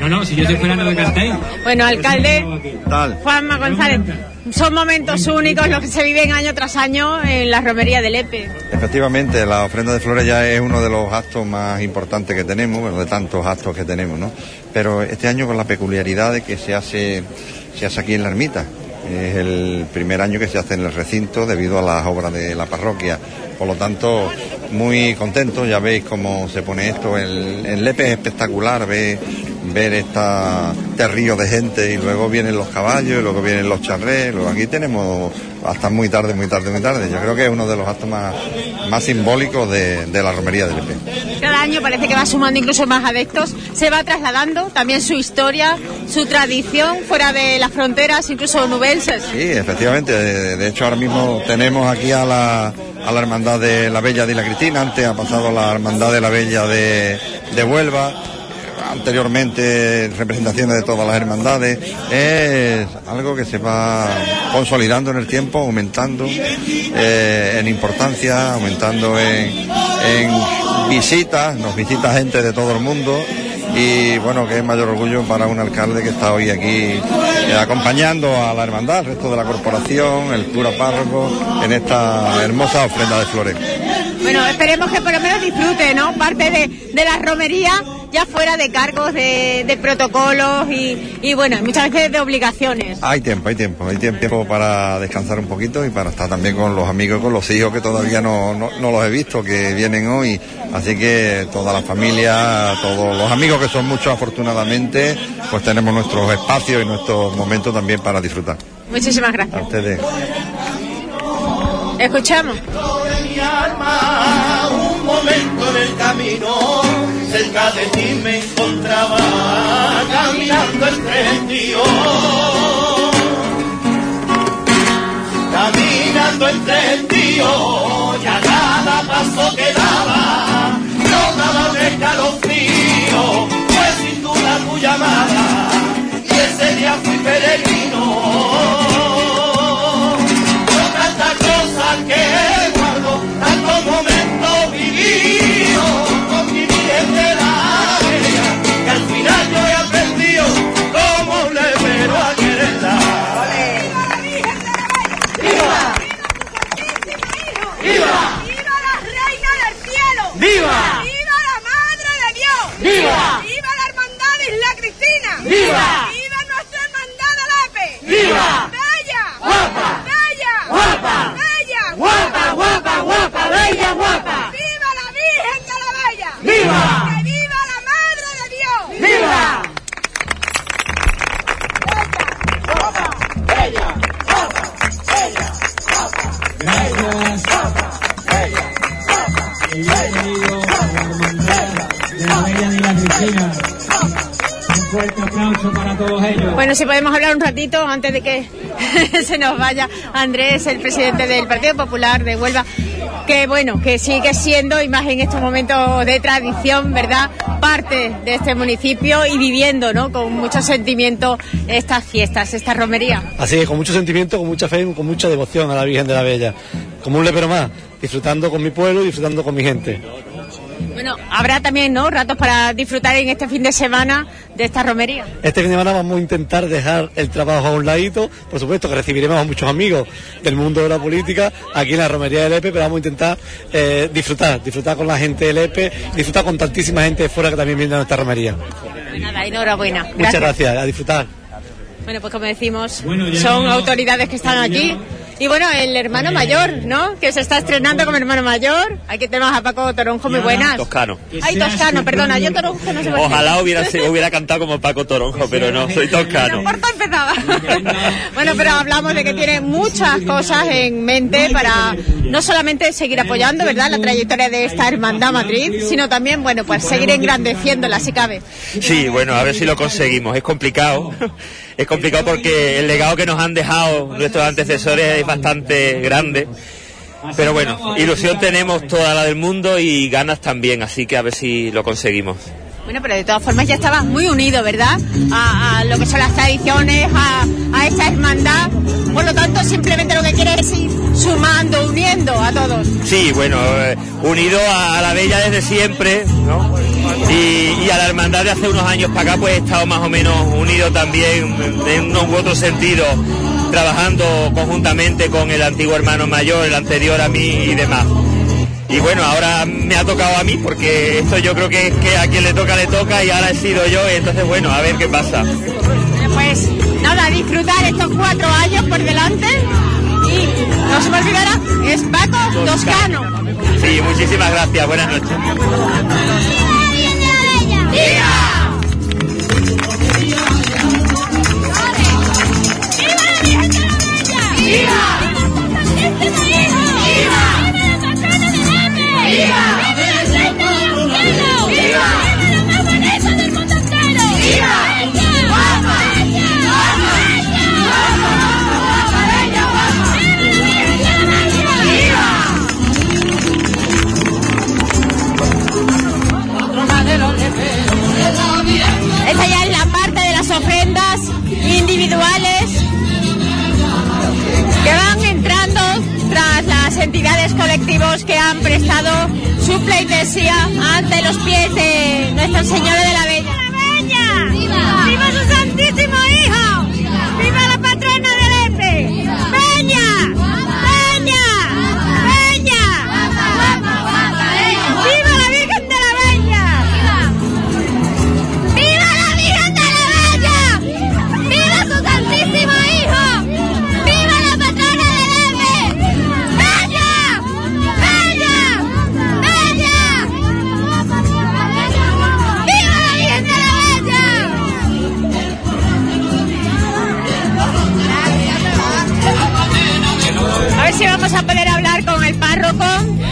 No, no, si yo estoy esperando que cantéis. Bueno, alcalde. Juanma González, son momentos únicos los que se viven año tras año en la romería del Epe. Efectivamente, la ofrenda de flores ya es uno de los actos más importantes que tenemos, bueno, de tantos actos que tenemos, ¿no? Pero este año con la peculiaridad de que se hace, se hace aquí en la ermita. Es el primer año que se hace en el recinto debido a las obras de la parroquia. Por lo tanto, muy contento, ya veis cómo se pone esto. El, el Lepe es espectacular, ve- ver esta, este río de gente y luego vienen los caballos, y luego vienen los charrés. Luego aquí tenemos hasta muy tarde, muy tarde, muy tarde. Yo creo que es uno de los actos más, más simbólicos de, de la romería del Lepe. Cada año parece que va sumando incluso más adeptos, se va trasladando también su historia, su tradición fuera de las fronteras, incluso nubenses. Sí, efectivamente. De, de hecho, ahora mismo tenemos aquí a la, a la Hermandad de la Bella de la Cristina. Antes ha pasado la Hermandad de la Bella de, de Huelva. Anteriormente, representaciones de todas las hermandades. Es algo que se va consolidando en el tiempo, aumentando eh, en importancia, aumentando en, visitas. Nos visita gente de todo el mundo y bueno, que es mayor orgullo para un alcalde que está hoy aquí eh, acompañando a la hermandad, el resto de la corporación, el cura párroco, en esta hermosa ofrenda de flores. Bueno, esperemos que por lo menos disfrute, ¿no? Parte de, de la romería, ya fuera de cargos, de, de protocolos y, y, bueno, muchas veces de obligaciones. Hay tiempo, hay tiempo, hay tiempo para descansar un poquito y para estar también con los amigos, con los hijos que todavía no, no, no los he visto, que vienen hoy. Así que toda la familia, todos los amigos que son muchos afortunadamente, pues tenemos nuestros espacios y nuestros momentos también para disfrutar. Muchísimas A gracias. ustedes. Escuchamos. mi alma, un momento en el camino, cerca de ti me encontraba, caminando entre gentíos. Caminando entre gentíos, ya cada paso que daba, no daba escalofrío, fue sin duda tu llamada, y ese día fui peregrino cosas que guardo, tantos momentos vividos con mi virgen de la bella, que al final yo he aprendido cómo le pero a quererla. ¡Viva! ¡Viva! ¡Viva la reina del cielo! ¡Viva! ¡Viva la madre de Dios! ¡Viva! ¡Viva la hermandad de Isla Cristina! ¡Viva! ¡Viva nuestra hermandad de Lepe! ¡Viva! ¡Bella! ¡Guapa! ¡Bella! ¡Guapa! ¡Bella! ¡Guapa, guapa, guapa, bella, guapa! ¡Viva la Virgen de la Bella! ¡Viva! ¡Que viva la madre de Dios! ¡Viva! Bienvenido a la hermandad de la Bella de la Cristina. Un fuerte aplauso para todos ellos. Bueno, si podemos hablar un ratito antes de que (laughs) se nos vaya Andrés, el presidente del Partido Popular de Huelva, que bueno, que sigue siendo, y más en estos momentos de tradición, ¿verdad?, parte de este municipio y viviendo, ¿no?, con mucho sentimiento estas fiestas, esta romería. Así es, con mucho sentimiento, con mucha fe, con mucha devoción a la Virgen de la Bella. Como un lepero más, disfrutando con mi pueblo y disfrutando con mi gente. Bueno, habrá también, ¿no?, ratos para disfrutar en este fin de semana de esta romería. Este fin de semana vamos a intentar dejar el trabajo a un ladito. Por supuesto que recibiremos a muchos amigos del mundo de la política aquí en la romería del EPE, pero vamos a intentar eh, disfrutar, disfrutar con la gente del EPE, disfrutar con tantísima gente de fuera que también viene a nuestra romería. Pues nada, enhorabuena. Muchas gracias, a disfrutar. Bueno, pues como decimos, son no- autoridades que están aquí. Y bueno, el hermano mayor, ¿no? Que se está estrenando como hermano mayor. Aquí tenemos a Paco Toronjo, muy buenas. Toscano. Ay, Toscano, perdona, yo Toronjo no sé por. Ojalá hubiera, hubiera cantado como Paco Toronjo, pero no, soy toscano. Por empezaba. (laughs) bueno, pero hablamos de que tiene muchas cosas en mente para no solamente seguir apoyando, ¿verdad?, la trayectoria de esta hermandad Madrid, sino también, bueno, pues seguir engrandeciéndola si cabe. Sí, bueno, a ver si lo conseguimos. Es complicado. Es complicado porque el legado que nos han dejado nuestros antecesores es bastante grande. Pero bueno, ilusión tenemos toda la del mundo y ganas también, así que a ver si lo conseguimos. Bueno, pero de todas formas ya estabas muy unido, ¿verdad? A, lo que son las tradiciones, a, a esta hermandad. Por lo tanto, simplemente lo que quieres es ir sumando, uniendo a todos. Sí, bueno, eh, unido a, a la Bella desde siempre, ¿no? Y, y a la hermandad de hace unos años para acá, pues he estado más o menos unido también en uno u otro sentido, trabajando conjuntamente con el antiguo hermano mayor, el anterior a mí y demás. Y bueno, ahora me ha tocado a mí porque esto yo creo que es que a quien le toca le toca y ahora he sido yo, y entonces bueno, a ver qué pasa. Pues nada, disfrutar estos cuatro años por delante y no se me olvidará, es Paco Toscano. Sí, muchísimas gracias. Buenas noches. Esta entidades colectivos que han prestado su pleitesía ante los pies de Nuestra Señora de la Bella. ¡Viva! ¡Viva su santísimo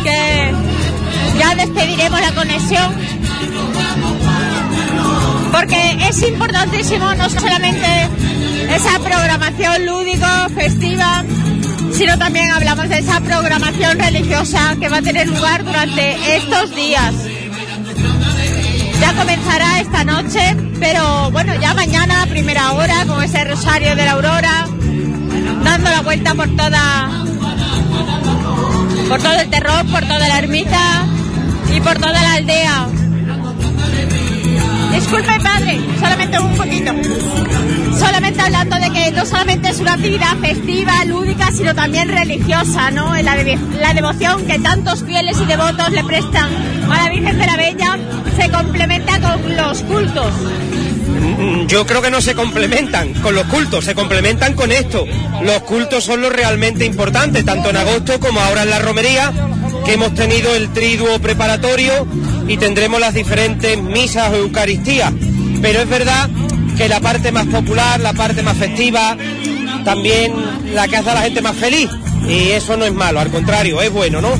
que ya despediremos la conexión. Porque es importantísimo no solamente esa programación lúdico, festiva, sino también hablamos de esa programación religiosa que va a tener lugar durante estos días. Ya comenzará esta noche, pero bueno, ya mañana primera hora con ese rosario de la aurora, dando la vuelta por toda por todo el terror, por toda la ermita y por toda la aldea. Disculpe, padre, solamente un poquito. Solamente hablando de que no solamente es una actividad festiva, lúdica, sino también religiosa, ¿no? La, la devoción que tantos fieles y devotos le prestan a la Virgen de la Bella se complementa con los cultos. Mm, Yo creo que no se complementan con los cultos, se complementan con esto. Los cultos son lo realmente importante, tanto en agosto como ahora en la romería, que hemos tenido el triduo preparatorio y tendremos las diferentes misas o Eucaristías. Pero es verdad que la parte más popular, la parte más festiva, también la que hace a la gente más feliz. Y eso no es malo, al contrario, es bueno, ¿no?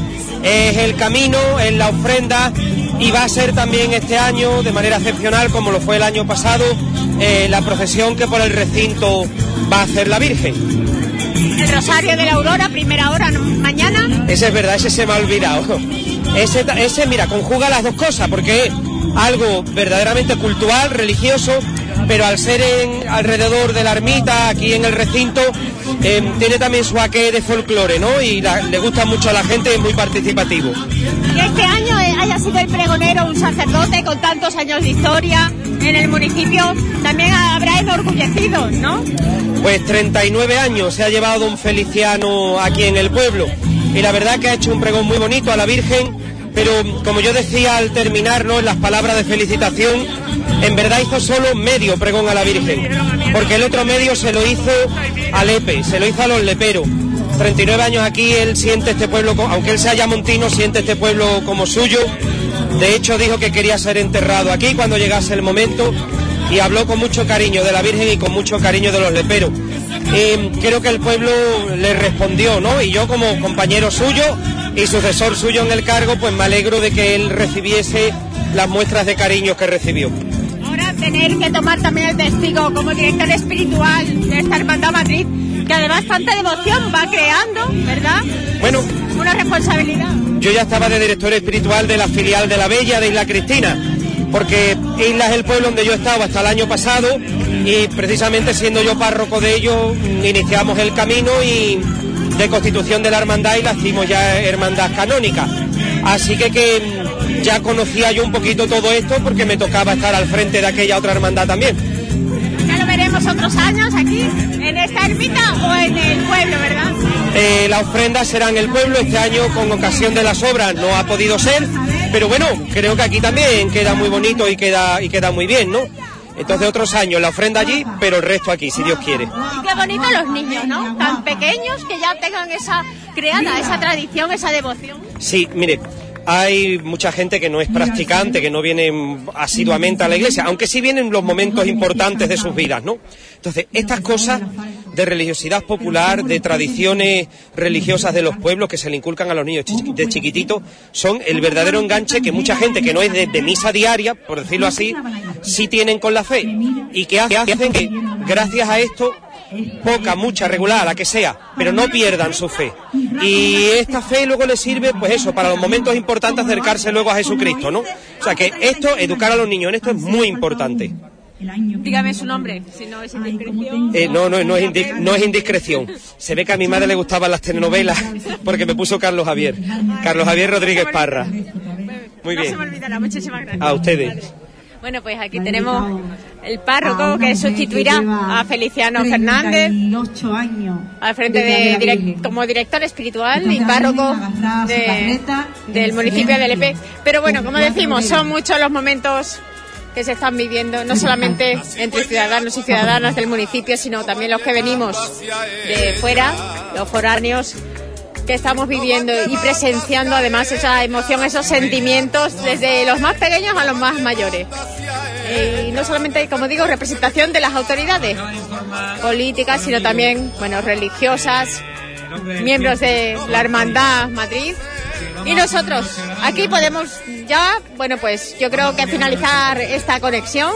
Es el camino, es la ofrenda y va a ser también este año, de manera excepcional, como lo fue el año pasado, eh, la procesión que por el recinto va a hacer la Virgen. El rosario de la aurora, primera hora, mañana. Ese es verdad, ese se me ha olvidado. Ese, ese, mira, conjuga las dos cosas, porque es algo verdaderamente cultural, religioso, pero al ser en, alrededor de la ermita, aquí en el recinto, eh, tiene también su aquel de folclore, ¿no? Y la- le gusta mucho a la gente, es muy participativo. Que este año haya sido el pregonero un sacerdote con tantos años de historia en el municipio, también habrá enorgullecido, ¿no? Pues 39 años se ha llevado don Feliciano aquí en el pueblo y la verdad que ha hecho un pregón muy bonito a la Virgen, pero como yo decía al terminar ¿no? en las palabras de felicitación, en verdad hizo solo medio pregón a la Virgen, porque el otro medio se lo hizo a Lepe, se lo hizo a los leperos. 39 años aquí, él siente este pueblo, aunque él sea yamontino, siente este pueblo como suyo. De hecho, dijo que quería ser enterrado aquí cuando llegase el momento y habló con mucho cariño de la Virgen y con mucho cariño de los leperos. Eh, creo que el pueblo le respondió, ¿no? Y yo como compañero suyo y sucesor suyo en el cargo, pues me alegro de que él recibiese las muestras de cariño que recibió. Ahora tener que tomar también el testigo como director espiritual de esta hermandad Madrid, que además tanta devoción va creando, ¿verdad? Bueno, Una responsabilidad. yo ya estaba de director espiritual de la filial de la Bella de Isla Cristina, porque Isla es el pueblo donde yo estaba hasta el año pasado y precisamente siendo yo párroco de ellos iniciamos el camino y de constitución de la hermandad y la hicimos ya hermandad canónica. Así que, que ya conocía yo un poquito todo esto porque me tocaba estar al frente de aquella otra hermandad también. Ya lo veremos otros años aquí, en esta ermita o en el pueblo, ¿verdad? Eh, la ofrenda será en el pueblo este año con ocasión de las obras, no ha podido ser, pero bueno, creo que aquí también queda muy bonito y queda, y queda muy bien, ¿no? Entonces otros años la ofrenda allí, pero el resto aquí, si Dios quiere. Y qué bonito los niños, ¿no? Tan pequeños que ya tengan esa creada, esa tradición, esa devoción. Sí, mire, hay mucha gente que no es practicante, que no viene asiduamente a la iglesia, aunque sí vienen los momentos importantes de sus vidas, ¿no? Entonces, estas cosas de religiosidad popular, de tradiciones religiosas de los pueblos que se le inculcan a los niños de chiquititos, son el verdadero enganche que mucha gente que no es de, misa diaria, por decirlo así, sí tienen con la fe y que hace- hacen que, gracias a esto, poca, mucha, regular, la que sea, pero no pierdan su fe. Y esta fe luego les sirve, pues eso, para los momentos importantes acercarse luego a Jesucristo, ¿no? O sea que esto, educar a los niños en esto es muy importante. Dígame su nombre, si no es indiscreción. Eh, no, no, no es, indi- no es indiscreción. Se ve que a mi madre le gustaban las telenovelas (laughs) porque me puso Carlos Javier. Carlos Javier Rodríguez Parra. Muy No se bien. me olvidará, muchísimas gracias. A ustedes. Bueno, pues aquí tenemos el párroco que sustituirá a Feliciano Fernández al frente de direc- como director espiritual y párroco de- del municipio de Lepe. Pero bueno, como decimos, son muchos los momentos que se están viviendo, no solamente entre ciudadanos y ciudadanas del municipio, sino también los que venimos de fuera, los foráneos que estamos viviendo y presenciando además esa emoción, esos sentimientos desde los más pequeños a los más mayores. Eh, Y no solamente, como digo, representación de las autoridades políticas, sino también, bueno, religiosas, miembros de la Hermandad Madrid. Y nosotros, aquí podemos ya, bueno, pues yo creo que finalizar esta conexión.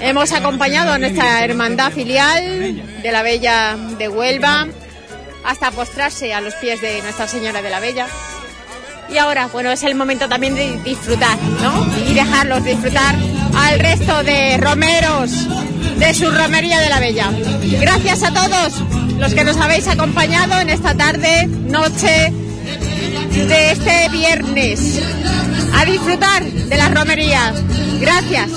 Hemos acompañado a nuestra hermandad filial de la Bella de Huelva hasta postrarse a los pies de Nuestra Señora de la Bella. Y ahora, bueno, es el momento también de disfrutar, ¿no? Y dejarlos disfrutar al resto de romeros de su romería de la Bella. Gracias a todos los que nos habéis acompañado en esta tarde, noche de este viernes. A disfrutar de las romerías. Gracias.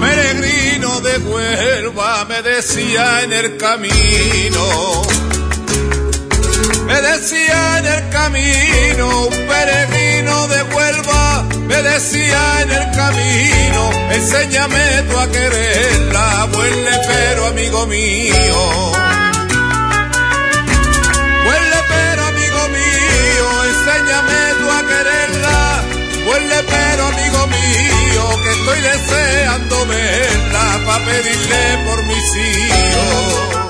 Peregrino de Huelva me decía en el camino, me decía en el camino, peregrino de Huelva me decía en el camino, enséñame tú a quererla, buen pero amigo mío. Pero amigo mío, que estoy deseando verla para pedirle por mis hijos.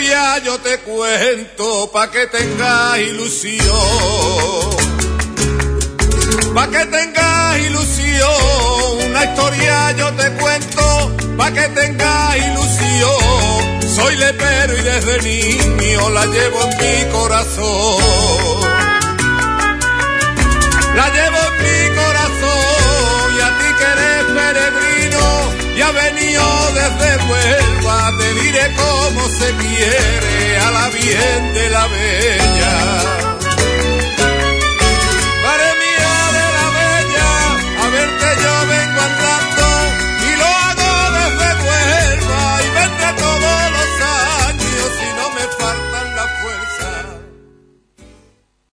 Historia yo te cuento pa' que tengas ilusión. Pa' que tengas ilusión. Una historia yo te cuento pa' que tengas ilusión. Soy lepero y desde niño la llevo en mi corazón. La llevo en mi corazón y a ti que eres peregrino y ha venido desde te diré cómo se quiere a la bien de la bella.